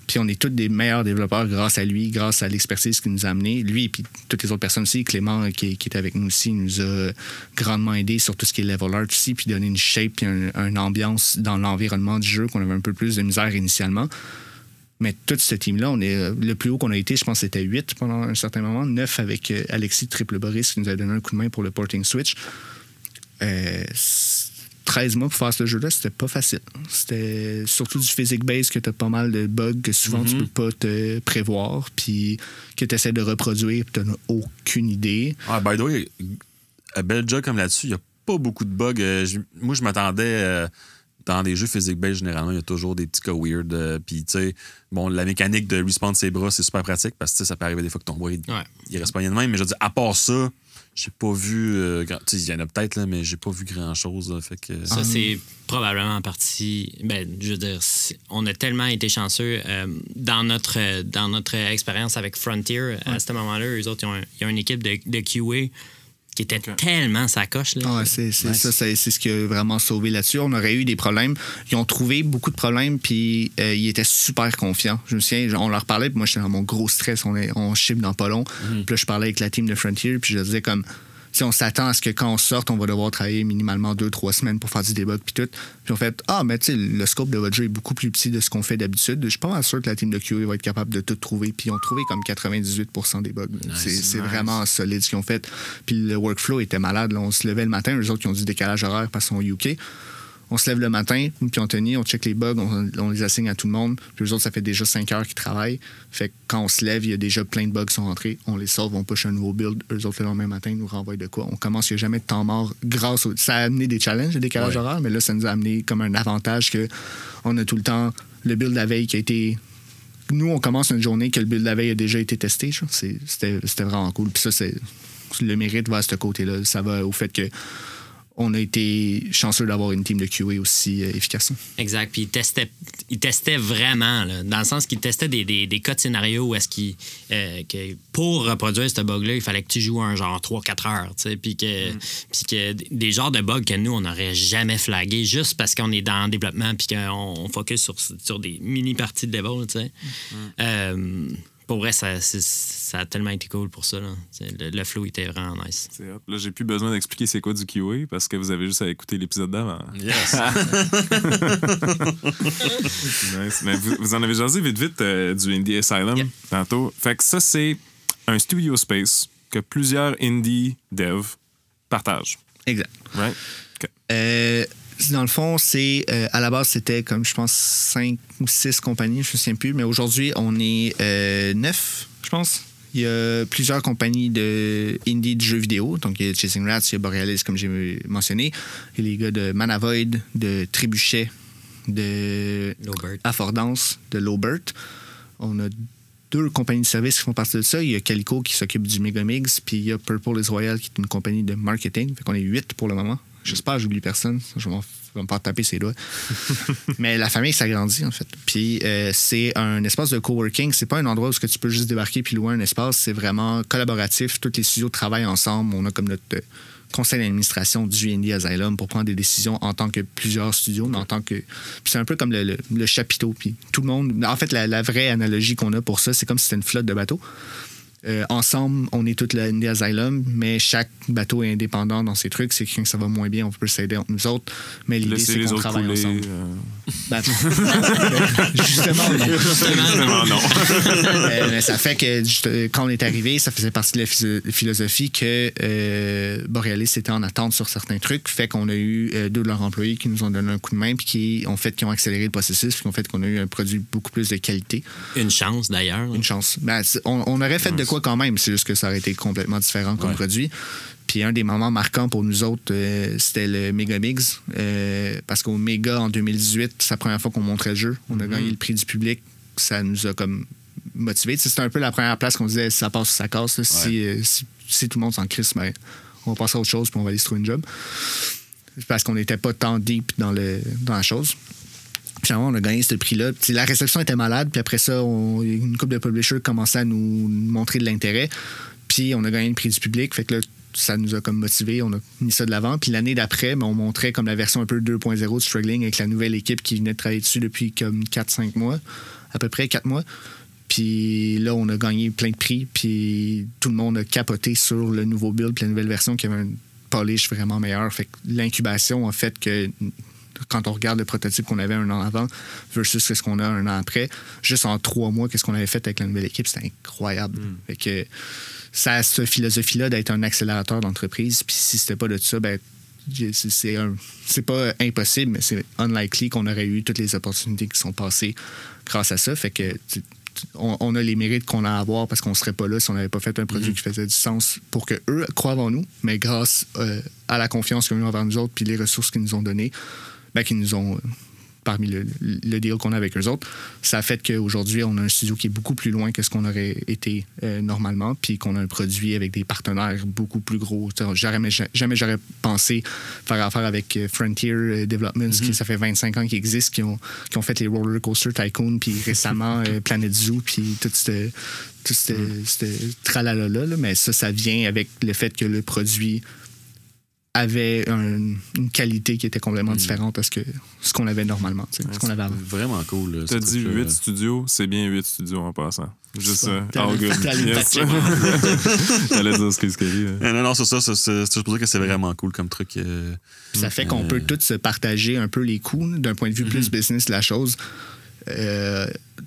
C: Puis on est tous des meilleurs développeurs grâce à lui, grâce à l'expertise qu'il nous a amené. Lui et puis toutes les autres personnes aussi. Clément, qui, qui est avec nous aussi, nous a grandement aidé sur tout ce qui est level art aussi, puis donné une shape puis un- une ambiance dans l'environnement du jeu qu'on avait un peu plus de misère initialement. Mais tout ce team-là, euh, le plus haut qu'on a été, je pense, c'était 8 pendant un certain moment, 9 avec euh, Alexis Triple Boris qui nous a donné un coup de main pour le porting switch. Euh, 13 mois pour faire ce jeu-là, c'était pas facile. C'était surtout du physique base que tu as pas mal de bugs que souvent tu peux pas te prévoir, puis que tu essaies de reproduire, puis tu n'as aucune idée.
B: Ah, by the way, un bel job comme là-dessus, il n'y a pas beaucoup de bugs. Euh, je- moi, je m'attendais. euh, dans des jeux physiques based généralement, il y a toujours des petits cas weird. euh, Puis, tu sais, bon, la mécanique de respawn ses bras, c'est super pratique parce que tu sais, ça peut arriver des fois que ton bras, il,
D: Ouais.
B: il reste pas de même. Mais je veux dire, à part ça, j'ai pas vu. euh, grand- tu sais, il y en a peut-être, là, mais j'ai pas vu grand-chose. Fait que.
D: Ça, c'est probablement en partie. Ben, je veux dire, on a tellement été chanceux euh, dans notre euh, dans notre expérience avec Frontier. À ce moment-là, eux autres, ils ont, un- ils ont une équipe de, de QA qui était tellement sa coche. Là.
C: Ah ouais, c'est ça, c'est c'est ce qui a vraiment sauvé là-dessus. On aurait eu des problèmes. Ils ont trouvé beaucoup de problèmes, puis euh, ils étaient super confiants. Je me souviens, on leur parlait, puis moi, j'étais dans mon gros stress. On, est, on ship dans pas long. Puis là, je parlais avec la team de Frontier, puis je disais comme, on s'attend à ce que quand on sorte, on va devoir travailler minimalement deux, trois semaines pour faire du debug, puis tout. Puis on fait, ah, mais tu sais, le scope de votre jeu est beaucoup plus petit de ce qu'on fait d'habitude. Je suis pas mal sûr que la team de QA va être capable de tout trouver. Puis ils ont trouvé comme 98% des bugs. c'est vraiment solide ce qu'ils ont fait. Puis le workflow était malade. là. On se levait le matin, eux autres qui ont du décalage horaire parce qu'ils sont UK. On se lève le matin, puis on tenait, on check les bugs, on, on les assigne à tout le monde. Puis eux autres, ça fait déjà 5 heures qu'ils travaillent. Fait que quand on se lève, il y a déjà plein de bugs qui sont rentrés. On les sauve, on push un nouveau build. Eux autres, le lendemain matin, ils nous renvoient de quoi. On commence, il n'y a jamais de temps mort grâce au. Ça a amené des challenges, le décalage
B: Ouais.
C: horaire, mais là, ça nous a amené comme un avantage que on a tout le temps le build de la veille qui a été nous, on commence une journée que le build de la veille a déjà été testé. c'était vraiment cool. Puis ça, c'est le mérite va à ce côté-là. Ça va au fait que on a été chanceux d'avoir une team de QA aussi euh, efficace.
D: Exact. Puis ils testaient, ils testaient vraiment, là, dans le sens qu'ils testaient des, des, des cas de scénario où est-ce qu'ils. euh, que pour reproduire ce bug-là, il fallait que tu joues un genre 3-4 heures. tu sais, Puis que, puis que des genres de bugs que nous, on n'aurait jamais flagué juste parce qu'on est dans le développement puis qu'on on focus sur, sur des mini-parties de level. tu sais. Euh, pour vrai, ça, a tellement été cool pour ça. là. Le, le flow était vraiment nice.
A: Là, j'ai plus besoin d'expliquer c'est quoi du QA parce que vous avez juste à écouter l'épisode d'avant.
B: Yes.
A: Nice. Mais vous, vous en avez jasé vite vite euh, du Indie Asylum
D: Yep.
A: tantôt. Fait que ça, c'est un studio space que plusieurs indie devs partagent.
C: Exact.
A: Right? OK.
C: Euh, dans le fond, c'est euh, à la base, c'était comme je pense cinq ou six compagnies, je ne me souviens plus, mais aujourd'hui, on est euh, neuf, je pense. Il y a plusieurs compagnies de indie de jeux vidéo. Donc, il y a Chasing Rats, il y a Borealis, comme j'ai mentionné. Il y a les gars de Manavoid, de Trébuchet, de
D: Lobert.
C: Affordance, de Lobert. On a deux compagnies de services qui font partie de ça. Il y a Calico qui s'occupe du Megamix, puis il y a Purple is Royal qui est une compagnie de marketing. Fait qu'on est huit pour le moment. J'espère que j'oublie personne. Je vais vais me faire taper ses doigts. Mais la famille s'agrandit, en fait. Puis euh, c'est un espace de coworking. C'est pas un endroit où ce que tu peux juste débarquer puis louer un espace. C'est vraiment collaboratif. Tous les studios travaillent ensemble. On a comme notre euh, conseil d'administration du Indie Asylum pour prendre des décisions en tant que plusieurs studios, mais en tant que. Puis c'est un peu comme le, le- le chapiteau. Puis tout le monde. En fait, la, la vraie analogie qu'on a pour ça, c'est comme si c'était une flotte de bateaux. Euh, ensemble, on est toute le Indie Asylum, mais chaque bateau est indépendant dans ses trucs. C'est que quand ça va moins bien, on peut s'aider entre nous autres. Mais l'idée, c'est qu'on travaille
A: couler.
C: ensemble.
A: euh,
C: Ben, justement, non.
A: Justement, non.
C: Euh, mais ça fait que juste, euh, quand on est arrivé, ça faisait partie de la philosophie que euh, Borealis était en attente sur certains trucs. Fait qu'on a eu euh, deux de leurs employés qui nous ont donné un coup de main puis qui ont fait qui ont accéléré le processus puis qui ont fait qu'on a eu un produit beaucoup plus de qualité.
D: Une chance d'ailleurs.
C: Une chance. Ben, on, on aurait fait de quand même, c'est juste que ça aurait été complètement différent comme
B: Ouais.
C: produit. Puis un des moments marquants pour nous autres, euh, c'était le Megamix. euh, parce qu'au Mega en 2018, c'est la première fois qu'on montrait le jeu. On a gagné le prix du public. Ça nous a comme motivé. C'était un peu la première place qu'on disait ça passe ou ça casse. là. Si, euh, si, si tout le monde s'en crisse, ben, on va passer à autre chose puis on va aller se trouver une job. Parce qu'on n'était pas tant deep dans, le, dans la chose. Puis on a gagné ce prix-là. La réception était malade. Puis après ça, une couple de publishers commençaient à nous montrer de l'intérêt. Puis on a gagné le prix du public. Fait que là, ça nous a comme motivé, on a mis ça de l'avant. Puis l'année d'après, ben, on montrait comme la version un peu 2.0 de Struggling avec la nouvelle équipe qui venait de travailler dessus depuis comme 4-5 mois, à peu près 4 mois. Puis là, on a gagné plein de prix, puis tout le monde a capoté sur le nouveau build, puis la nouvelle version qui avait un polish vraiment meilleur. Fait que l'incubation a fait que quand on regarde le prototype qu'on avait un an avant versus ce qu'on a un an après, juste en trois mois, qu'est-ce qu'on avait fait avec la nouvelle équipe, c'était incroyable. Fait que ça a cette philosophie-là d'être un accélérateur d'entreprise. Puis si c'était pas de ça, ben c'est- c'est un- c'est pas impossible, mais c'est unlikely qu'on aurait eu toutes les opportunités qui sont passées grâce à ça. Fait que on, on a les mérites qu'on a à avoir parce qu'on serait pas là si on n'avait pas fait un produit qui faisait du sens pour que eux croient en nous, mais grâce euh, à la confiance qu'ils ont eu envers nous autres puis les ressources qu'ils nous ont données, ben, qu'ils nous ont parmi le, le deal qu'on a avec eux autres, ça a fait qu'aujourd'hui, on a un studio qui est beaucoup plus loin que ce qu'on aurait été euh, normalement, puis qu'on a un produit avec des partenaires beaucoup plus gros. Jamais, jamais j'aurais pensé faire affaire avec euh, Frontier euh, Developments, qui ça fait 25 ans qu'ils existent, qui ont, qui ont fait les Roller Coaster Tycoon, puis récemment euh, Planet Zoo, puis tout ce tout ce ce tralala là, mais ça, ça vient avec le fait que le produit avait un- une qualité qui était complètement différente à ce que ce qu'on avait normalement, tu sais, ce qu'on avait avant.
B: Vraiment cool.
A: T'as
B: ce
A: dit
B: truc-là.
A: 8 studios, c'est bien 8 studios en passant. Juste
C: Ça. allé
A: Yes. T'allais dire ce que c'est.
B: Euh, Non, non, c'est ça. C'est c'est- c'est juste pour dire que c'est vraiment cool comme truc. euh,
C: Ça fait qu'on peut tous se partager un peu les coûts d'un point de vue plus business de la chose. Euh,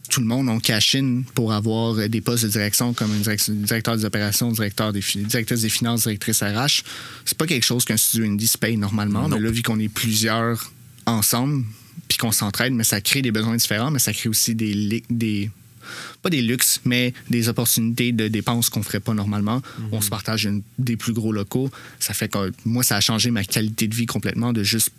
C: tout le monde on cash in pour avoir des postes de direction comme un direct- directeur des opérations, directeur des, directrice des finances, directrice RH. C'est pas quelque chose qu'un studio indie se paye normalement, mais là, vu qu'on est plusieurs ensemble, puis qu'on s'entraide, mais ça crée des besoins différents, mais ça crée aussi des, pas des luxes, mais des opportunités de dépenses qu'on ferait pas normalement. On se partage une- des plus gros locaux. Ça fait que moi, ça a changé ma qualité de vie complètement de juste.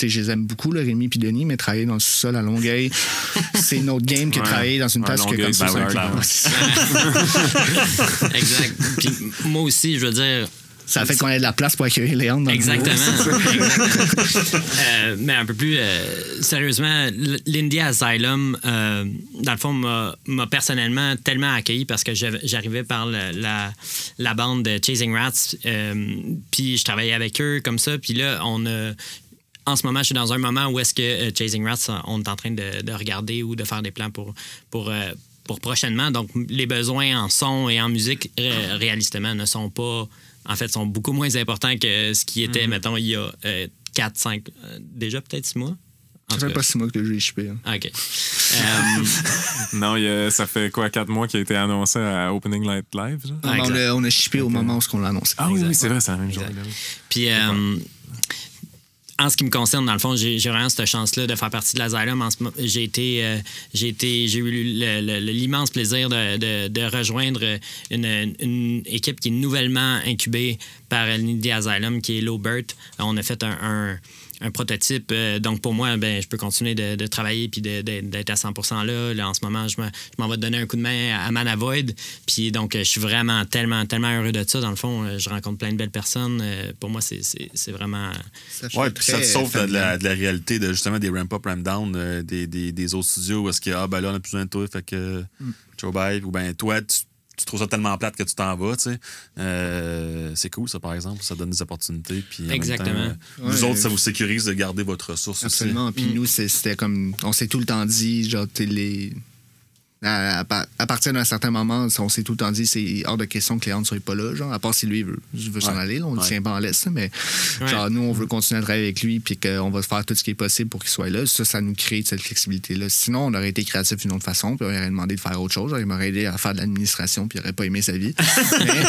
C: Tu sais, je les aime beaucoup, là, Rémi et Denis, mais travailler dans le sous-sol à Longueuil, c'est une autre game que
A: Ouais.
C: travailler dans une place que comme ça.
D: exact. Puis moi aussi, je veux dire,
C: Ça fait qu'on ait de la place pour accueillir Léandre dans le.
D: Exactement. Exactement. Euh, mais un peu plus euh, sérieusement, l- l'Indie Asylum, euh, dans le fond, m'a personnellement tellement accueilli parce que j'arrivais par le- la, la bande de Chasing Rats, euh, puis je travaillais avec eux comme ça, puis là, on a. En ce moment, je suis dans un moment où est-ce que euh, Chasing Rats, on est en train de, de regarder ou de faire des plans pour, pour, euh, pour prochainement. Donc, les besoins en son et en musique, ré- réalistement, ne sont pas. En fait, sont beaucoup moins importants que ce qui était, mettons, il y a 4, 5, déjà peut-être 6 mois?
C: Ça fait pas six mois que le jeu est hein.
D: OK. Euh,
A: Non, il y a- ça fait quoi, 4 mois qu'il a été annoncé à Opening Light Live? genre?
D: Ah,
C: on, on a shippé au moment où on l'a annoncé.
A: Ah oui,
D: Exact.
A: oui, c'est vrai, c'est la même
D: Exact.
A: journée.
D: Puis, euh, en ce qui me concerne, dans le fond, j'ai vraiment cette chance-là de faire partie de l'Asylum. J'ai été, euh, j'ai été, j'ai eu l'immense plaisir de, rejoindre une, équipe qui est nouvellement incubée par l'Indie Asylum, qui est Lowbert. On a fait un- un prototype. euh, donc, pour moi, ben, je peux continuer de, de travailler puis de- de- d'être à 100% là. Là, en ce moment, je me- je m'en vais donner un coup de main à Manavoid. Puis, donc, euh, je suis vraiment tellement, tellement heureux de ça. Dans le fond, euh, je rencontre plein de belles personnes. Euh, Pour moi, c'est- c'est c'est vraiment...
B: Ouais, puis ça te sauve de la,
C: familial.
B: de la réalité de justement des ramp-up, ramp-down euh, des, des, des autres studios où est-ce que, ah, ben là, on a plus besoin de toi, fait que, ciao, bye. Ou ben, toi, tu, tu trouves ça tellement plate que tu t'en vas, tu sais. Euh, c'est cool, ça, par exemple. Ça donne des opportunités. Puis en même
D: Exactement.
B: temps, euh, vous
C: Ouais.
B: autres, ça vous sécurise de garder votre ressource
C: Absolument. Puis nous, c'est- c'était comme. On s'est tout le temps dit, genre, les. À, à par- à partir d'un certain moment, on s'est tout le temps dit, c'est hors de question que Léon ne soit pas là, genre, à part si lui veut, veut s'en
B: Ouais.
C: aller, là, on le
B: Ouais.
C: tient pas en laisse, mais
D: Ouais.
C: genre, nous, on veut continuer à travailler avec lui, puis qu'on va faire tout ce qui est possible pour qu'il soit là. Ça, ça nous crée cette flexibilité-là. Sinon, on aurait été créatif d'une autre façon, puis on aurait demandé de faire autre chose. Genre, il m'aurait aidé à faire de l'administration, puis il aurait pas aimé sa vie. Mais-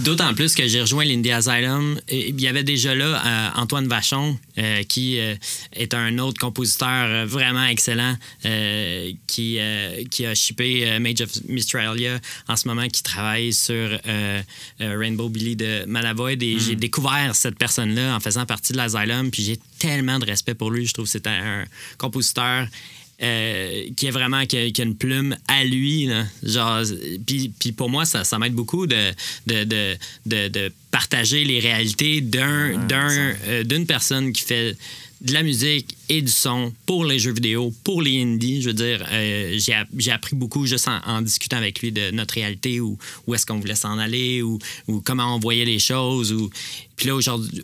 D: D'autant plus que j'ai rejoint l'Indie Asylum. Il y avait déjà là euh, Antoine Vachon, euh, qui euh, est un autre compositeur vraiment excellent, euh, qui, euh, qui a shippé euh, Mage of Mystralia en ce moment, qui travaille sur euh, euh, Rainbow Billy de Malavoid. Et j'ai découvert cette personne-là en faisant partie de l'Asylum. Puis j'ai tellement de respect pour lui. Je trouve que c'est un, compositeur euh, qui est vraiment qui a, qui a une plume à lui là. genre puis, puis pour moi ça, ça m'aide beaucoup de de, de, de, de partager les réalités d'un, d'un, euh, d'une personne qui fait de la musique et du son pour les jeux vidéo, pour les indies. Je veux dire, euh, j'ai, app- j'ai appris beaucoup juste en, en discutant avec lui de notre réalité, ou où est-ce qu'on voulait s'en aller, ou, ou comment on voyait les choses. Ou... Puis là,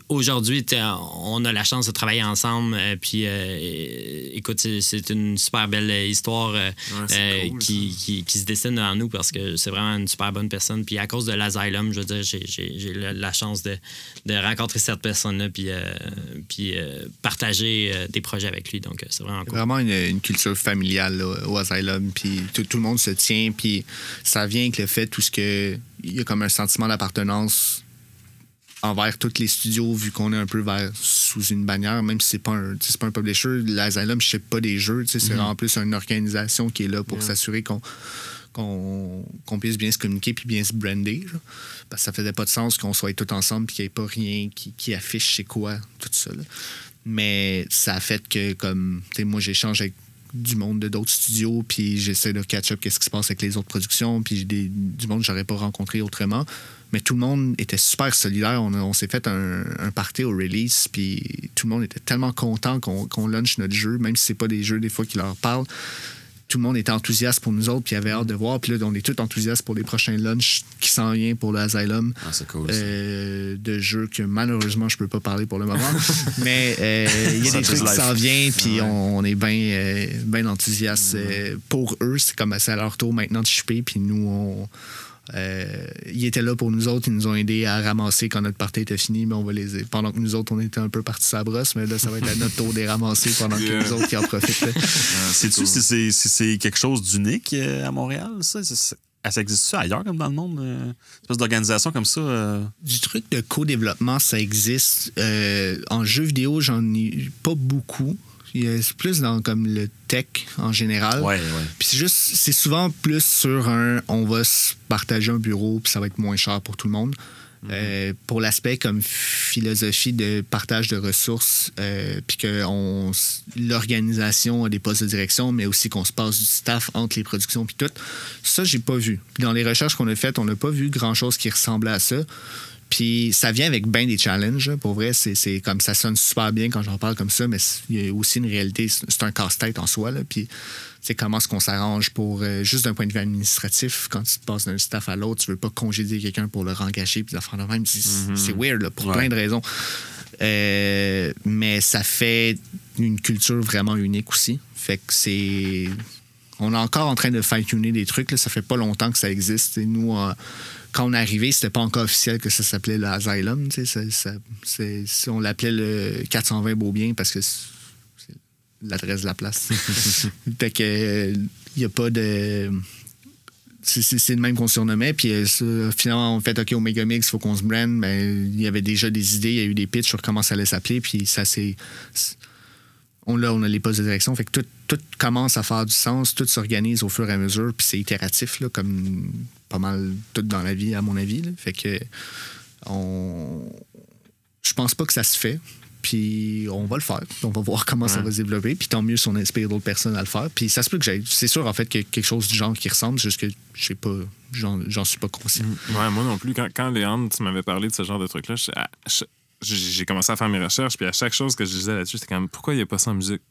D: aujourd'hui, t'es- on a la chance de travailler ensemble. euh, puis, euh, écoute, c'est, une super belle histoire euh,
A: cool,
D: qui, qui, qui se dessine devant nous parce que c'est vraiment une super bonne personne. Puis à cause de l'Asylum, je veux dire, j'ai, la, chance de, de rencontrer cette personne-là puis, puis partager des projets avec lui. Donc, euh, c'est vraiment cool.
C: Vraiment une, une culture familiale là, au Asylum, puis tout, tout le monde se tient, puis ça vient avec le fait tout ce que il y a comme un sentiment d'appartenance envers tous les studios vu qu'on est un peu vers sous une bannière, même si c'est pas un pas un publisher, l'Asylum je sais pas des jeux, tu sais, c'est en plus une organisation qui est là pour s'assurer qu'on qu'on qu'on puisse bien se communiquer puis bien se brander. Parce que ça faisait pas de sens qu'on soit tous ensemble puis qu'il n'y ait pas rien qui, qui affiche c'est quoi, tout ça. là. Mais ça a fait que, comme, tu sais, moi, j'échange avec du monde de d'autres studios, puis j'essaie de catch up qu'est-ce qui se passe avec les autres productions, puis des, du monde que j'aurais pas rencontré autrement. Mais tout le monde était super solidaire. On, s'est fait un, un au release, puis tout le monde était tellement content qu'on launch notre jeu, même si c'est pas des jeux des fois qui leur parlent. Tout le monde était enthousiaste pour nous autres, puis avait hâte de voir. Puis là, on est tous enthousiastes pour les prochains lunchs qui s'en viennent pour l'Asylum.
B: Ah, c'est cool.
C: Euh, de jeux que malheureusement je peux pas parler pour le moment. Mais euh, il y a des trucs qui s'en viennent, puis
B: Ouais.
C: on, on est bien euh, ben enthousiaste euh, pour eux. C'est comme c'est à leur tour maintenant de chipper, puis nous, on. Euh, ils étaient là pour nous autres, ils nous ont aidés à ramasser quand notre partie était finie, mais on va les pendant que nous autres on était un peu partis à brosse, mais là ça va être à notre tour des ramasser pendant
A: Yeah.
C: que nous autres qui en profitent. là.
B: Sais-tu si c'est si c'est quelque chose d'unique euh, à Montréal, ça? C'est- c'est- Ça existe-tu ailleurs comme dans le monde? euh, Une espèce d'organisation comme ça? euh?
C: Du truc de co-développement, ça existe. Euh, en jeu vidéo, j'en ai pas beaucoup. A- C'est plus dans comme le tech en général.
B: Ouais, ouais.
C: Puis c'est juste, c'est souvent plus sur un, on va se partager un bureau, puis ça va être moins cher pour tout le monde. Euh, pour l'aspect comme philosophie de partage de ressources, euh, puis que l'organisation a des postes de direction, mais aussi qu'on se passe du staff entre les productions puis tout. Ça, j'ai pas vu. Dans les recherches qu'on a faites, on n'a pas vu grand-chose qui ressemblait à ça. Puis ça vient avec bien des challenges. Pour vrai, c'est comme ça sonne super bien quand j'en parle comme ça, mais il y a aussi une réalité. C'est un casse-tête en soi. Là. Puis c'est comment est-ce qu'on s'arrange pour, euh, juste d'un point de vue administratif, quand tu te passes d'un staff à l'autre, tu veux pas congédier quelqu'un pour le rengager puis faire de même. C'est c'est weird là, pour
B: Ouais.
C: plein de raisons. Euh, mais ça fait une culture vraiment unique aussi. Fait que c'est. On est encore en train de fine-tuner des trucs. Là. Ça fait pas longtemps que ça existe. Et nous, euh, quand on est arrivé, c'était pas encore officiel que ça s'appelait l'Asylum. Ça- ça- c'est- c'est- on l'appelait le 420 Beaubien parce que c'est c'est l'adresse de la place. fait que il n'y a pas de. C'est- C'est c'est le même qu'on surnommait. Puis euh, ça, finalement, on fait OK, Omega Mix, il faut qu'on se brand. Mais il y avait déjà des idées, il y a eu des pitchs sur comment ça allait s'appeler. Puis ça s'est. On, là, on a les postes de direction. Fait que tout, tout commence à faire du sens, tout s'organise au fur et à mesure. Puis c'est itératif, là, comme pas mal tout dans la vie, à mon avis. là. Fait que. On... Je pense pas que ça se fait. Puis on va le faire. On va voir comment ça va se développer. Puis tant mieux si on inspire d'autres personnes à le faire. Puis ça se peut que j'ai. C'est sûr, en fait, qu'il y a quelque chose du genre qui ressemble, juste que je sais pas. J'en suis pas conscient.
A: Ouais, moi non plus. Quand, quand Léon, tu m'avais parlé de ce genre de truc-là, j'ai commencé à faire mes recherches, puis à chaque chose que je disais là-dessus, c'était comme pourquoi il n'y a pas ça en musique?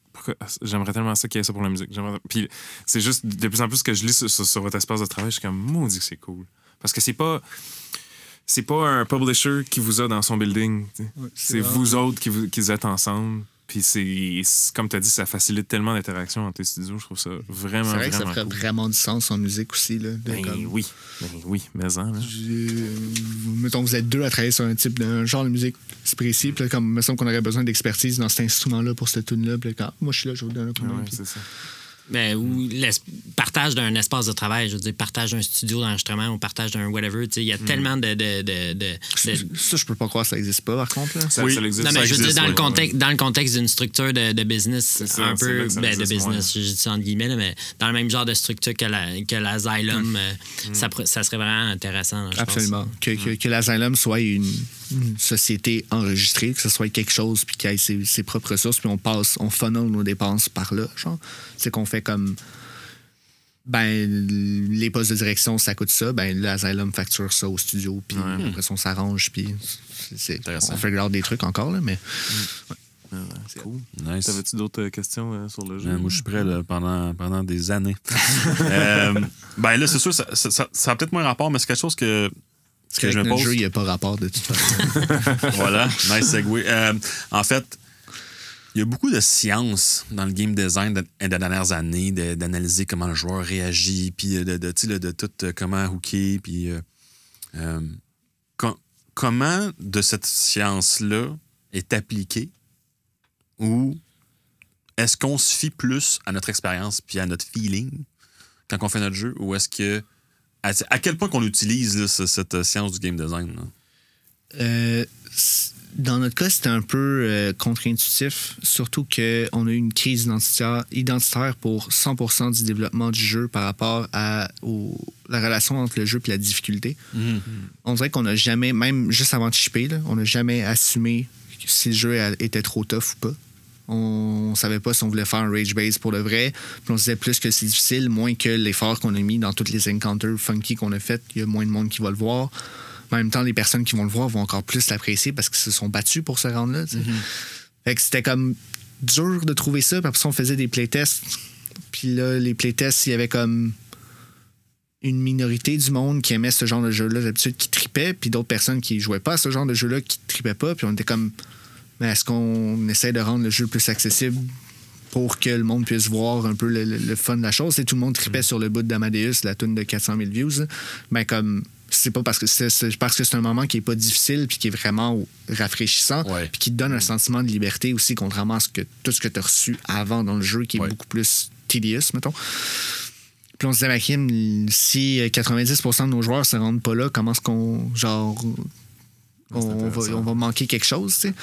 A: J'aimerais tellement ça qu'il y ait ça pour la musique. Puis c'est juste de plus en plus que je lis sur, sur- sur votre espace de travail, je suis comme maudit que c'est cool. Parce que c'est pas. C'est pas un publisher qui vous a dans son building.
C: c'est
A: vous autres qui, vous, qui êtes ensemble. Puis c'est. Comme tu as dit, ça facilite tellement l'interaction entre tes studios. Je trouve ça vraiment,
C: C'est vrai que ça ferait
A: cool.
C: vraiment du sens en musique aussi. Là, de
A: Ben
C: comme-
A: oui. Ben oui, mais en, là.
C: Euh, mettons, vous êtes deux à travailler sur un type d'un genre de musique précis, puis là, comme il me semble qu'on aurait besoin d'expertise dans cet instrument-là pour cette tune-là, puis là, quand moi je suis là, je vous donne un coup de main.
A: C'est ça.
D: Ben, ou partage d'un espace de travail, je veux dire, partage d'un studio d'enregistrement ou partage d'un whatever. tu sais, Il y a tellement de. de, de, de- de-
C: Ça, je peux pas croire que ça existe pas, par contre. Là.
A: Ça,
B: Oui.
A: ça existe.
D: non,
B: ça
D: mais je veux dire, dans, le
B: ouais.
D: contexte, dans le contexte d'une structure de, de business,
A: ça,
D: un peu.
A: ça
D: Ben, de business, je dis ça entre guillemets, là, mais dans le même genre de structure que la- que l'Asylum, euh, ça, ça serait vraiment intéressant. je pense.
C: Absolument. Que, que, que l'Asylum soit une, une société enregistrée, que ce soit quelque chose, puis qu'il ait ses, ses propres ressources, puis on passe, on funnel nos dépenses par là, genre. C'est qu'on fait comme. ben, les postes de direction, ça coûte ça. Ben, l'Asylum facture ça au studio, puis
A: Ouais.
C: après ça, on s'arrange, puis c'est- on fait regarder des trucs encore, là, mais
A: Ah ouais, c'est cool.
B: Nice.
A: T'avais-tu d'autres euh, questions euh, sur le jeu?
B: Euh, moi, je suis prêt là, pendant, pendant des années. Euh, ben là, c'est sûr, ça, ça, ça- ça a peut-être moins rapport, mais c'est quelque chose que,
C: parce
B: que je me pose.
C: jeu, il n'y a pas rapport de toute façon.
B: voilà, nice segue. Euh, en fait, il y a beaucoup de science dans le game design de- des dernières années, de- d'analyser comment le joueur réagit, puis de, tout euh, comment hooker, puis euh, euh, com- comment de cette science-là est appliquée ou est-ce qu'on se fie plus à notre expérience puis à notre feeling quand on fait notre jeu ou est-ce que à, à quel point qu'on utilise là, cette science du game design?
C: Euh, dans notre cas, c'était un peu euh, contre-intuitif, surtout qu'on a eu une crise identitaire, identitaire pour 100% du développement du jeu par rapport à au- la relation entre le jeu et la difficulté. On dirait qu'on n'a jamais, même juste avant de shipper, là, on n'a jamais assumé si le jeu était trop tough ou pas. On, on savait pas si on voulait faire un rage base pour le vrai. Puis on se disait plus que c'est difficile, moins que l'effort qu'on a mis dans toutes les encounters funky qu'on a fait, il y a moins de monde qui va le voir. Mais en même temps, les personnes qui vont le voir vont encore plus l'apprécier parce qu'ils se sont battus pour se rendre là. sais. Fait que c'était comme dur de trouver ça. Puis après ça, on faisait des playtests. Puis là, les playtests, il y avait comme une minorité du monde qui aimait ce genre de jeu-là d'habitude, qui tripait, puis d'autres personnes qui jouaient pas à ce genre de jeu-là, qui tripaient pas. Puis on était comme, mais est-ce qu'on essaie de rendre le jeu plus accessible pour que le monde puisse voir un peu le, le- le fun de la chose? Et tout le monde tripait sur le bout d'Amadeus, la tune de 400 000 views. Mais comme, c'est pas parce que c'est parce que c'est un moment qui est pas difficile puis qui est vraiment rafraîchissant puis qui te donne un sentiment de liberté aussi contrairement à ce que tout ce que tu as reçu avant dans le jeu qui est
B: Ouais.
C: beaucoup plus tedious mettons puis on se disait Kim si euh, 90% de nos joueurs se rendent pas là comment est-ce qu'on genre on, va, on va manquer quelque chose tu sais?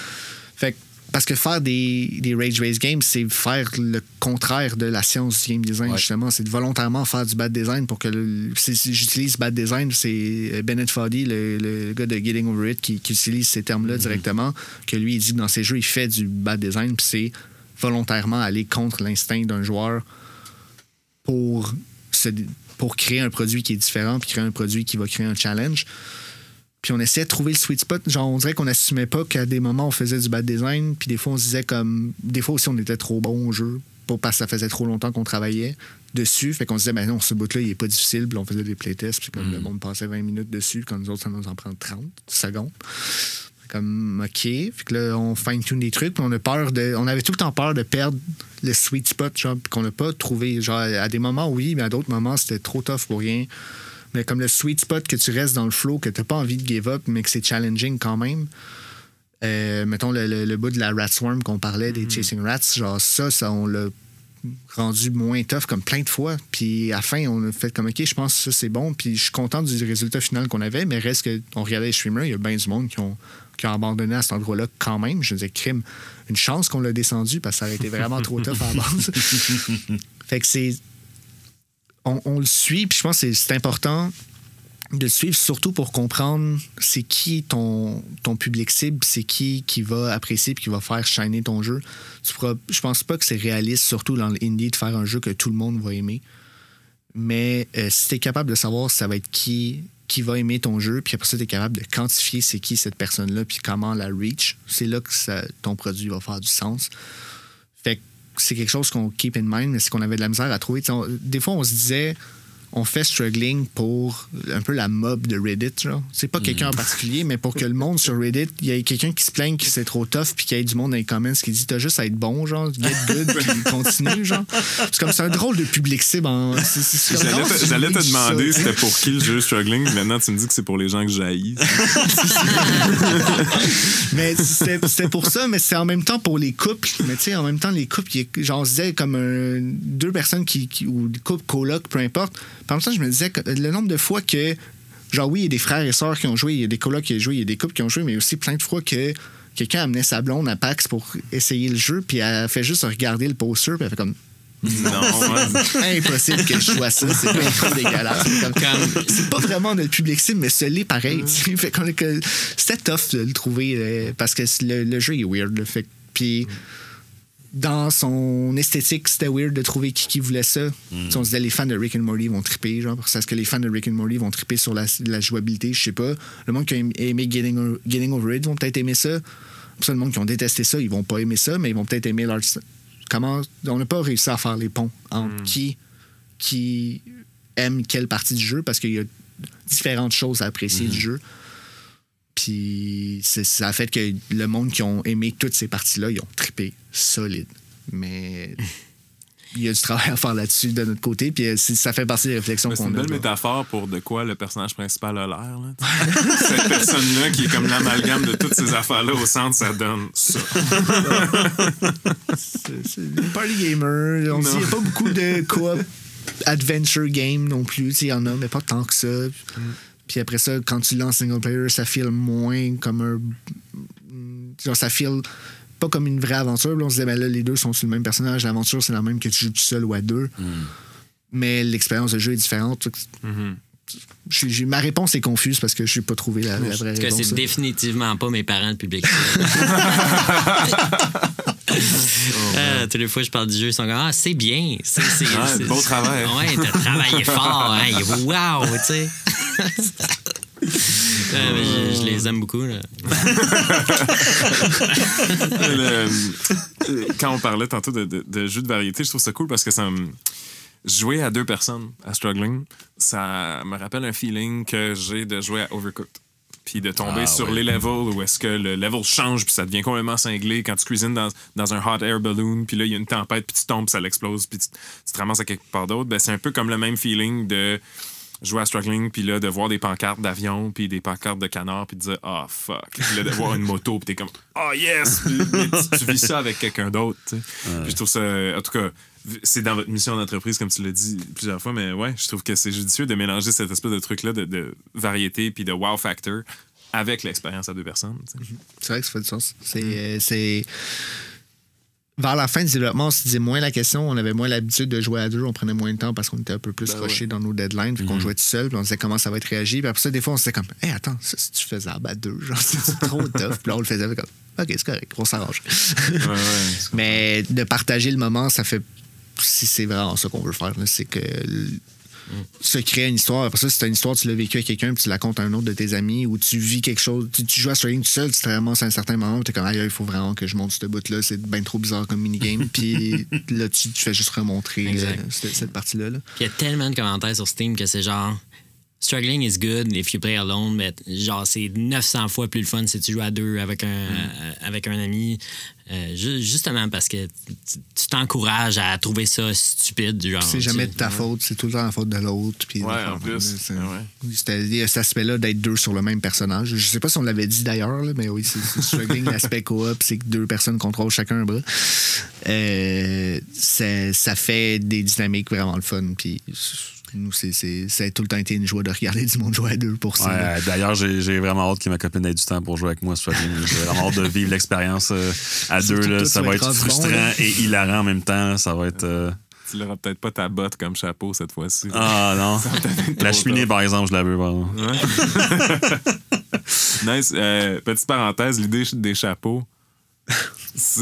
C: Fait que- parce que faire des, des Rage Race Games, c'est faire le contraire de la science du game design,
B: Ouais.
C: justement. C'est de volontairement faire du bad design pour que. le- c'est- J'utilise bad design, c'est euh, Bennett Foddy, le, le gars de Getting Over It, qui, qui utilise ces termes-là directement. Que lui, il dit que dans ses jeux, il fait du bad design, puis c'est volontairement aller contre l'instinct d'un joueur pour, se, pour créer un produit qui est différent, puis créer un produit qui va créer un challenge. Puis on essayait de trouver le sweet spot. Genre, on dirait qu'on n'assumait pas qu'à des moments, on faisait du bad design. Puis des fois, on se disait comme. Des fois aussi, on était trop bon au jeu. Pas parce que ça faisait trop longtemps qu'on travaillait dessus. Fait qu'on se disait, ben non, ce bout-là, il est pas difficile. Puis on faisait des playtests. Puis comme le monde passait 20 minutes dessus, quand nous autres, ça nous en prend 30 secondes. Comme, OK. Fait que là, on fine-tune des trucs. Puis on a peur de. On avait tout le temps peur de perdre le sweet spot, genre, puis qu'on n'a pas trouvé. Genre, à des moments, oui, mais à d'autres moments, c'était trop tough pour rien. Comme le sweet spot que tu restes dans le flow, que tu n'as pas envie de give up, mais que c'est challenging quand même. Euh, mettons le, le- le bout de la rat swarm qu'on parlait, des chasing rats, genre ça, ça on l'a rendu moins tough comme plein de fois. Puis à la fin, on a fait comme OK, je pense que ça c'est bon. Puis je suis content du résultat final qu'on avait, mais reste que on regardait les streamers, il y a bien du monde qui ont, qui ont abandonné à cet endroit-là quand même. Je disais, crime, une chance qu'on l'a descendu parce que ça aurait été vraiment trop tough à la base. fait que c'est. On, le suit, puis je pense que c'est- important de le suivre, surtout pour comprendre c'est qui ton, ton public cible, c'est qui qui va apprécier puis qui va faire shiner ton jeu. Tu pourras, je pense pas que c'est réaliste, surtout dans l'indie, de faire un jeu que tout le monde va aimer. Mais euh, si tu es capable de savoir ça va être qui qui va aimer ton jeu, puis après ça, tu es capable de quantifier c'est qui cette personne-là, puis comment la reach, c'est là que ton produit va faire du sens. C'est quelque chose qu'on keep in mind, mais c'est qu'on avait de la misère à trouver. Des fois, on se disait, on fait struggling pour un peu la mob de Reddit. genre. C'est pas quelqu'un en particulier, mais pour que le monde sur Reddit, il y ait quelqu'un qui se plaigne que c'est trop tough, puis qu'il y ait du monde dans les comments qui dit t'as juste à être bon, genre, get good, puis continue, genre. C'est comme c'est un drôle de public cible. en- comme
A: J'allais te, demander c'était pour qui le jeu Struggling. Maintenant, tu me dis que c'est pour les gens que j'haïs.
C: Mais c'était pour ça, mais c'est en même temps pour les couples. Mais tu sais, en même temps, les couples, genre, on se disait comme un- deux personnes qui, qui- ou des couples coloc, peu importe. Même temps, je me disais que le nombre de fois que, genre, oui, il y a des frères et sœurs qui ont joué, il y a des colocs qui ont joué, il y a des couples qui ont joué, mais aussi plein de fois que quelqu'un amenait sa blonde à PAX pour essayer le jeu, puis elle fait juste regarder le poster, puis elle fait comme.
A: Non.
C: Impossible que je sois ça, c'est bien trop dégueulasse. C'est pas vraiment notre public cible, mais ce l'est pareil. Fait qu'on C'était tough de le trouver euh, parce que le, le jeu est weird. Fait puis dans son esthétique, c'était weird de trouver qui, qui voulait ça. Sais, On se disait les fans de Rick and Morty vont triper, genre, parce que les fans de Rick and Morty vont triper sur la, la jouabilité, je sais pas. Le monde qui a aimé Getting, Over It vont peut-être aimer ça. Pour ça, le monde qui ont détesté ça, ils vont pas aimer ça, mais ils vont peut-être aimer l'art. Comment on n'a pas réussi à faire les ponts entre qui qui aime quelle partie du jeu parce qu'il y a différentes choses à apprécier du jeu. Puis c'est- ça a fait que le monde qui ont aimé toutes ces parties-là, ils ont trippé solide. Mais il y a du travail à faire là-dessus de notre côté. Puis euh, c'est- ça fait partie des réflexions
A: Mais C'est
C: qu'on
A: une
C: a.
A: belle
C: là.
A: métaphore pour de quoi le personnage principal a l'air. Cette personne-là qui est comme l'amalgame de toutes ces affaires-là au centre, ça donne ça.
C: C'est c'est des party gamer. On dit,
A: Non.
C: il n'y a pas beaucoup de coop adventure game non plus. Il y en a, mais pas tant que ça. Puis après ça, quand tu lances single player, ça file moins comme un. Genre, ça file pas comme une vraie aventure. Là, on se disait, ben là, les deux sont sur le même personnage. L'aventure, c'est la même que tu joues tout seul ou à deux. Mais l'expérience de jeu est différente. J'ai- ma réponse est confuse parce que je n'ai pas trouvé la, la vraie
D: En tout cas,
C: réponse.
D: c'est définitivement pas mes parents, le public. Euh, toutes les fois que je parle du jeu, ils sont comme Ah, c'est bien. C'est, c'est,
A: Ouais, beau travail.
D: Ouais, t'as travaillé fort. Hein, wow, tu sais. Euh, mais je, je les aime beaucoup. Là.
A: Le- euh, quand on parlait tantôt de, de, de jeux de variété, je trouve ça cool parce que ça me. Jouer à deux personnes à Struggling, ça me rappelle un feeling que j'ai de jouer à Overcooked. Puis de tomber
B: Ah,
A: sur les levels où est-ce que le level change puis ça devient complètement cinglé. Quand tu cuisines dans, dans un hot air balloon puis là il y a une tempête puis tu tombes puis ça l'explose puis tu, tu te ramasses à quelque part d'autre. Ben, c'est un peu comme le même feeling de jouer à Struggling puis là de voir des pancartes d'avion puis des pancartes de canard puis de dire ah fuck. Puis là de voir une moto puis t'es comme oh yes! Puis- tu, tu vis ça avec quelqu'un d'autre. Puis je trouve ça en tout cas c'est dans votre mission d'entreprise comme tu l'as dit plusieurs fois mais ouais je trouve que c'est judicieux de mélanger cette espèce de truc là de, de variété puis de wow factor avec l'expérience à deux personnes sais.
C: C'est vrai que ça fait du sens. C'est, euh, c'est- Vers la fin du développement, on se disait moins la question, on avait moins l'habitude de jouer à deux, on prenait moins de temps parce qu'on était un peu plus
A: Ben
C: rushé
A: ouais.
C: dans nos deadlines, puis qu'on jouait tout seul, puis on se disait comment ça va être réagi. Puis après ça, des fois, on se disait comme, hé, attends, ça, si tu faisais à deux, genre, c'est trop tough. Puis là, on le faisait comme, ok, c'est correct, on s'arrange.
A: ouais, ouais.
C: Mais de partager le moment, ça fait. Si c'est vraiment ça qu'on veut faire, c'est que. Se créer une histoire. Après ça, si t'as une histoire, tu l'as vécu à quelqu'un, puis tu la comptes à un autre de tes amis, ou tu vis quelque chose. Tu, tu joues à Struggling tout seul, tu te ramasses à un certain moment, t'es comme, il faut vraiment que je monte ce bout-là, c'est bien trop bizarre comme minigame. puis là, tu, tu fais juste remontrer euh, cette, cette partie-là. là.
D: Il y a tellement de commentaires sur Steam que c'est genre Struggling is good if you play alone, mais genre c'est 900 fois plus le fun si tu joues à deux avec un, euh, avec un ami. Euh, ju- justement parce que tu t'encourages à trouver ça stupide. Genre,
C: C'est jamais de ta faute, c'est tout le temps la faute de l'autre.
A: Ouais, en plus.
C: c'est-
A: Ah ouais.
C: C'était il y a cet aspect-là d'être deux sur le même personnage. Je sais pas si on l'avait dit d'ailleurs, mais oui, c'est struggling. L'aspect coop, c'est que deux personnes contrôlent chacun un bras. Euh, c'est- ça fait des dynamiques vraiment le fun. Puis nous, c'est- ça a tout le temps été une joie de regarder du monde jouer à deux pour ça.
B: Ouais, D'ailleurs, j'ai vraiment hâte que ma copine ait du temps pour jouer avec moi. J'ai vraiment hâte de vivre l'expérience euh, à deux. Là. Ça va être
C: bon,
B: frustrant et hilarant en même temps. là. Ça va être. euh,
A: tu l'auras peut-être pas ta botte comme chapeau cette fois-ci
B: Ah non. La cheminée, par exemple, je la veux. pardon.
A: nice Euh, petite parenthèse l'idée des chapeaux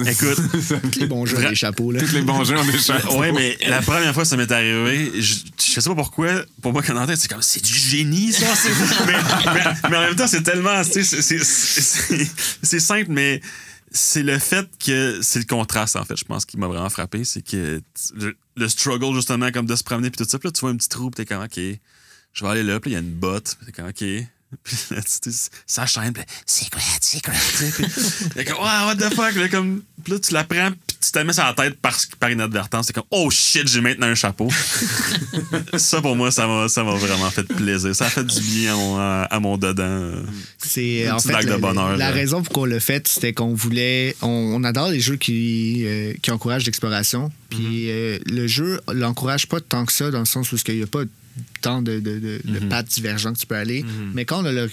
B: Écoute.
C: Tous les bons jeux
B: Vra-
C: des chapeaux. Là.
A: tous les bons jeux ont des chapeaux
B: Ouais, mais la première fois que ça m'est arrivé, je, je sais pas pourquoi, pour moi, quand en tête, c'est comme, c'est du génie, ça. c'est- mais, mais- mais en même temps, c'est tellement, tu sais, c'est- c'est- c'est c'est simple, mais c'est le fait que c'est le contraste, en fait, je pense, qui m'a vraiment frappé. C'est que le, le struggle, justement, comme de se promener, puis tout ça, puis là, tu vois un petit trou, puis t'es comme, OK, je vais aller là, puis il y a une botte, puis t'es comme, OK. Ça chaîne, puis secret, secret. Puis comme, wow, what the fuck, là, comme, puis là, tu la prends, puis tu te mets sur la tête par, par inadvertance. C'est comme, oh shit, j'ai maintenant un chapeau. ça, pour moi, ça m'a ça m'a vraiment fait plaisir. Ça a fait du bien à mon, à, à mon dedans.
C: C'est
B: Une
C: en fait
B: de bonheur,
C: la
B: là.
C: raison pour qu'on l'a fait, c'était qu'on voulait. On, on adore les jeux qui, euh, qui encouragent l'exploration. Puis euh, le jeu l'encourage pas tant que ça, dans le sens où il n'y a pas tant de, de, de, de pattes divergents que tu peux aller. Mais quand on a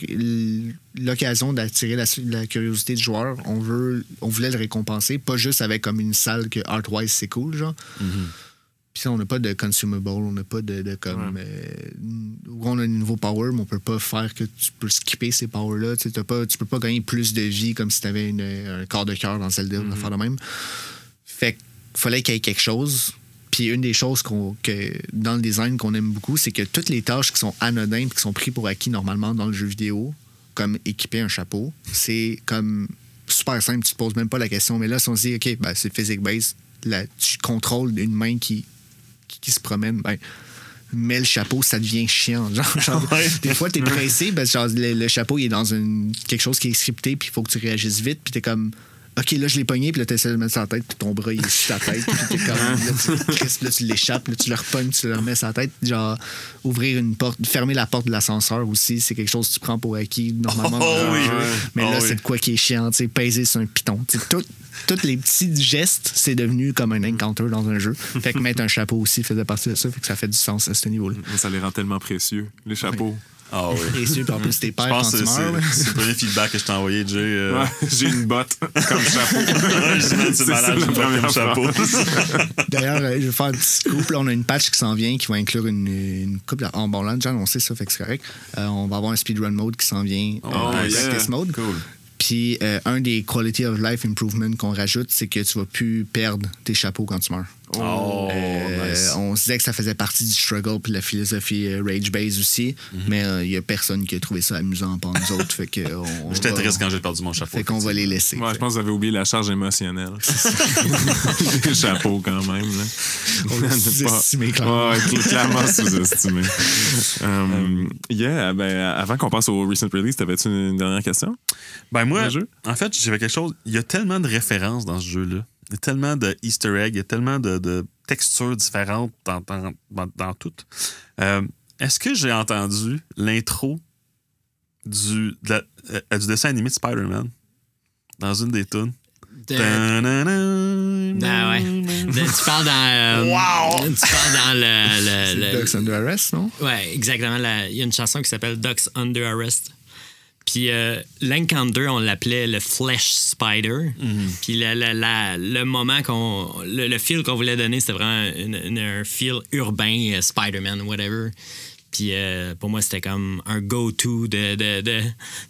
C: l'occasion d'attirer la, la curiosité du joueur, on veut on voulait le récompenser, pas juste avec comme une salle que art-wise c'est cool, genre. Puis ça, on n'a pas de consumable, on n'a pas de, de comme. euh, on a un nouveau power, mais on peut pas faire que tu peux skipper ces powers-là. Tu pas, tu peux pas gagner plus de vie comme si tu avais un corps de cœur dans Zelda, mm faire de même. Fait que fallait qu'il y ait quelque chose. Puis une des choses que, dans le design qu'on aime beaucoup, c'est que toutes les tâches qui sont anodines, qui sont prises pour acquis normalement dans le jeu vidéo, comme équiper un chapeau, c'est comme super simple, tu te poses même pas la question. Mais là, si on se dit, OK, ben, c'est physique base, là, tu contrôles une main qui, qui, qui se promène, ben, mets le chapeau, ça devient chiant. Genre, genre,
B: Ouais.
C: Des fois, tu es pressé, que genre, le, le chapeau il est dans une, quelque chose qui est scripté, puis il faut que tu réagisses vite, puis tu es comme. OK, là, je l'ai pogné, puis là, tu essaies de le mettre sur la tête, puis ton bras, il est sur ta tête, puis t'es comme. Là, tu le crispes, là, tu l'échappes, là, tu le repognes, tu le remets sur la tête. Genre, ouvrir une porte, fermer la porte de l'ascenseur aussi, c'est quelque chose que tu prends pour acquis, normalement.
B: Oh
C: dans un
B: oui.
C: jeu. Mais
B: Oh
C: là,
B: oui.
C: c'est de quoi qui est chiant, tu sais, peser sur un piton. Tout- tous les petits gestes, c'est devenu comme un encounter dans un jeu. Fait que mettre un chapeau aussi faisait partie de ça, fait que ça fait du sens à ce niveau-là.
A: Ça les rend tellement précieux, les chapeaux.
B: Ah oui.
C: Précieux, en plus, t'es
B: Je
C: père
B: pense
C: quand
B: que
C: tu
B: c'est
C: meurs.
B: c'est le premier feedback que je t'ai envoyé, Jay. euh,
A: Ouais, j'ai une botte comme chapeau. C'est
B: malade,
A: la
B: j'ai comme chapeau.
C: D'ailleurs, euh, je vais faire un petit scoop. Là, on a une patch qui s'en vient qui va inclure une, une couple. En bon, là, déjà annoncé ça, fait que c'est correct. Euh, on va avoir un speedrun mode qui s'en vient.
B: Oh,
C: euh, un
B: yeah.
C: practice mode.
B: Cool.
C: Puis euh, un des quality of life improvements qu'on rajoute, c'est que tu vas plus perdre tes chapeaux quand tu meurs.
B: Oh,
C: Euh,
B: nice.
C: On se disait que ça faisait partie du struggle puis de la philosophie euh, rage base aussi,
B: Mhm.
C: mais il n'y a personne qui a trouvé ça amusant pour nous autres. Fait que on,
B: J'étais triste quand j'ai perdu mon chapeau.
C: Fait qu'on va les laisser.
A: Ouais, je pense que vous avez oublié la charge émotionnelle. les chapeaux, quand même. Là.
C: On sous-estimé, clairement.
A: Ouais, cl- clairement sous-estimé. Um, yeah, ben, avant qu'on passe au recent release, t'avais-tu une dernière question?
B: Ben moi, en fait, j'avais quelque chose. Il y a tellement de références dans ce jeu-là. Il y a tellement de Easter eggs, il y a tellement de, de textures différentes dans, dans, dans, dans tout. Euh, Est-ce que j'ai entendu l'intro du, de la- euh, du dessin animé de Spider-Man dans une des tunes?
D: De- Ah ouais. De- tu parles dans. euh,
B: Wow!
D: Tu parles dans le. le- le-
C: Ducks Under Arrest, non?
D: Ouais, exactement. la- Il y a une chanson qui s'appelle Ducks Under Arrest. Puis euh, l'Encounter, on l'appelait le Flesh Spider. Puis la- la- la- le moment qu'on. Le, le feel qu'on voulait donner, c'était vraiment une- une- un feel urbain, euh, Spider-Man, whatever. Puis euh, pour moi, c'était comme un go-to de, de, de,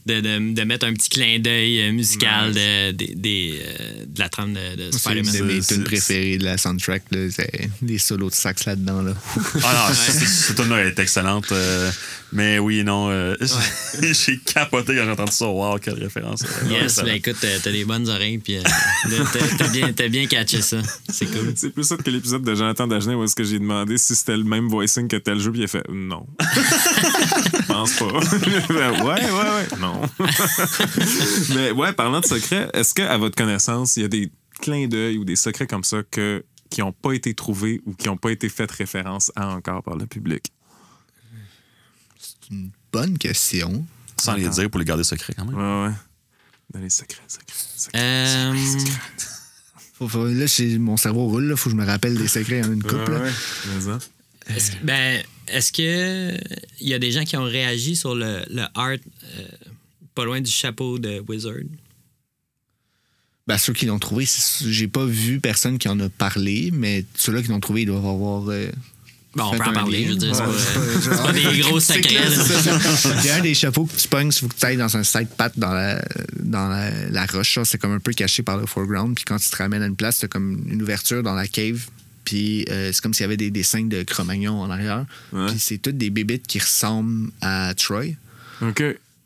D: de, de- de mettre un petit clin d'œil euh, musical de, des- des, euh, de la trame de, de
C: C'est une
D: Spider-Man.
C: de mes
B: c'est-
C: tunes
B: c'est-
C: préférées de la soundtrack. là. C'est les solos de sax là-dedans. Là.
B: Ah non, cette tune-là est excellente. euh, mais oui, non. euh, j'ai capoté quand j'ai entendu ça. Wow, quelle référence.
D: Yes, ben écoute, t'as des bonnes oreilles, puis euh, t'as- bien, bien catché ça. C'est cool.
A: C'est plus ça que l'épisode de Jonathan Dagenet où est-ce que j'ai demandé si c'était le même voicing que tel jeu, puis il a fait non. Je pense pas. Ouais, ouais, ouais. Non. Mais ouais, parlant de secrets, est-ce qu'à votre connaissance, il y a des clins d'œil ou des secrets comme ça que, qui n'ont pas été trouvés ou qui n'ont pas été fait référence à encore par le public?
C: Bonne question.
B: Sans les dire pour les garder secrets quand même.
A: Ouais, ouais. Dans les secrets, secrets, secrets.
D: Euh,
C: Faut- faut- là, mon cerveau roule. Il faut que je me rappelle des secrets en une couple.
A: Ouais,
C: là.
A: ouais.
D: Est-ce, que- ben, est-ce que il y a des gens qui ont réagi sur le, le art euh, pas loin du chapeau de Wizard?
C: Ben, ceux qui l'ont trouvé, j'ai pas vu personne qui en a parlé, mais ceux-là qui l'ont trouvé, ils doivent avoir. euh,
D: Bon, on peut en parler, je veux dire, c'est
C: Ouais,
D: pas-
C: c'est
D: c'est pas des gros secrets.
C: Il y a un des chapeaux que tu pognes, il faut que tu ailles dans un side path dans la, dans la, la roche. ça. C'est comme un peu caché par le foreground. Puis quand tu te ramènes à une place, tu comme une ouverture dans la cave. Puis euh, c'est comme s'il y avait des dessins de Cro-Magnon en arrière.
A: Ouais.
C: Puis c'est toutes des bébites qui ressemblent à Troy.
A: OK.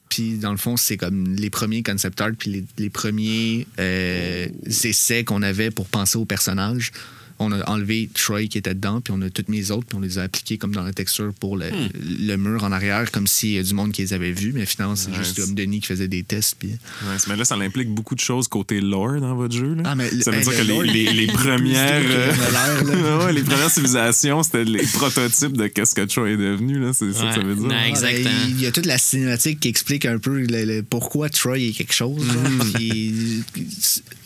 C: Puis dans le fond, c'est comme les premiers concept art, puis les, les premiers euh, essais qu'on avait pour penser aux personnages. On a enlevé Troy qui était dedans, puis on a toutes mes autres, puis on les a appliqués comme dans la texture pour le, le mur en arrière, comme s'il y a du monde qui les avait vus, mais finalement, c'est juste comme Denis qui faisait des tests. Puis...
A: Ouais, mais là, ça implique beaucoup de choses côté lore dans votre jeu. Là.
C: Ah, mais
A: ça veut
C: hey,
A: dire
C: le
A: que les,
C: lore,
A: premières. euh, les premières civilisations, c'était les prototypes de qu'est-ce que Troy est devenu. là. C'est ça que ça veut dire.
D: Ouais,
C: Ah,
D: Exactement.
C: ben, Il y a toute la cinématique qui explique un peu le- le- pourquoi Troy est quelque chose. là. Puis,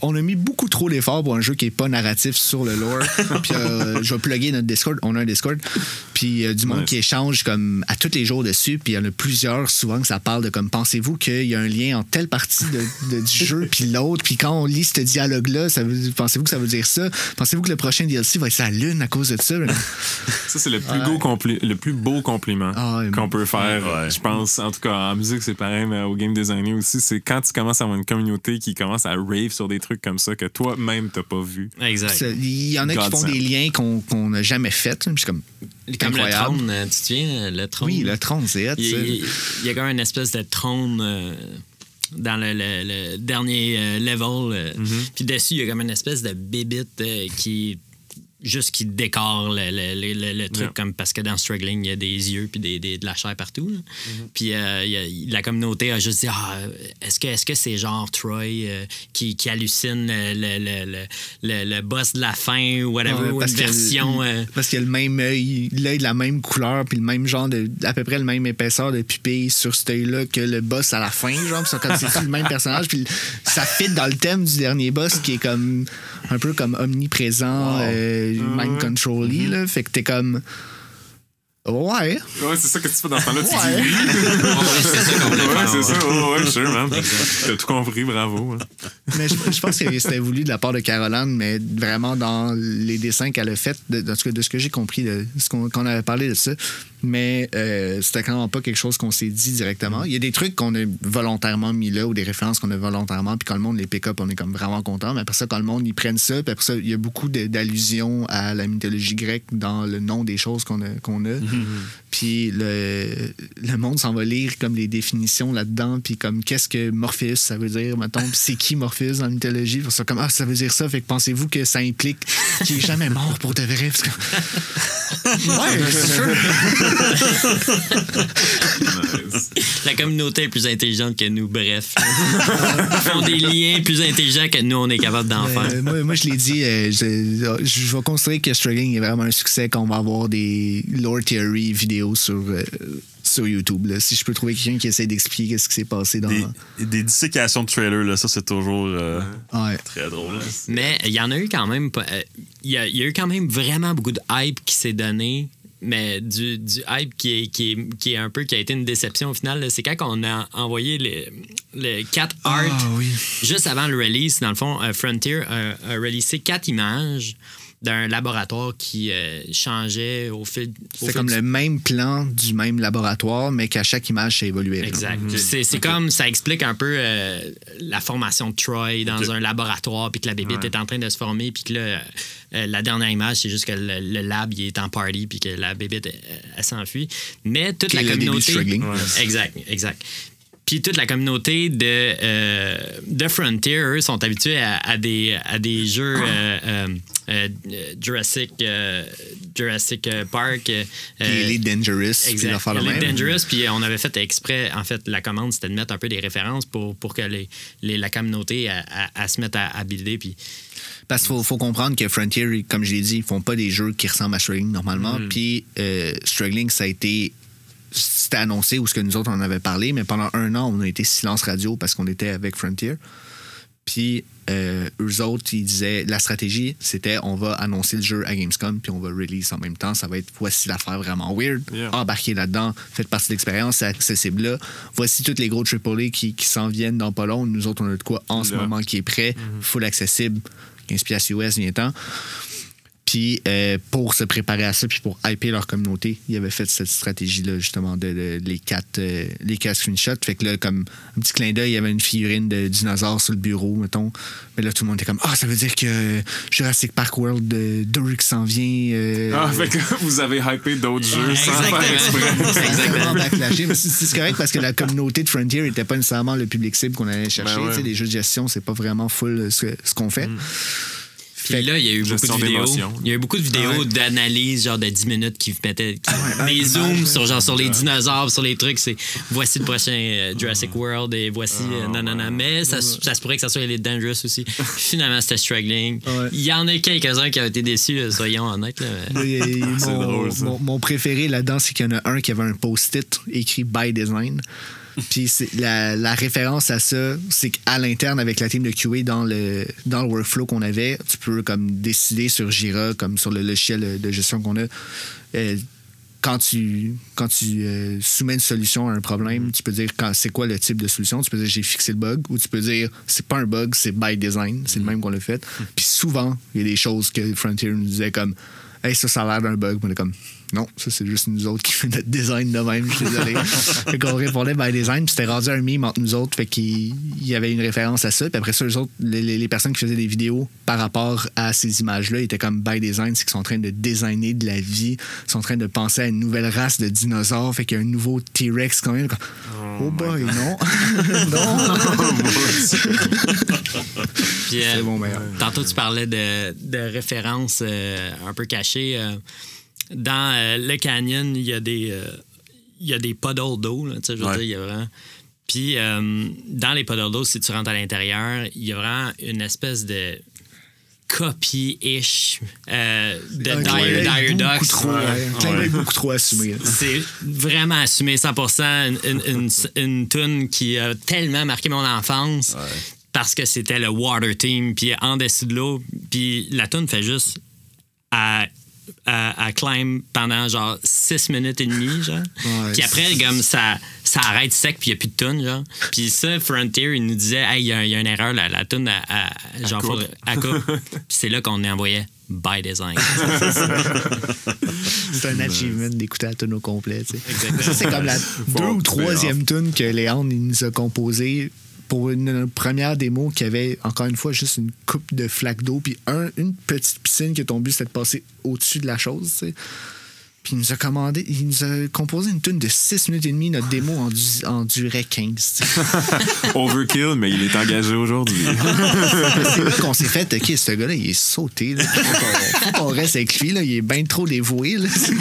C: on a mis beaucoup trop d'efforts pour un jeu qui est pas narratif sur le lore. Discord. puis euh, je vais plugger notre Discord. On a un Discord. Puis euh, du monde
A: Nice.
C: qui échange comme à tous les jours dessus. Puis il y en a plusieurs souvent que ça parle de comme pensez-vous qu'il y a un lien entre telle partie de- de- du jeu puis l'autre? Puis quand on lit ce dialogue-là, ça veut- pensez-vous que ça veut dire ça? Pensez-vous que le prochain DLC va être sa lune à cause de ça?
A: Ça, c'est le, plus le plus beau compliment
C: Ah, ouais.
A: qu'on peut faire.
B: Ouais.
A: Je pense, en tout cas, en musique, c'est pareil, mais au game designer aussi, c'est quand tu commences à avoir une communauté qui commence à rave sur des trucs comme ça que toi-même, t'as pas vu.
D: Exact.
C: Il y en a qui font des liens qu'on n'a jamais faits. C'est comme
D: Comme le trône, euh, tu te souviens, le trône?
C: Oui, le trône, c'est hot,
D: Il,
C: ça.
D: il- il y a comme une espèce de trône euh, dans le, le- le dernier euh, level. euh,
C: Mm-hmm.
D: Puis dessus, il y a comme une espèce de bébite euh, qui juste qui décore le, le- le- truc
A: Yeah.
D: comme parce que dans Struggling il y a des yeux puis des, des- de la chair partout.
C: Mm-hmm.
D: puis euh, il y a- la communauté a juste dit ah, est-ce que c'est genre Troy euh, qui, qui hallucine le, le, boss de la fin ou whatever
C: Ouais,
D: ou une version euh,
C: Parce qu'il y a le même œil, l'œil de la même couleur, puis le même genre de. à peu près le même épaisseur de pupille sur cet œil-là que le boss à la fin, genre. C'est comme c'est le même personnage, puis ça fit dans le thème du dernier boss qui est comme. Un peu comme omniprésent, euh, mind controlly, là. Fait que t'es comme. Ouais.
A: Ouais, c'est ça que tu fais dans ce temps-là. Tu
C: Ouais.
A: dis
D: c'est ça qu'on voulait
A: Ouais, c'est ça. Ouais, ouais, sure, man. T'as tout compris, bravo. hein.
C: Mais je, je pense que c'était voulu de la part de Caroline, mais vraiment dans les dessins qu'elle a fait, de, de ce que, de ce que j'ai compris, de ce qu'on qu'on avait parlé de ça. Mais euh, c'était quand même pas quelque chose qu'on s'est dit directement. Il y a des trucs qu'on a volontairement mis là ou des références qu'on a volontairement, puis quand le monde les pick up, on est comme vraiment content. Mais après ça, quand le monde ils prennent ça, puis après ça, il y a beaucoup d'allusions à la mythologie grecque dans le nom des choses qu'on a. qu'on a. Puis le, le monde s'en va lire comme les définitions là-dedans, puis comme qu'est-ce que Morpheus ça veut dire, mettons, puis c'est qui Morpheus dans la mythologie. Puis ça comme ah ça veut dire ça, fait que pensez-vous que ça implique qu'il est jamais mort pour de vrai? Parce que- ouais, c'est sûr.
A: Nice.
D: La communauté est plus intelligente que nous, bref. Ils font des liens plus intelligents que nous, on est capable d'en faire.
C: Euh, moi, moi, je l'ai dit, euh, je, je vais considérer que Struggling est vraiment un succès quand on va avoir des lore theory vidéos sur, euh, sur YouTube. là. Si je peux trouver quelqu'un qui essaie d'expliquer ce qui s'est passé dans.
B: Des, des dissécations de trailers, là, ça, c'est toujours euh,
C: Ouais.
B: très drôle. là.
D: Mais il y en a eu quand même. pas- euh, Il y, a, il y a eu quand même vraiment beaucoup de hype qui s'est donné. Mais du, du hype qui est, qui, est, qui est un peu qui a été une déception au final, c'est quand on a envoyé le, le 4 art
C: Ah oui.
D: juste avant le release. Dans le fond, euh, Frontier a, a releasé quatre images d'un laboratoire qui euh, changeait au fil.
C: C'est comme
D: du
C: le même plan du même laboratoire, mais qu'à chaque image, ça évoluait.
D: Exact. C'est c'est comme ça explique un peu euh, la formation de Troy dans un laboratoire, puis que la bébite est en train de se former, puis que là, euh, la dernière image, c'est juste que le, le lab il est en party, puis que la bébite elle, elle s'enfuit. Mais toute la communauté.
C: Struggling.
D: Exact, exact. Puis toute la communauté de, euh, de Frontier, eux, sont habitués à, à des, à des jeux euh, euh, Jurassic, Jurassic Park.
C: Puis Elite Dangerous, puis
D: Exact.
C: l'affaire le
D: Elite
C: même.
D: Dangerous, puis on avait fait exprès, en fait, la commande, c'était de mettre un peu des références pour, pour que les, les- la communauté à, à- à se mette à, builder. Puis
C: Parce qu'il faut, faut comprendre que Frontier, comme je l'ai dit, ils font pas des jeux qui ressemblent à Struggling normalement. Puis euh, Struggling, ça a été. C'était annoncé ou ce que nous autres on en avait parlé, mais pendant un an, on a été silence radio parce qu'on était avec Frontier. Puis euh, eux autres, ils disaient la stratégie, c'était on va annoncer le jeu à Gamescom, puis on va release en même temps. Ça va être voici l'affaire vraiment weird.
A: Yeah.
C: Embarquez là-dedans, faites partie de l'expérience, c'est accessible là. Voici tous les gros AAA qui, qui s'en viennent dans pas long. Nous autres, on a de quoi en ce moment qui est prêt, full accessible, 15 piastres US, vient-temps. Puis euh, pour se préparer à ça, puis pour hyper leur communauté, ils avaient fait cette stratégie-là, justement, de, de- les, quatre, euh, les quatre screenshots. Fait que là, comme un petit clin d'œil, il y avait une figurine de dinosaure sur le bureau, mettons. Mais là, tout le monde était comme Ah, ça veut dire que Jurassic Park World de Dork s'en vient. euh,
A: Ah, fait que vous avez hypé d'autres jeux sans
D: Exactement.
A: faire exprès.
D: Exactement.
C: backlashé. Mais c'est correct parce que la communauté de Frontier n'était pas nécessairement le public cible qu'on allait chercher.
A: Ben ouais.
C: Sais, Les jeux de gestion, c'est pas vraiment full ce, ce qu'on fait.
D: Puis
C: Fait-
D: là, il y a eu beaucoup de vidéos. Il y a eu beaucoup de vidéos
C: Ouais.
D: d'analyse, genre de 10 minutes, qui mettaient qui- des zooms sur, genre, sur les dinosaures, sur les trucs. C'est voici le prochain euh, Jurassic World et voici. euh, non, non, non. Mais ça, ça se pourrait que ça soit Elite Dangerous aussi. Finalement, c'était Struggling.
C: Ouais.
D: Il y en a quelques-uns qui ont été déçus, euh, soyons honnêtes. Là, mais-
C: mon,
A: drôle,
C: mon- mon préféré là-dedans, c'est qu'il y en a un qui avait un post-it écrit by design. Puis la, la référence à ça, c'est qu'à l'interne, avec la team de QA dans le, dans le workflow qu'on avait, tu peux comme décider sur Jira, comme sur le logiciel de gestion qu'on a. euh, quand tu, quand tu euh, soumets une solution à un problème, tu peux dire c'est quoi le type de solution? Tu peux dire j'ai fixé le bug ou tu peux dire c'est pas un bug, c'est by design. C'est le même qu'on l'a fait. Puis souvent, il y a des choses que Frontier nous disait comme Hey, ça, ça a l'air d'un bug. On est comme non, ça c'est juste nous autres qui fait notre design de même, je suis désolé. fait qu'on répondait by design, puis c'était rendu un meme entre nous autres, fait qu'il il y avait une référence à ça. Puis après ça, les autres, les, les- les personnes qui faisaient des vidéos par rapport à ces images-là étaient comme by design, c'est qu'ils sont en train de designer de la vie, ils sont en train de penser à une nouvelle race de dinosaures, fait qu'il y a un nouveau T-Rex quand même. Comme, Oh, boy, non. non.
D: Puis, euh,
C: C'est mon meilleur.
D: Tantôt, tu parlais de, de références euh, un peu cachées. Dans euh, le canyon, il y a des, euh, il y a des puddles d'eau. là, tu sais, Je veux
B: Ouais.
D: dire, il y a vraiment. Puis, euh, dans les puddles d'eau, si tu rentres à l'intérieur, il y a vraiment une espèce de copie-ish euh, de
C: Un
D: Dire, Ducks.
C: trop, ouais, beaucoup trop assumé.
D: C'est vraiment assumé 100%. Une, une, une, une tune qui a tellement marqué mon enfance parce que c'était le Water Team, puis en dessous de l'eau. Puis la tune fait juste à, à, à climb pendant genre 6 minutes et demie, genre.
C: Ouais,
D: puis après, comme ça, ça arrête sec, puis il n'y a plus de tune, genre. Puis ça, Frontier, il nous disait, hey, il y, a- il y a une erreur, la, la tune, à, à- genre,
A: coupe.
D: à coupe. puis c'est là qu'on envoyait by design.
C: C'est un achievement d'écouter la tune au complet. tu sais.
D: Exactement.
C: Ça, c'est comme la deux ou troisième tune que Léon il nous a composée pour une première démo qui avait, encore une fois, juste une coupe de flaque d'eau puis un, une petite piscine que ton but c'était de passer au-dessus de la chose. tu sais. Puis il nous a commandé, il nous a composé une tune de 6 minutes et demie. Notre démo en, du- en durait 15. tu sais.
A: Overkill, mais il est engagé aujourd'hui.
C: c'est là qu'on s'est fait, OK, ce gars-là, il est sauté. Là. Faut qu'on- reste avec lui. Là. Il est bien trop dévoué.
D: C'est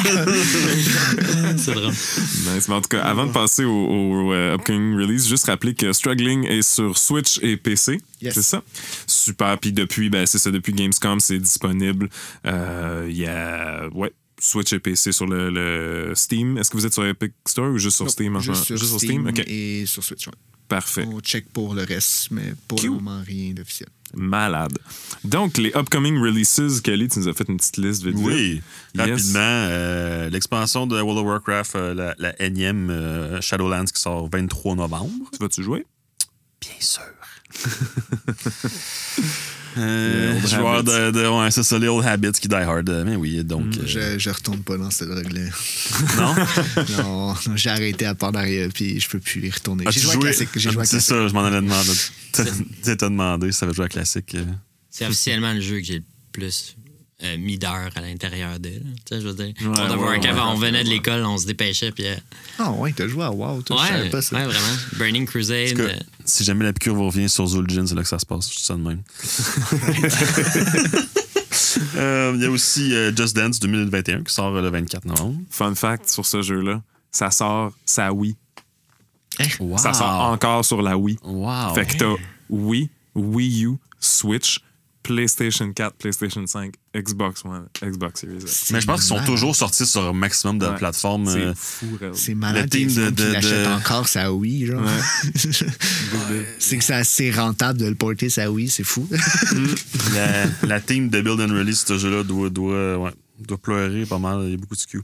D: drôle.
A: Nice. Mais en tout cas, avant de passer au, au, euh, upcoming release, juste rappeler que Struggling est sur Switch et PC.
C: Yes.
A: C'est ça? Super. Puis depuis, ben, c'est ça, depuis Gamescom, c'est disponible. Euh, Il y a, ouais, Switch et PC sur le, le Steam. Est-ce que vous êtes sur Epic Store ou juste sur Steam?
C: Juste
A: moment?
C: sur, Steam, et sur Switch. ouais.
A: Parfait.
C: On check pour le reste, mais pour
A: Cute.
C: le moment, rien d'officiel.
A: Malade. Donc, les upcoming releases, Kelly, tu nous as fait une petite liste vite vite.
B: Oui,
A: Yes.
B: rapidement. euh, L'expansion de World of Warcraft, euh, la, la énième euh, Shadowlands qui sort le 23 novembre.
A: Tu vas-tu jouer?
B: Bien sûr. Euh, joueur de, de ouais, c'est ça, les Old Habits qui die hard. euh, Mais oui, donc. euh,
C: Je, je retourne pas dans cette drogue-là.
B: non?
C: non, non, j'ai arrêté à Pandaria, puis je peux plus y retourner.
B: Ah,
C: j'ai
B: tu
C: joué à classique. J'ai joué à
B: C'est ça, je m'en allais demander. Tu sais, t'as demandé si ça va jouer à classique. euh.
D: C'est officiellement le jeu que j'ai le plus euh, mis d'heures à l'intérieur de. là. Tu sais, je veux dire,
A: Ouais,
D: of
A: ouais, ouais,
D: on venait de l'école, on se dépêchait, puis. euh,
C: Ah ouais, t'as joué à WoW, toi, je
D: ouais,
C: savais pas ça.
D: ouais, vraiment. Burning Crusade.
B: Cas,
D: euh,
B: si jamais la piqûre vous revient sur Zul'jin, c'est là que ça se passe. Je dis ça de même. Euh, Il y a aussi euh, Just Dance 2021 qui sort euh, le 24 novembre.
A: Fun fact sur ce jeu-là, ça sort sa Wii.
B: Wow.
A: Ça sort encore sur la Wii.
B: Wow.
A: Fait que t'as Wii, Wii U, Switch, PlayStation 4, PlayStation 5, Xbox One, Xbox Series X.
B: Mais je pense qu'ils sont toujours sortis sur un maximum de
A: Ouais.
B: plateformes.
A: C'est
B: euh,
A: fou.
C: C'est malade.
B: Le team de- de-
C: l'achète
B: de-
C: encore sa Wii, genre. c'est que c'est assez rentable de le porter sa Wii, c'est fou.
B: la, la team de Build and Release, ce jeu-là, doit, doit, ouais, doit pleurer pas mal. Il y a beaucoup de Q.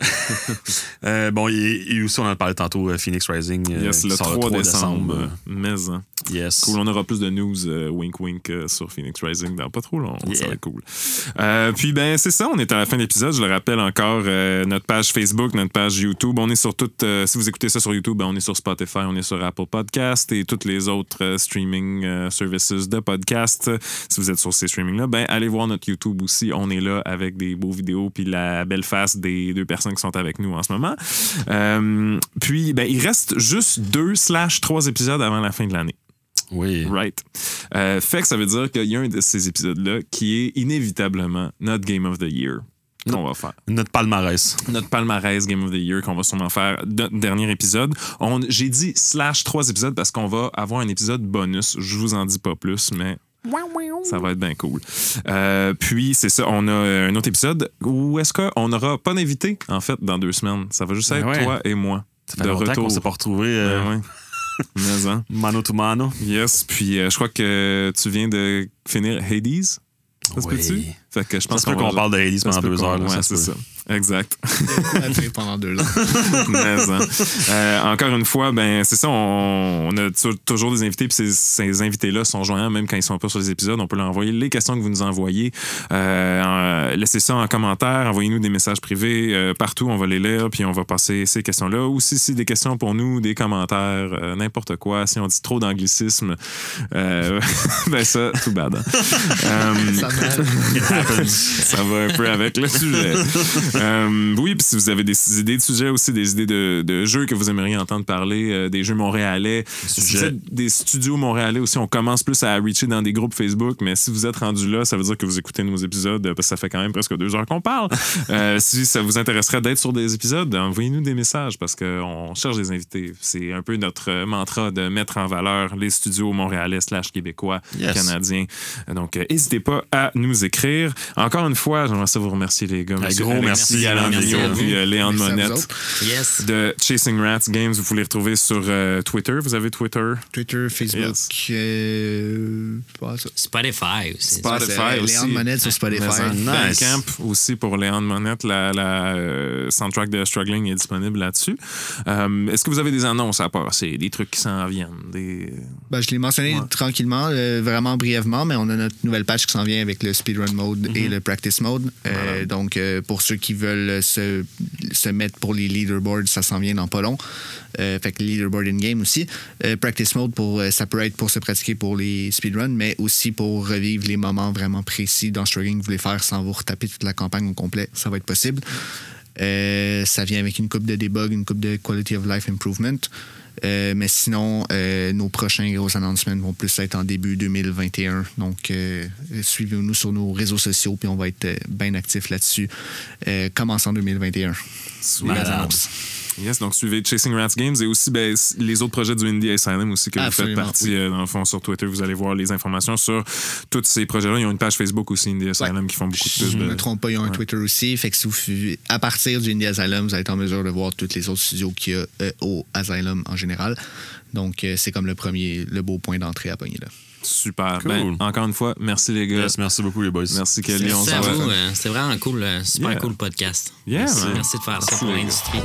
B: Euh, bon, et, aussi, on en a parlé tantôt, euh, Phoenix Rising. euh,
A: Yes, le
B: sort
A: 3, décembre. euh, Mais, hein.
B: Yes.
A: Cool, on aura plus de news euh, wink wink euh, sur Phoenix Rising dans pas trop long. Ça va être cool. Puis ben c'est ça, on est à la fin de l'épisode. Je le rappelle encore, notre page Facebook, notre page YouTube. On est sur toutes. si vous écoutez ça sur YouTube, ben, on est sur Spotify, on est sur Apple Podcast et toutes les autres streaming services de podcast. Si vous êtes sur ces streamings-là, ben allez voir notre YouTube aussi. On est là avec des beaux vidéos puis la belle face des deux personnes qui sont avec nous en ce moment. Euh, puis ben il reste juste deux slash trois épisodes avant la fin de l'année.
B: Oui.
A: Right. Euh, fait que ça veut dire qu'il y a un de ces épisodes-là qui est inévitablement notre Game of the Year qu'on va faire.
B: Notre palmarès.
A: Notre palmarès Game of the Year qu'on va sûrement faire notre dernier épisode. J'ai dit slash trois épisodes parce qu'on va avoir un épisode bonus. Je vous en dis pas plus, mais ça va être bien cool. Euh, puis, c'est ça, on a un autre épisode où est-ce qu'on n'aura pas d'invité, en fait, dans deux semaines. Ça va juste être
B: Ben ouais.
A: toi et moi.
B: Ça fait
A: de
B: longtemps
A: retour.
B: s'est pas retrouvés euh,
A: ouais. Mais, hein.
B: mano to mano.
A: Yes, puis euh, je crois que tu viens de finir Hades. Ça se
B: Oui.
A: Peut-tu? Fait que je pense
B: qu'on parle de Hades pendant deux heures.
A: Ouais, c'est ça. Exact.
C: Pendant deux ans.
A: Mais. Euh, encore une fois, ben c'est ça, on, on a toujours des invités, puis ces, ces invités-là sont joints, même quand ils sont pas sur les épisodes, on peut leur envoyer les questions que vous nous envoyez. Euh, en- laissez ça en commentaire, envoyez-nous des messages privés euh, partout, on va les lire, puis on va passer ces questions-là. Ou si c'est des questions pour nous, des commentaires, euh, n'importe quoi. Si on dit trop d'anglicisme, euh, ben ça, tout bad. hein.
C: Ça.
A: ça va un peu avec le sujet. Euh, oui, puis si vous avez des idées de sujets aussi, des idées de, de jeux que vous aimeriez entendre parler, euh, des jeux montréalais, des studios montréalais aussi, on commence plus à reacher dans des groupes Facebook, mais si vous êtes rendu là, ça veut dire que vous écoutez nos épisodes, euh, parce que ça fait quand même presque deux heures qu'on parle. Euh, si ça vous intéresserait d'être sur des épisodes, envoyez-nous des messages, parce qu'on cherche des invités. C'est un peu notre mantra de mettre en valeur les studios montréalais slash québécois,
B: Yes.
A: canadiens. Donc, n'hésitez pas à nous écrire. Encore une fois, j'aimerais ça vous remercier, les gars.
B: Un gros merci,
A: Alain
B: merci
A: puis, euh, Léon Monette.
D: Yes.
A: de Chasing Rats Games. Vous pouvez les retrouver sur euh, Twitter. Vous avez Twitter?
C: Twitter, Facebook,
A: Yes.
C: euh.
D: Spotify aussi.
A: Spotify
C: c'est
A: aussi.
C: Léon Monette sur Spotify.
A: Ça,
B: Nice.
A: Bandcamp aussi pour Léon Monette. La, la, euh, soundtrack de Struggling est disponible là-dessus. Euh, Est-ce que vous avez des annonces à passer? Des trucs qui s'en viennent? Des...
C: Ben, je l'ai mentionné
A: Ouais.
C: tranquillement, euh, vraiment brièvement, mais on a notre nouvelle patch qui s'en vient avec le speedrun mode et le practice mode. Euh, Donc, euh, pour ceux qui veulent se, se mettre pour les leaderboards, ça s'en vient dans pas long. Euh, fait que leaderboard in-game aussi. Practice mode, pour, ça peut être pour se pratiquer pour les speedruns, mais aussi pour revivre les moments vraiment précis dans Struggling que vous voulez faire sans vous retaper toute la campagne au complet. Ça va être possible. Euh, ça vient avec une coupe de debug, une coupe de quality of life improvement. Euh, mais sinon, euh, nos prochains gros announcements vont plus être en début 2021. Donc, euh, suivez-nous sur nos réseaux sociaux, puis on va être bien actifs là-dessus, commençant 2021.
A: Sweet.
C: Les annonces.
A: Yes, donc suivez Chasing Rats Games et aussi ben, les autres projets du Indie Asylum aussi que
C: Absolument,
A: vous faites partie
C: oui.
A: euh, dans le fond sur Twitter. Vous allez voir les informations sur tous ces projets-là. Ils ont une page Facebook aussi, Indie Asylum, qui font beaucoup de
C: Si je ne
A: euh,
C: me trompe pas, ils ont un. Twitter aussi. Fait que si vous, à partir du Indie Asylum, vous allez être en mesure de voir tous les autres studios qu'il y a euh, au Asylum en général. Donc, euh, c'est comme le premier, le beau point d'entrée à pogner là.
A: Super.
B: Cool.
A: Ben, encore une fois, merci les gars.
B: Yes, merci beaucoup, les boys.
A: Merci Kelly. On
D: à vous. euh, C'était vraiment cool. euh, Super
A: Yeah.
D: cool podcast.
A: Yeah,
D: Merci,
A: man.
D: Merci de faire ça pour l'industrie.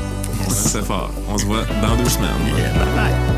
A: C'est fort. On se voit dans deux semaines.
B: Yeah, bye bye.